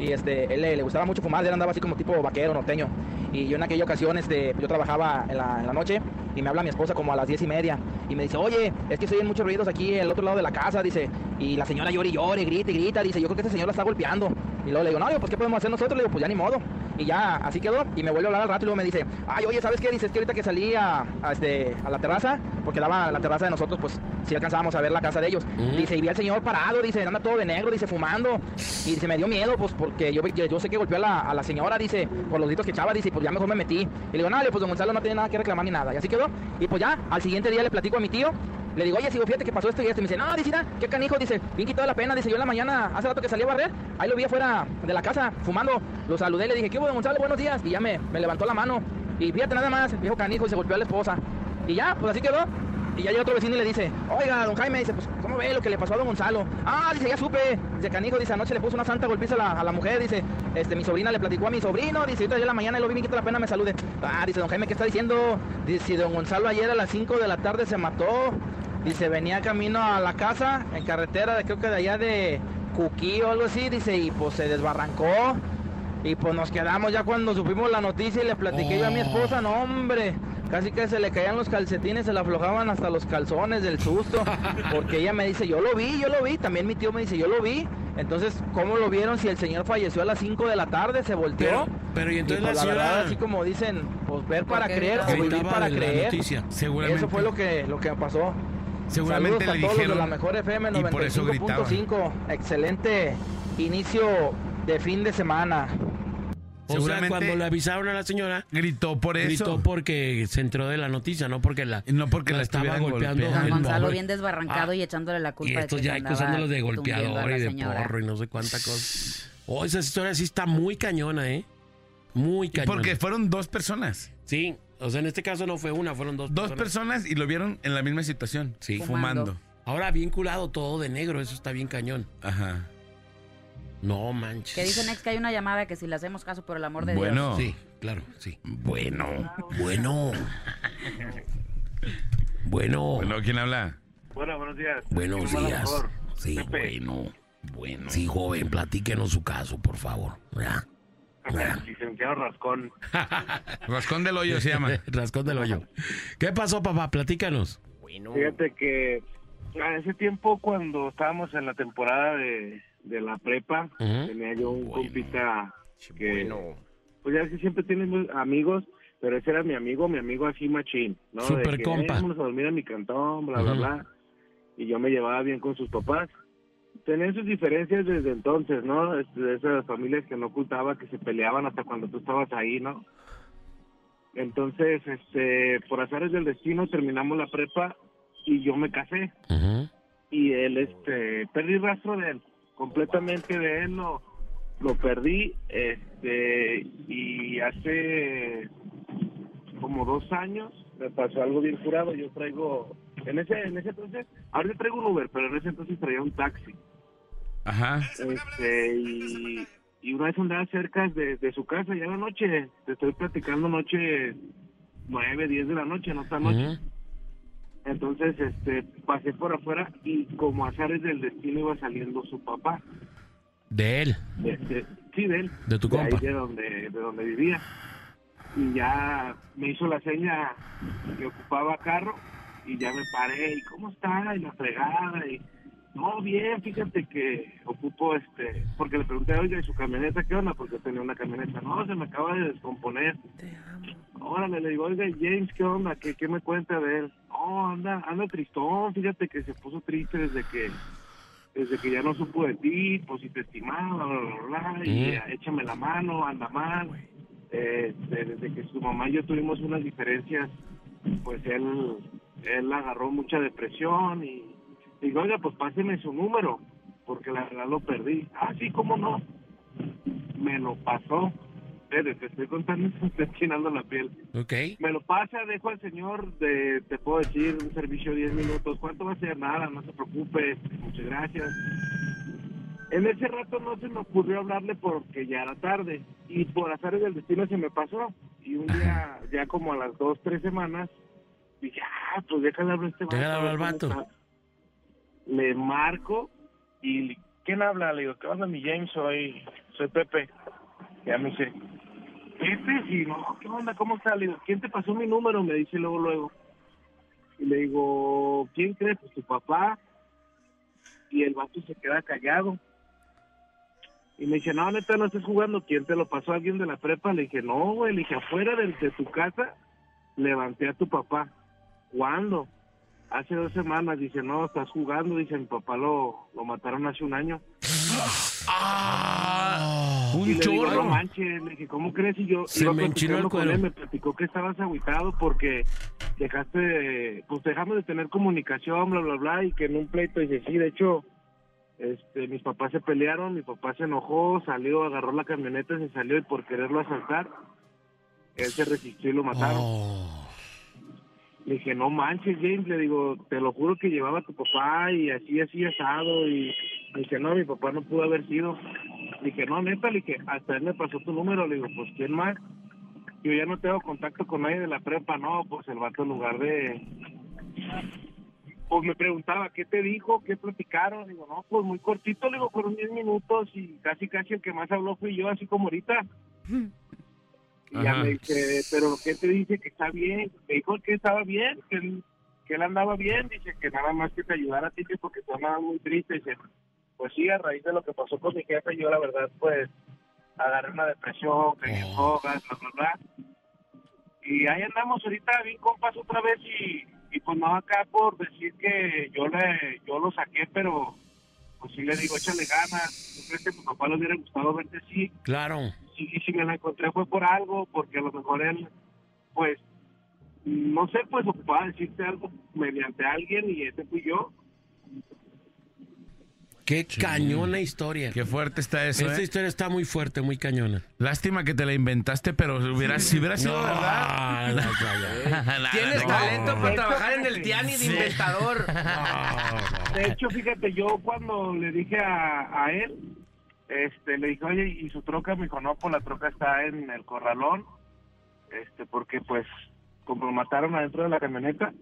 Y este, él le, le gustaba mucho fumar, él andaba así como tipo vaquero, norteño. Y yo en aquella ocasión, este, yo trabajaba en la, noche y me habla mi esposa como a las diez y media y me dice, oye, es que se oyen muchos ruidos aquí en el otro lado de la casa, dice, y la señora llora y llora y grita y grita, dice, yo creo que este señor la está golpeando. Y luego le digo, no, pues ¿qué podemos hacer nosotros? Le digo, pues ya ni modo. Y ya así quedó y me vuelve a hablar al rato y luego me dice, ay, oye, ¿sabes qué? Dice, es que ahorita que salí a, a, este, a la terraza, porque daba la terraza de nosotros, pues sí alcanzábamos a ver la casa de ellos. Dice, y vi al señor parado, dice, anda todo de negro, dice, fumando. Y dice, me dio miedo, pues porque yo, yo, sé que golpeó a la, a la señora, dice, por los gritos que echaba, dice, pues ya mejor me metí. Y le digo, no, le, pues don Gonzalo no tiene nada que reclamar ni nada. Y así quedó. Y pues ya, al siguiente día le platico a mi tío. Le digo, oye, sigo, fíjate que pasó esto y esto. Y me dice, no, dice, "mira, qué canijo, dice, bien quitado la pena. Dice, yo en la mañana, hace rato que salí a barrer, ahí lo vi afuera de la casa, fumando. Lo saludé, le dije, ¿qué hubo, don Gonzalo? Buenos días. Y ya me, me levantó la mano. Y fíjate nada más, viejo canijo, y se golpeó a la esposa. Y ya, pues así quedó. Y ya llega otro vecino y le dice, oiga, don Jaime, dice, pues, ¿cómo ve lo que le pasó a don Gonzalo? Ah, dice, ya supe. Dice, canijo, dice, anoche le puso una santa golpiza a la, mujer, dice, este, mi sobrina le platicó a mi sobrino, dice, ahorita ya en la mañana y lo vi, bien quita la pena, me salude. Ah, dice, don Jaime, ¿qué está diciendo? Dice, don Gonzalo ayer a las 5 de la tarde se mató, dice, venía camino a la casa, en carretera, de, creo que de allá de Cuquí o algo así, dice, y pues se desbarrancó. Y pues nos quedamos ya cuando supimos la noticia y le platiqué yo a mi esposa, no hombre, casi que se le caían los calcetines, se le aflojaban hasta los calzones del susto, *laughs* porque ella me dice, yo lo vi, yo lo vi, también mi tío me dice, yo lo vi. Entonces, ¿cómo lo vieron si el señor falleció a las 5 de la tarde, se volteó? Pero, pero y Y entonces pues, la la verdad, señora así como dicen, pues ver para creer o vivir para creer. noticia. Seguramente. Eso fue lo que, lo que pasó. Seguramente Saludos le a todos los de la dijeron mejor FM y por eso gritaba. 95.5. Excelente inicio de fin de semana. O sea, Seguramente cuando le avisaron a la señora, gritó por eso. gritó porque se enteró de la noticia, no porque la, No porque la, estaba estuvieran golpeando. golpeando. Gonzalo bien desbarrancado Ah, y echándole la culpa Y de estos que ya acusándolos de golpeador la y de porro y no sé cuánta cosa. Oh, esa historia sí está muy cañona, ¿eh? Muy cañona. Porque fueron dos personas. Sí, o sea, en este caso no fue una, fueron dos, Dos personas y lo vieron en la misma situación. Sí. Fumando. Fumando. Ahora bien culado todo de negro, eso está bien cañón. Ajá. No manches. Que dicen ex que hay una llamada que si le hacemos caso por el amor de Dios. Bueno. Sí, claro, sí. Bueno. Bueno. Bueno. Bueno, ¿quién habla? Bueno, buenos días. Buenos ¿Quién habla días. Sí, Pepe. bueno. Bueno. Sí, joven, platíquenos su caso, por favor. ¿verdad? Licenciado Rascón. *laughs* Rascón del hoyo se llama. *laughs* Rascón del hoyo. ¿Qué pasó, papá? Platícanos. Fíjate que a ese tiempo cuando estábamos en la temporada de, de la prepa, tenía yo un compita que, pues ya que siempre tienes amigos, pero ese era mi amigo, mi amigo así machín, ¿no? Super de que, compa. "Eh, vámonos a dormir a mi cantón, bla, bla, bla. Y yo me llevaba bien con sus papás. Tenían sus diferencias desde entonces, ¿no? Este, De esas familias que no ocultaba, que se peleaban hasta cuando tú estabas ahí, ¿no? Entonces, este, por azares del destino terminamos la prepa y yo me casé y él, este, perdí rastro de él, completamente de él lo, lo perdí, este, y hace como dos años me pasó algo bien curado, yo traigo, en ese, en ese entonces, ahora traigo un Uber, pero en ese entonces traía un taxi, Ajá. este, y, y una vez andaba cerca de, de su casa, ya la noche, te estoy platicando noche nueve, diez de la noche, no tan noche. Entonces, este, pasé por afuera y como azares del destino iba saliendo su papá. De él. de- de- sí, de él. De tu ahí compa. de donde, de donde vivía. Y ya me hizo la seña que ocupaba carro y ya me paré. ¿Y cómo está? Y la fregada. Y, no, bien, fíjate que ocupo este. Porque le pregunté, oye, ¿y su camioneta qué onda? Porque tenía una camioneta. No, se me acaba de descomponer. Órale, le digo, oiga, James, ¿qué onda? ¿Qué, qué me cuenta de él? No, anda, anda tristón, fíjate que se puso triste desde que desde que ya no supo de ti, pues si te estimaba, bla, bla, bla, y eh, échame la mano, anda mal. Eh, de- desde que su mamá y yo tuvimos unas diferencias, pues él, él agarró mucha depresión y digo, oiga, pues páseme su número, porque la verdad lo perdí. Ah, sí, cómo no. Me lo pasó. Espere, te estoy contando, *laughs* me estoy chinando la piel. Ok. Me lo pasa, dejo al señor, de, te puedo decir, un servicio de 10 minutos. ¿Cuánto va a ser? Nada, no se preocupe. Muchas gracias. En ese rato no se me ocurrió hablarle porque ya era tarde. Y por azares del destino se me pasó. Y un día, ya como a las dos, tres semanas, dije, ah, pues déjale hablar a este vato. Déjale hablar al vato. Está". Le marco y, ¿quién habla? Le digo, ¿qué onda, mi James? Soy, soy Pepe. Ya me dice, Pepe, sí, no, ¿qué onda? ¿Cómo está? Le digo, ¿quién te pasó mi número? Me dice luego, luego. Y le digo, ¿quién crees? Pues tu papá. Y el vato se queda callado. Y me dice, no, neta, no estés jugando. ¿Quién te lo pasó? ¿Alguien de la prepa? Le dije, no, güey. Le dije, afuera de, de tu casa, levanté a tu papá. ¿Cuándo? Hace dos semanas. Dice, no, estás jugando. Dice, mi papá lo, lo mataron hace un año. Ah, Y un le digo, no manches, le dije, ¿cómo crees? Y yo Se iba me enchinó el platicando con él, me platicó que estabas agüitado porque dejaste, de- pues dejamos de tener comunicación, bla, bla, bla, y que en un pleito dice, sí, de hecho, este, mis papás se pelearon, mi papá se enojó, salió, agarró la camioneta, se salió y por quererlo asaltar, él se resistió y lo mataron. Oh. Le dije, no manches, James, le digo, te lo juro que llevaba a tu papá y así, así asado. Y me dice, no, mi papá no pudo haber sido. Le dije, no, neta, le dije, hasta él me pasó tu número. Le digo, pues, ¿quién más? Yo ya no tengo contacto con nadie de la prepa. No, pues el vato en lugar de... Pues me preguntaba, ¿qué te dijo? ¿Qué platicaron? Digo, no, pues muy cortito, le digo, fueron 10 minutos y casi, casi el que más habló fui yo, así como ahorita. Y ya me dice, pero ¿qué te dice que está bien? Me dijo que estaba bien, que él, que él andaba bien. Dice que nada más que te ayudara a ti, que porque tú andabas muy triste. Dice, pues sí, a raíz de lo que pasó con mi jefe, yo la verdad, pues, agarré una depresión, caí en drogas, bla, bla, bla. Y ahí andamos ahorita bien compas otra vez y y pues no acá por decir que yo le yo lo saqué, pero pues sí le digo, échale ganas. Yo creo que a mi papá le hubiera gustado verte así. Claro. Y, y si me la encontré fue por algo, porque a lo mejor él, pues, no sé, pues ocupaba decirte algo mediante alguien y ese fui yo. Qué cañona historia. Qué fuerte está eso, Esta ¿eh? historia está muy fuerte, muy cañona. Lástima que te la inventaste, pero hubiera, si hubiera sido No, verdad. no, no, no. *laughs* Tienes no. talento para De trabajar en el. Tiani de Sí. inventador. *laughs* De hecho, fíjate, yo cuando le dije a, a él, este, le dije, oye, ¿y su troca? Me dijo, no, pues la troca está en el corralón, este, porque pues, como lo mataron adentro de la camioneta,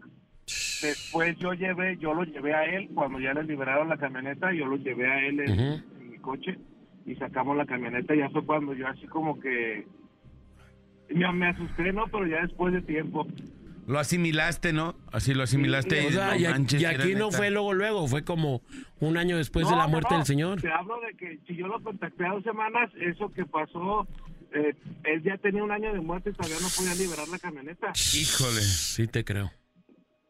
después yo llevé, yo lo llevé a él, cuando ya le liberaron la camioneta, yo lo llevé a él en mi coche y sacamos la camioneta, ya fue cuando yo así como que, me, me asusté, ¿no? Pero ya después de tiempo. Lo asimilaste, ¿no? Así lo asimilaste. Y sea, no y, a- manches, y era aquí no neta. fue luego, luego, fue como un año después de la muerte no. del señor. Te hablo de que si yo lo contacté a dos semanas, eso que pasó, eh, él ya tenía un año de muerte y todavía no podía liberar la camioneta. Híjole. Sí, te creo.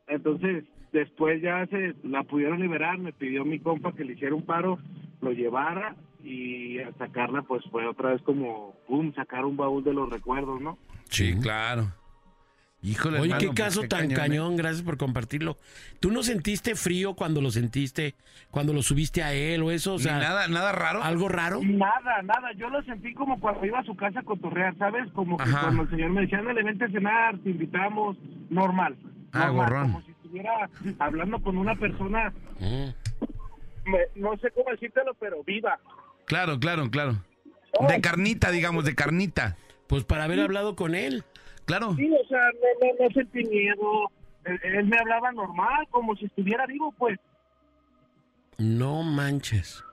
Entonces, después ya se la pudieron liberar, me pidió mi compa que le hiciera un paro, lo llevara y al sacarla pues fue otra vez como, boom, sacar un baúl de los recuerdos, ¿no? Sí, claro. Híjole, Oye, hermano, qué pues, caso qué tan cañón, ¿eh? cañón, gracias por compartirlo. ¿Tú no sentiste frío cuando lo sentiste, cuando lo subiste a él o eso? O sea, nada, nada raro. algo raro. Nada, nada, yo lo sentí como cuando iba a su casa a cotorrear, ¿sabes? Como que Ajá. cuando el señor me decía, ándale, vente a cenar, te invitamos, normal. Ah, normal, gorrón. Como si estuviera hablando con una persona, Mm. me- no sé cómo decírtelo, pero viva. Claro, claro, claro. De carnita, digamos, de carnita. Pues para haber hablado con él. Claro. Sí, o sea, no, no, no sentí miedo. Él, él me hablaba normal, como si estuviera vivo, pues. No manches.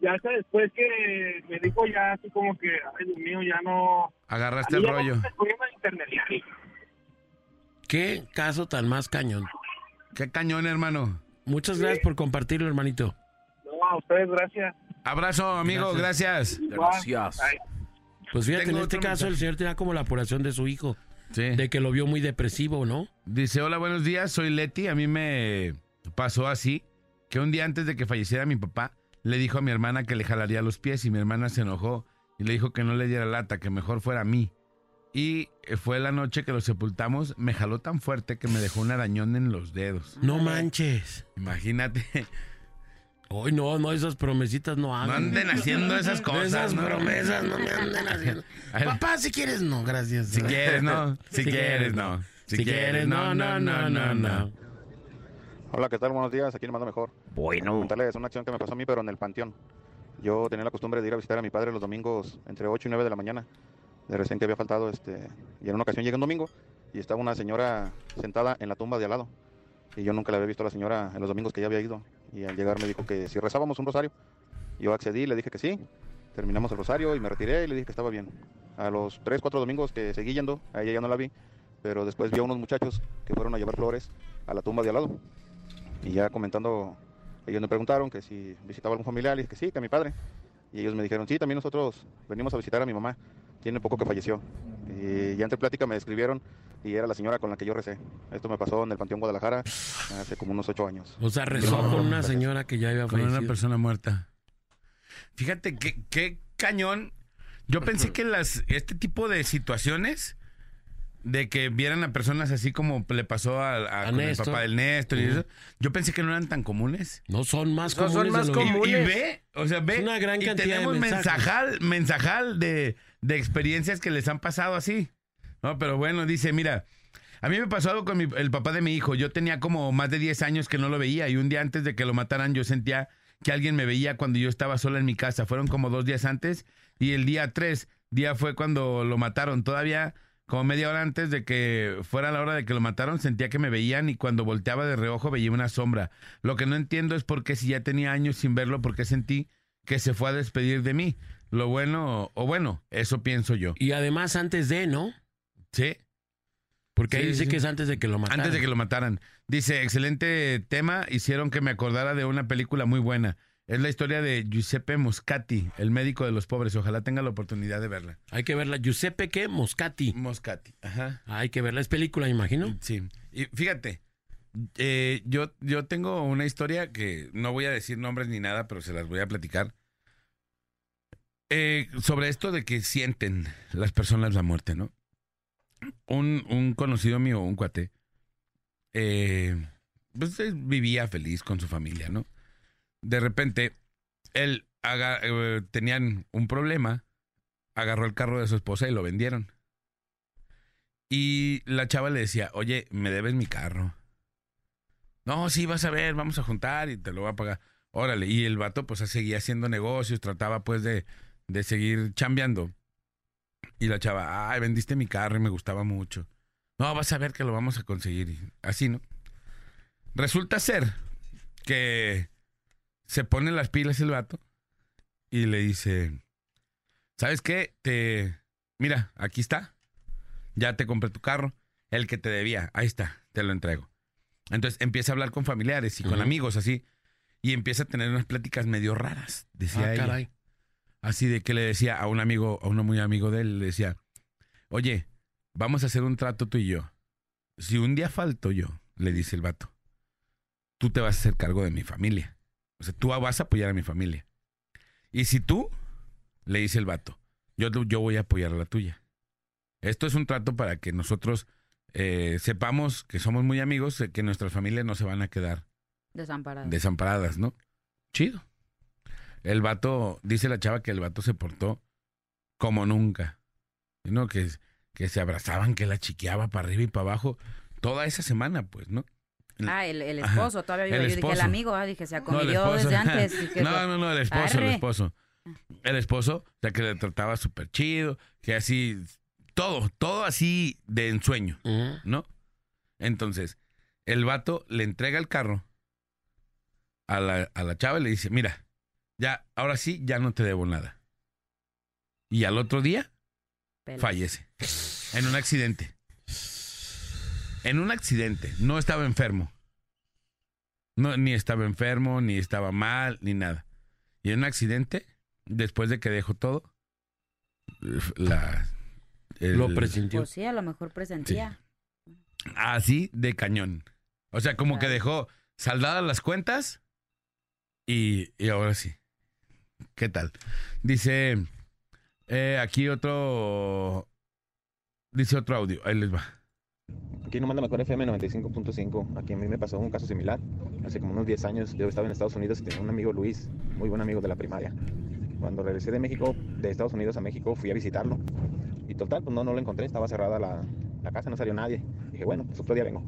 Ya hasta después que me dijo ya así como que, ay, Dios mío, ya no... Agarraste el rollo. de. Qué caso tan más cañón. Qué cañón, hermano. Muchas gracias por compartirlo, hermanito. No, a ustedes, gracias. Abrazo, amigo, gracias. Gracias. Pues fíjate, Tengo en este caso el señor tenía como la apuración de su hijo, Sí. de que lo vio muy depresivo, ¿no? Dice, hola, buenos días, soy Leti. A mí me pasó así, que un día antes de que falleciera mi papá, le dijo a mi hermana que le jalaría los pies y mi hermana se enojó y le dijo que no le diera lata, que mejor fuera a mí. Y eh, fue la noche que lo sepultamos, me jaló tan fuerte que me dejó un arañón en los dedos. No manches. Imagínate, Hoy no, no, esas promesitas no hagan. no anden haciendo esas cosas. Esas ¿no? promesas no me anden haciendo. *laughs* Papá, si quieres, no, gracias. Si quieres, no. Si quieres, no. Si quieres, no, no, no, no, no. Hola, ¿qué tal? Buenos días, aquí le mando mejor. Bueno. Contarles una acción que me pasó a mí, pero en el panteón. Yo tenía la costumbre de ir a visitar a mi padre los domingos entre 8 y 9 de la mañana. De recién que había faltado, este, y en una ocasión llegué un domingo y estaba una señora sentada en la tumba de al lado. Y yo nunca la había visto a la señora en los domingos que ya había ido. Y al llegar me dijo que si rezábamos un rosario. Yo accedí, le dije que sí. Terminamos el rosario y me retiré y le dije que estaba bien. A los 3, 4 domingos que seguí yendo, a ella ya no la vi. Pero después vi a unos muchachos que fueron a llevar flores a la tumba de al lado. Y ya comentando, ellos me preguntaron que si visitaba algún familiar, y dije que sí, que a mi padre. Y ellos me dijeron, sí, también nosotros venimos a visitar a mi mamá, tiene poco que falleció. Y ya entre plática me describieron y era la señora con la que yo recé. Esto me pasó en el Panteón Guadalajara hace como unos ocho años. O sea, rezó No, con una gracias. señora que ya había Con fallecido. una persona muerta. Fíjate qué, qué cañón. Yo pensé *clears throat* que las este tipo de situaciones de que vieran a personas así como le pasó a, a- A con el Néstor. papá del Néstor y eso, yo pensé que no eran tan comunes. No, son más No, son comunes. más de lo- Y- Y, comunes. ve, o sea, ve. Es una gran y cantidad de tenemos mensajes. mensajal, mensajal de, de experiencias que les han pasado así. No, pero bueno, dice, mira, a mí me pasó algo con mi- el papá de mi hijo. Yo tenía como más de 10 años que no lo veía y un día antes de que lo mataran yo sentía que alguien me veía cuando yo estaba sola en mi casa. Fueron como dos días antes y el día 3, día fue cuando lo mataron. Todavía como media hora antes de que fuera la hora de que lo mataron, sentía que me veían y cuando volteaba de reojo veía una sombra. Lo que no entiendo es por qué si ya tenía años sin verlo, por qué sentí que se fue a despedir de mí. Lo bueno, o bueno, eso pienso yo. Y además antes de, ¿no? ¿Sí? Porque ahí Sí, dice sí. que es antes de que lo mataran. Antes de que lo mataran. Dice, excelente tema, hicieron que me acordara de una película muy buena. Es la historia de Giuseppe Moscati, el médico de los pobres. Ojalá tenga la oportunidad de verla. Hay que verla. Giuseppe, ¿qué? Moscati. Moscati, ajá. Hay que verla. Es película, me imagino. Sí. Y fíjate, Eh, yo, yo tengo una historia que no voy a decir nombres ni nada, pero se las voy a platicar. Eh, sobre esto de que sienten las personas la muerte, ¿no? Un, un conocido mío, un cuate, eh, pues vivía feliz con su familia, ¿no? De repente, él haga- eh, tenían un problema, agarró el carro de su esposa y lo vendieron. Y la chava le decía, oye, me debes mi carro. No, sí, vas a ver, vamos a juntar y te lo voy a pagar. Órale, y el vato pues seguía haciendo negocios, trataba pues de, de seguir chambeando. Y la chava, ay, vendiste mi carro y me gustaba mucho. No, vas a ver que lo vamos a conseguir. Y así, ¿no? Resulta ser que se pone las pilas el vato y le dice, ¿sabes qué? Te, mira, aquí está. Ya te compré tu carro. El que te debía, ahí está, te lo entrego. Entonces empieza a hablar con familiares y con amigos así. Y empieza a tener unas pláticas medio raras, decía Ah, ella. caray. Así de que le decía a un amigo, a uno muy amigo de él, le decía, oye, vamos a hacer un trato tú y yo. Si un día falto yo, le dice el vato, tú te vas a hacer cargo de mi familia. O sea, tú vas a apoyar a mi familia. Y si tú, le dice el vato, yo, yo voy a apoyar a la tuya. Esto es un trato para que nosotros eh, sepamos que somos muy amigos, que nuestras familias no se van a quedar Desamparado. desamparadas, ¿no? Chido. El vato, dice la chava que el vato se portó como nunca. ¿No? Que, que se abrazaban, que la chiqueaba para arriba y para abajo. Toda esa semana, pues, ¿no? Ah, el, el Ajá. esposo, todavía yo, El yo dije el esposo. amigo, ah, dije, se No, acomidió esposo. desde antes. *laughs* no, no, no, el esposo, el esposo. El esposo, o sea, que le trataba súper chido, que así, todo, todo así de ensueño. ¿no? Entonces, el vato le entrega el carro a la, a la chava y le dice, mira, ya, ahora sí, ya no te debo nada. Y al otro día, fallece. En un accidente. En un accidente. No estaba enfermo. No, ni estaba enfermo, ni estaba mal, ni nada. Y en un accidente, después de que dejó todo, la... el- Lo presintió. Pues sí, a lo mejor presentía. Así de cañón. O sea, como que dejó saldadas las cuentas y, y ahora sí. ¿Qué tal? Dice eh, aquí otro... Dice otro audio. Ahí les va. Aquí no manda mejor FM 95.5. Aquí a mí me pasó un caso similar. Hace como unos 10 años yo estaba en Estados Unidos y tenía un amigo Luis, muy buen amigo de la primaria. Cuando regresé de México, de Estados Unidos a México, fui a visitarlo. Y total, pues no, no lo encontré, estaba cerrada la, la casa, no salió nadie. Dije, bueno, pues otro día vengo.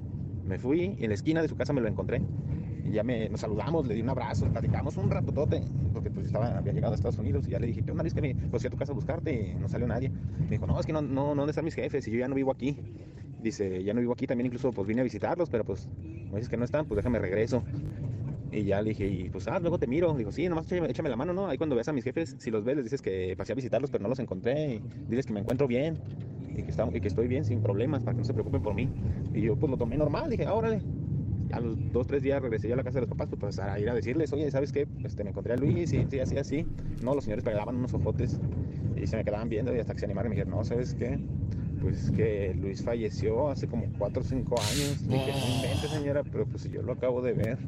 Me fui y en la esquina de su casa me lo encontré. Y ya me, nos saludamos, le di un abrazo, platicamos un ratotote, porque pues estaba, había llegado a Estados Unidos y ya le dije, ¿qué onda? Es que me, pues fui a tu casa a buscarte no salió nadie. Me dijo, no, es que no, no, no, ¿dónde están mis jefes? Y yo ya no vivo aquí. Dice, ya no vivo aquí, también incluso pues vine a visitarlos, pero pues me dices que no están, pues déjame regreso. Y ya le dije, y pues, ah, luego te miro. Dijo, sí, nomás échame, échame la mano, ¿no? Ahí cuando veas a mis jefes, si los ves, les dices que pasé a visitarlos, pero no los encontré. Y diles que me encuentro bien y que, está- y que estoy bien, sin problemas, para que no se preocupen por mí. Y yo, pues lo tomé normal, dije, ah, órale. A los dos, tres días regresé yo a la casa de los papás, pues, pues, a ir a decirles, oye, ¿sabes qué? Este, me encontré a Luis, y sí, así, así. No, los señores pegaban unos ojotes y se me quedaban viendo y hasta que se animaron y me dijeron, no, ¿sabes qué? Pues que Luis falleció hace como cuatro o cinco años. Dije, no inventes, señora, pero pues yo lo acabo de ver.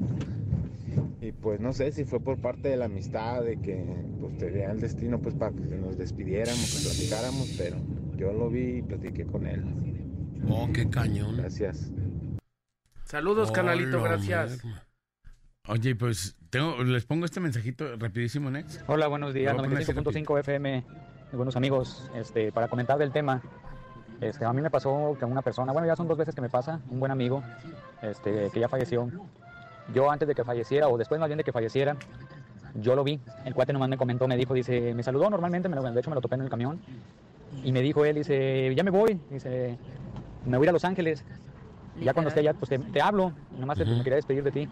Y pues no sé si fue por parte de la amistad, de que pues tenía el destino pues para que nos despidiéramos, que platicáramos, pero yo lo vi y platiqué con él. Oh, qué cañón. Gracias. Saludos, canalito, Hola, gracias. merma. Oye, pues tengo, les pongo este mensajito rapidísimo, Nex. Hola, buenos días. Lo voy a poner así 95.5 FM, buenos amigos. Este, para comentar del tema, este, a mí me pasó que una persona, bueno, ya son dos veces que me pasa, un buen amigo, este, que ya falleció. Yo antes de que falleciera, o después más bien de que falleciera, yo lo vi. El cuate nomás me comentó, me dijo, dice, me saludó normalmente, me lo- de hecho me lo topé en el camión. Y me dijo él, dice, ya me voy, dice, me voy a Los Ángeles. Ya cuando esté allá, pues te, te hablo, nomás te- Ujú. me quería despedir de ti.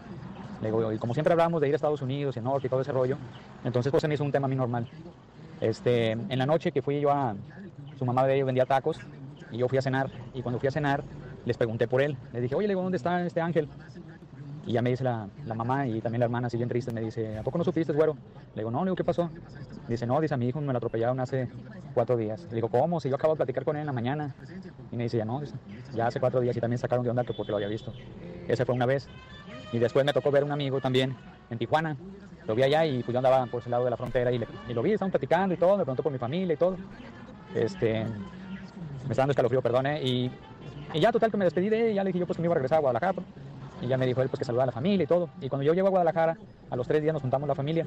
Le digo, y como siempre hablamos de ir a Estados Unidos y norte y todo ese rollo, entonces pues se me hizo un tema a mí normal. Este, en la noche que fui yo a, su mamá de ellos vendía tacos y yo fui a cenar y cuando fui a cenar les pregunté por él. Les dije, oye, le digo, ¿dónde está este ángel? Y ya me dice la, la mamá y también la hermana, así bien triste, me dice, ¿a poco no supiste, güero? Le digo, no, le digo, ¿qué pasó? Dice, no, dice, a mi hijo me lo atropellaron hace cuatro días. Le digo, ¿cómo? Si yo acabo de platicar con él en la mañana. Y me dice, ya no, dice, ya hace cuatro días y también sacaron de onda que porque lo había visto. Esa fue una vez. Y después me tocó ver un amigo también en Tijuana. Lo vi allá y pues yo andaba por ese lado de la frontera y, le- y lo vi, estaban platicando y todo, me preguntó por mi familia y todo. Este, me está dando escalofrío, perdón, ¿eh? Y, y ya total que me despedí de él ya le dije yo pues que me iba a regresar a Guadalajara. Y ya me dijo él pues que saludara a la familia y todo. Y cuando yo llego a Guadalajara, a los tres días nos juntamos la familia.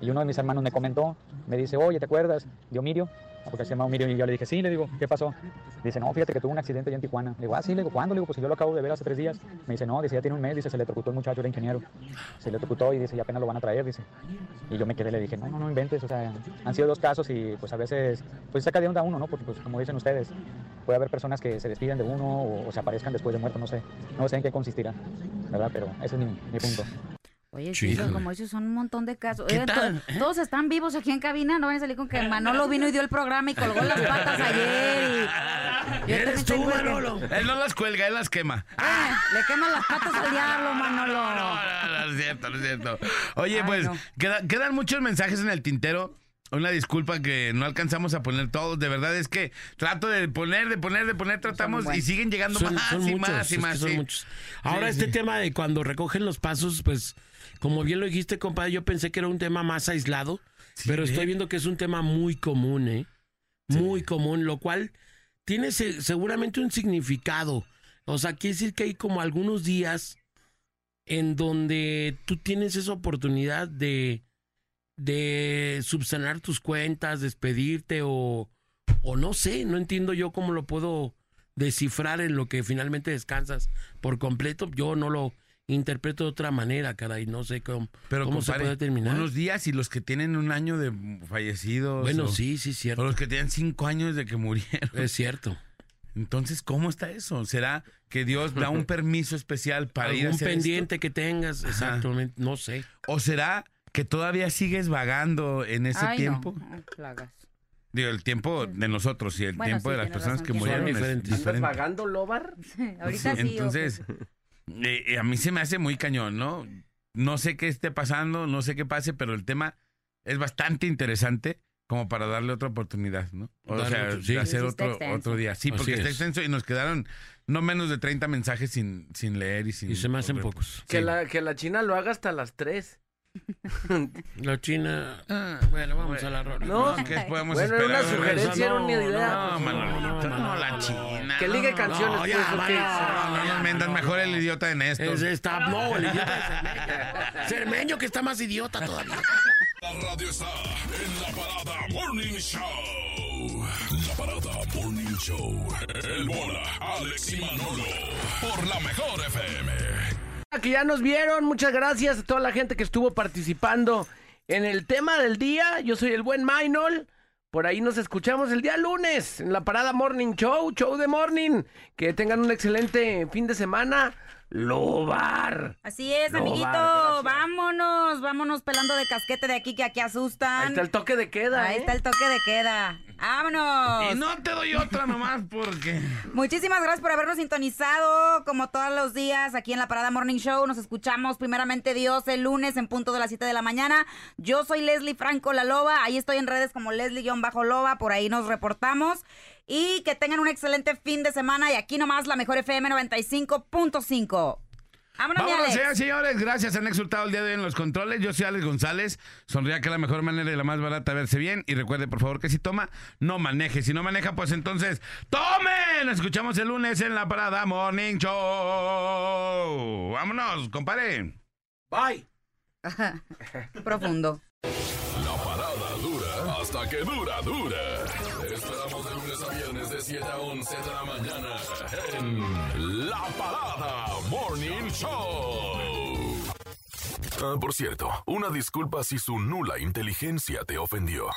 Y uno de mis hermanos me comentó, me dice, oye, ¿te acuerdas de Omirio? Ah, Porque se llama Omirio y yo le dije, sí, le digo, ¿qué pasó? Dice, no, fíjate que tuvo un accidente allá en Tijuana. Le digo, ah, sí, le digo, ¿cuándo? Le digo, pues yo lo acabo de ver hace tres días. Me dice, no, dice, ya tiene un mes, dice, se le electrocutó el muchacho, era ingeniero. Se le electrocutó y dice, ya apenas lo van a traer, dice. Y yo me quedé, le dije, no, no, no inventes, o sea, han sido dos casos y pues a veces, pues saca de onda uno, ¿no? Porque pues como dicen ustedes, puede haber personas que se despiden de uno o, o se aparezcan después de muerto, no sé, no sé en qué consistirá, ¿verdad? Pero ese es mi, mi punto. Oye, Sí, eso, como dices, son un montón de casos. ¿Qué Oigan, to- tal, eh? Todos están vivos aquí en cabina, no van a salir con que Manolo vino y dio el programa y colgó las patas ayer. Y... *laughs* También tengo que- Él no las cuelga, él las quema. Eh, le queman las patas al diablo, *laughs* Manolo. No, no, no, no es cierto, no es cierto. Oye, Ay, pues no. queda- quedan muchos mensajes en el tintero. Una disculpa que no alcanzamos a poner todos. De verdad es que trato de poner, de poner, de poner, tratamos y siguen llegando Son- más son y muchos, más y más. sí. muchos. Ahora Sí, este sí. tema de cuando recogen los pasos, pues como bien lo dijiste, compadre, yo pensé que era un tema más aislado, pero estoy viendo que es un tema muy común, ¿eh? Muy común, lo cual tiene se- seguramente un significado. O sea, quiere decir que hay como algunos días en donde tú tienes esa oportunidad de, de subsanar tus cuentas, despedirte o, o no sé, no entiendo yo cómo lo puedo descifrar en lo que finalmente descansas por completo. Yo no lo interpreto de otra manera, caray, no sé cómo, Pero cómo se puede terminar. Unos días y los que tienen un año de fallecidos. Bueno, o- sí, sí, cierto. O los que tienen cinco años de que murieron. Es cierto. Entonces, ¿cómo está eso? ¿Será que Dios da un *laughs* permiso especial para ir a Algún hacer pendiente que tengas, Ajá. exactamente, no sé. ¿O será que todavía sigues vagando en ese Ay, tiempo? no plagas. Digo, el tiempo de nosotros y el Bueno, tiempo sí, de las personas razón, que murieron es Diferentes. ¿Estás vagando, Lobar? *laughs* Ahorita sí. Entonces, eh, eh, a mí se me hace muy cañón, ¿no? No sé qué esté pasando, no sé qué pase, pero el tema es bastante interesante como para darle otra oportunidad, ¿no? O sea, sí. hacer otro, otro día. Sí, Así porque está es. extenso y nos quedaron no menos de 30 mensajes sin, sin leer y sin... Y se me hacen pocos. Que, Sí. la, que la China lo haga hasta las 3. La China. Ah, Bueno, vamos a la rola. No, ¿Qué podemos Bueno, era esperar? una sugerencia, era una idea. No, Manolito, no, Manolo, la no. china. Que no, ligue no, canciones, no, pues, ya, ¿o qué? No, no, no, mentas mejor el idiota de Néstor. Es esta, no, el idiota de Cermeño. Cermeño que está más idiota todavía. La radio está en la parada Morning Show. La parada Morning Show. El bola, Alex y Manolo. Por la mejor FM. Que ya nos vieron, muchas gracias a toda la gente que estuvo participando en el tema del día. Yo soy el buen Mainol. Por ahí nos escuchamos el día lunes en la parada Morning Show, Show de Morning. Que tengan un excelente fin de semana. Lobar. Así es, No, amiguito. gracias. vámonos, vámonos pelando de casquete de aquí que aquí asustan. Ahí está el toque de queda. Ahí ¿eh? está el toque de queda. ¡Vámonos! Y no te doy otra nomás porque... Muchísimas gracias por habernos sintonizado, como todos los días, aquí en la Parada Morning Show. Nos escuchamos primeramente Dios el lunes en punto de las 7 de la mañana. Yo soy Leslie Franco La Loba. Ahí estoy en redes como Leslie-Loba. Por ahí nos reportamos. Y que tengan un excelente fin de semana. Y aquí nomás la mejor FM 95.5. Vámonos, Vámonos, Alex. señoras y señores. Gracias. Han exultado el día de hoy en los controles. Yo soy Alex González. Sonría que es la mejor manera y la más barata verse bien. Y recuerde, por favor, que si toma, no maneje. Si no maneja, pues entonces, ¡tomen! Nos escuchamos el lunes en la Parada Morning Show. Vámonos, compadre. Bye. Profundo. La parada dura hasta que dura, dura. 7 a 11 de la mañana en La Parada Morning Show. Ah, por cierto, una disculpa si su nula inteligencia te ofendió.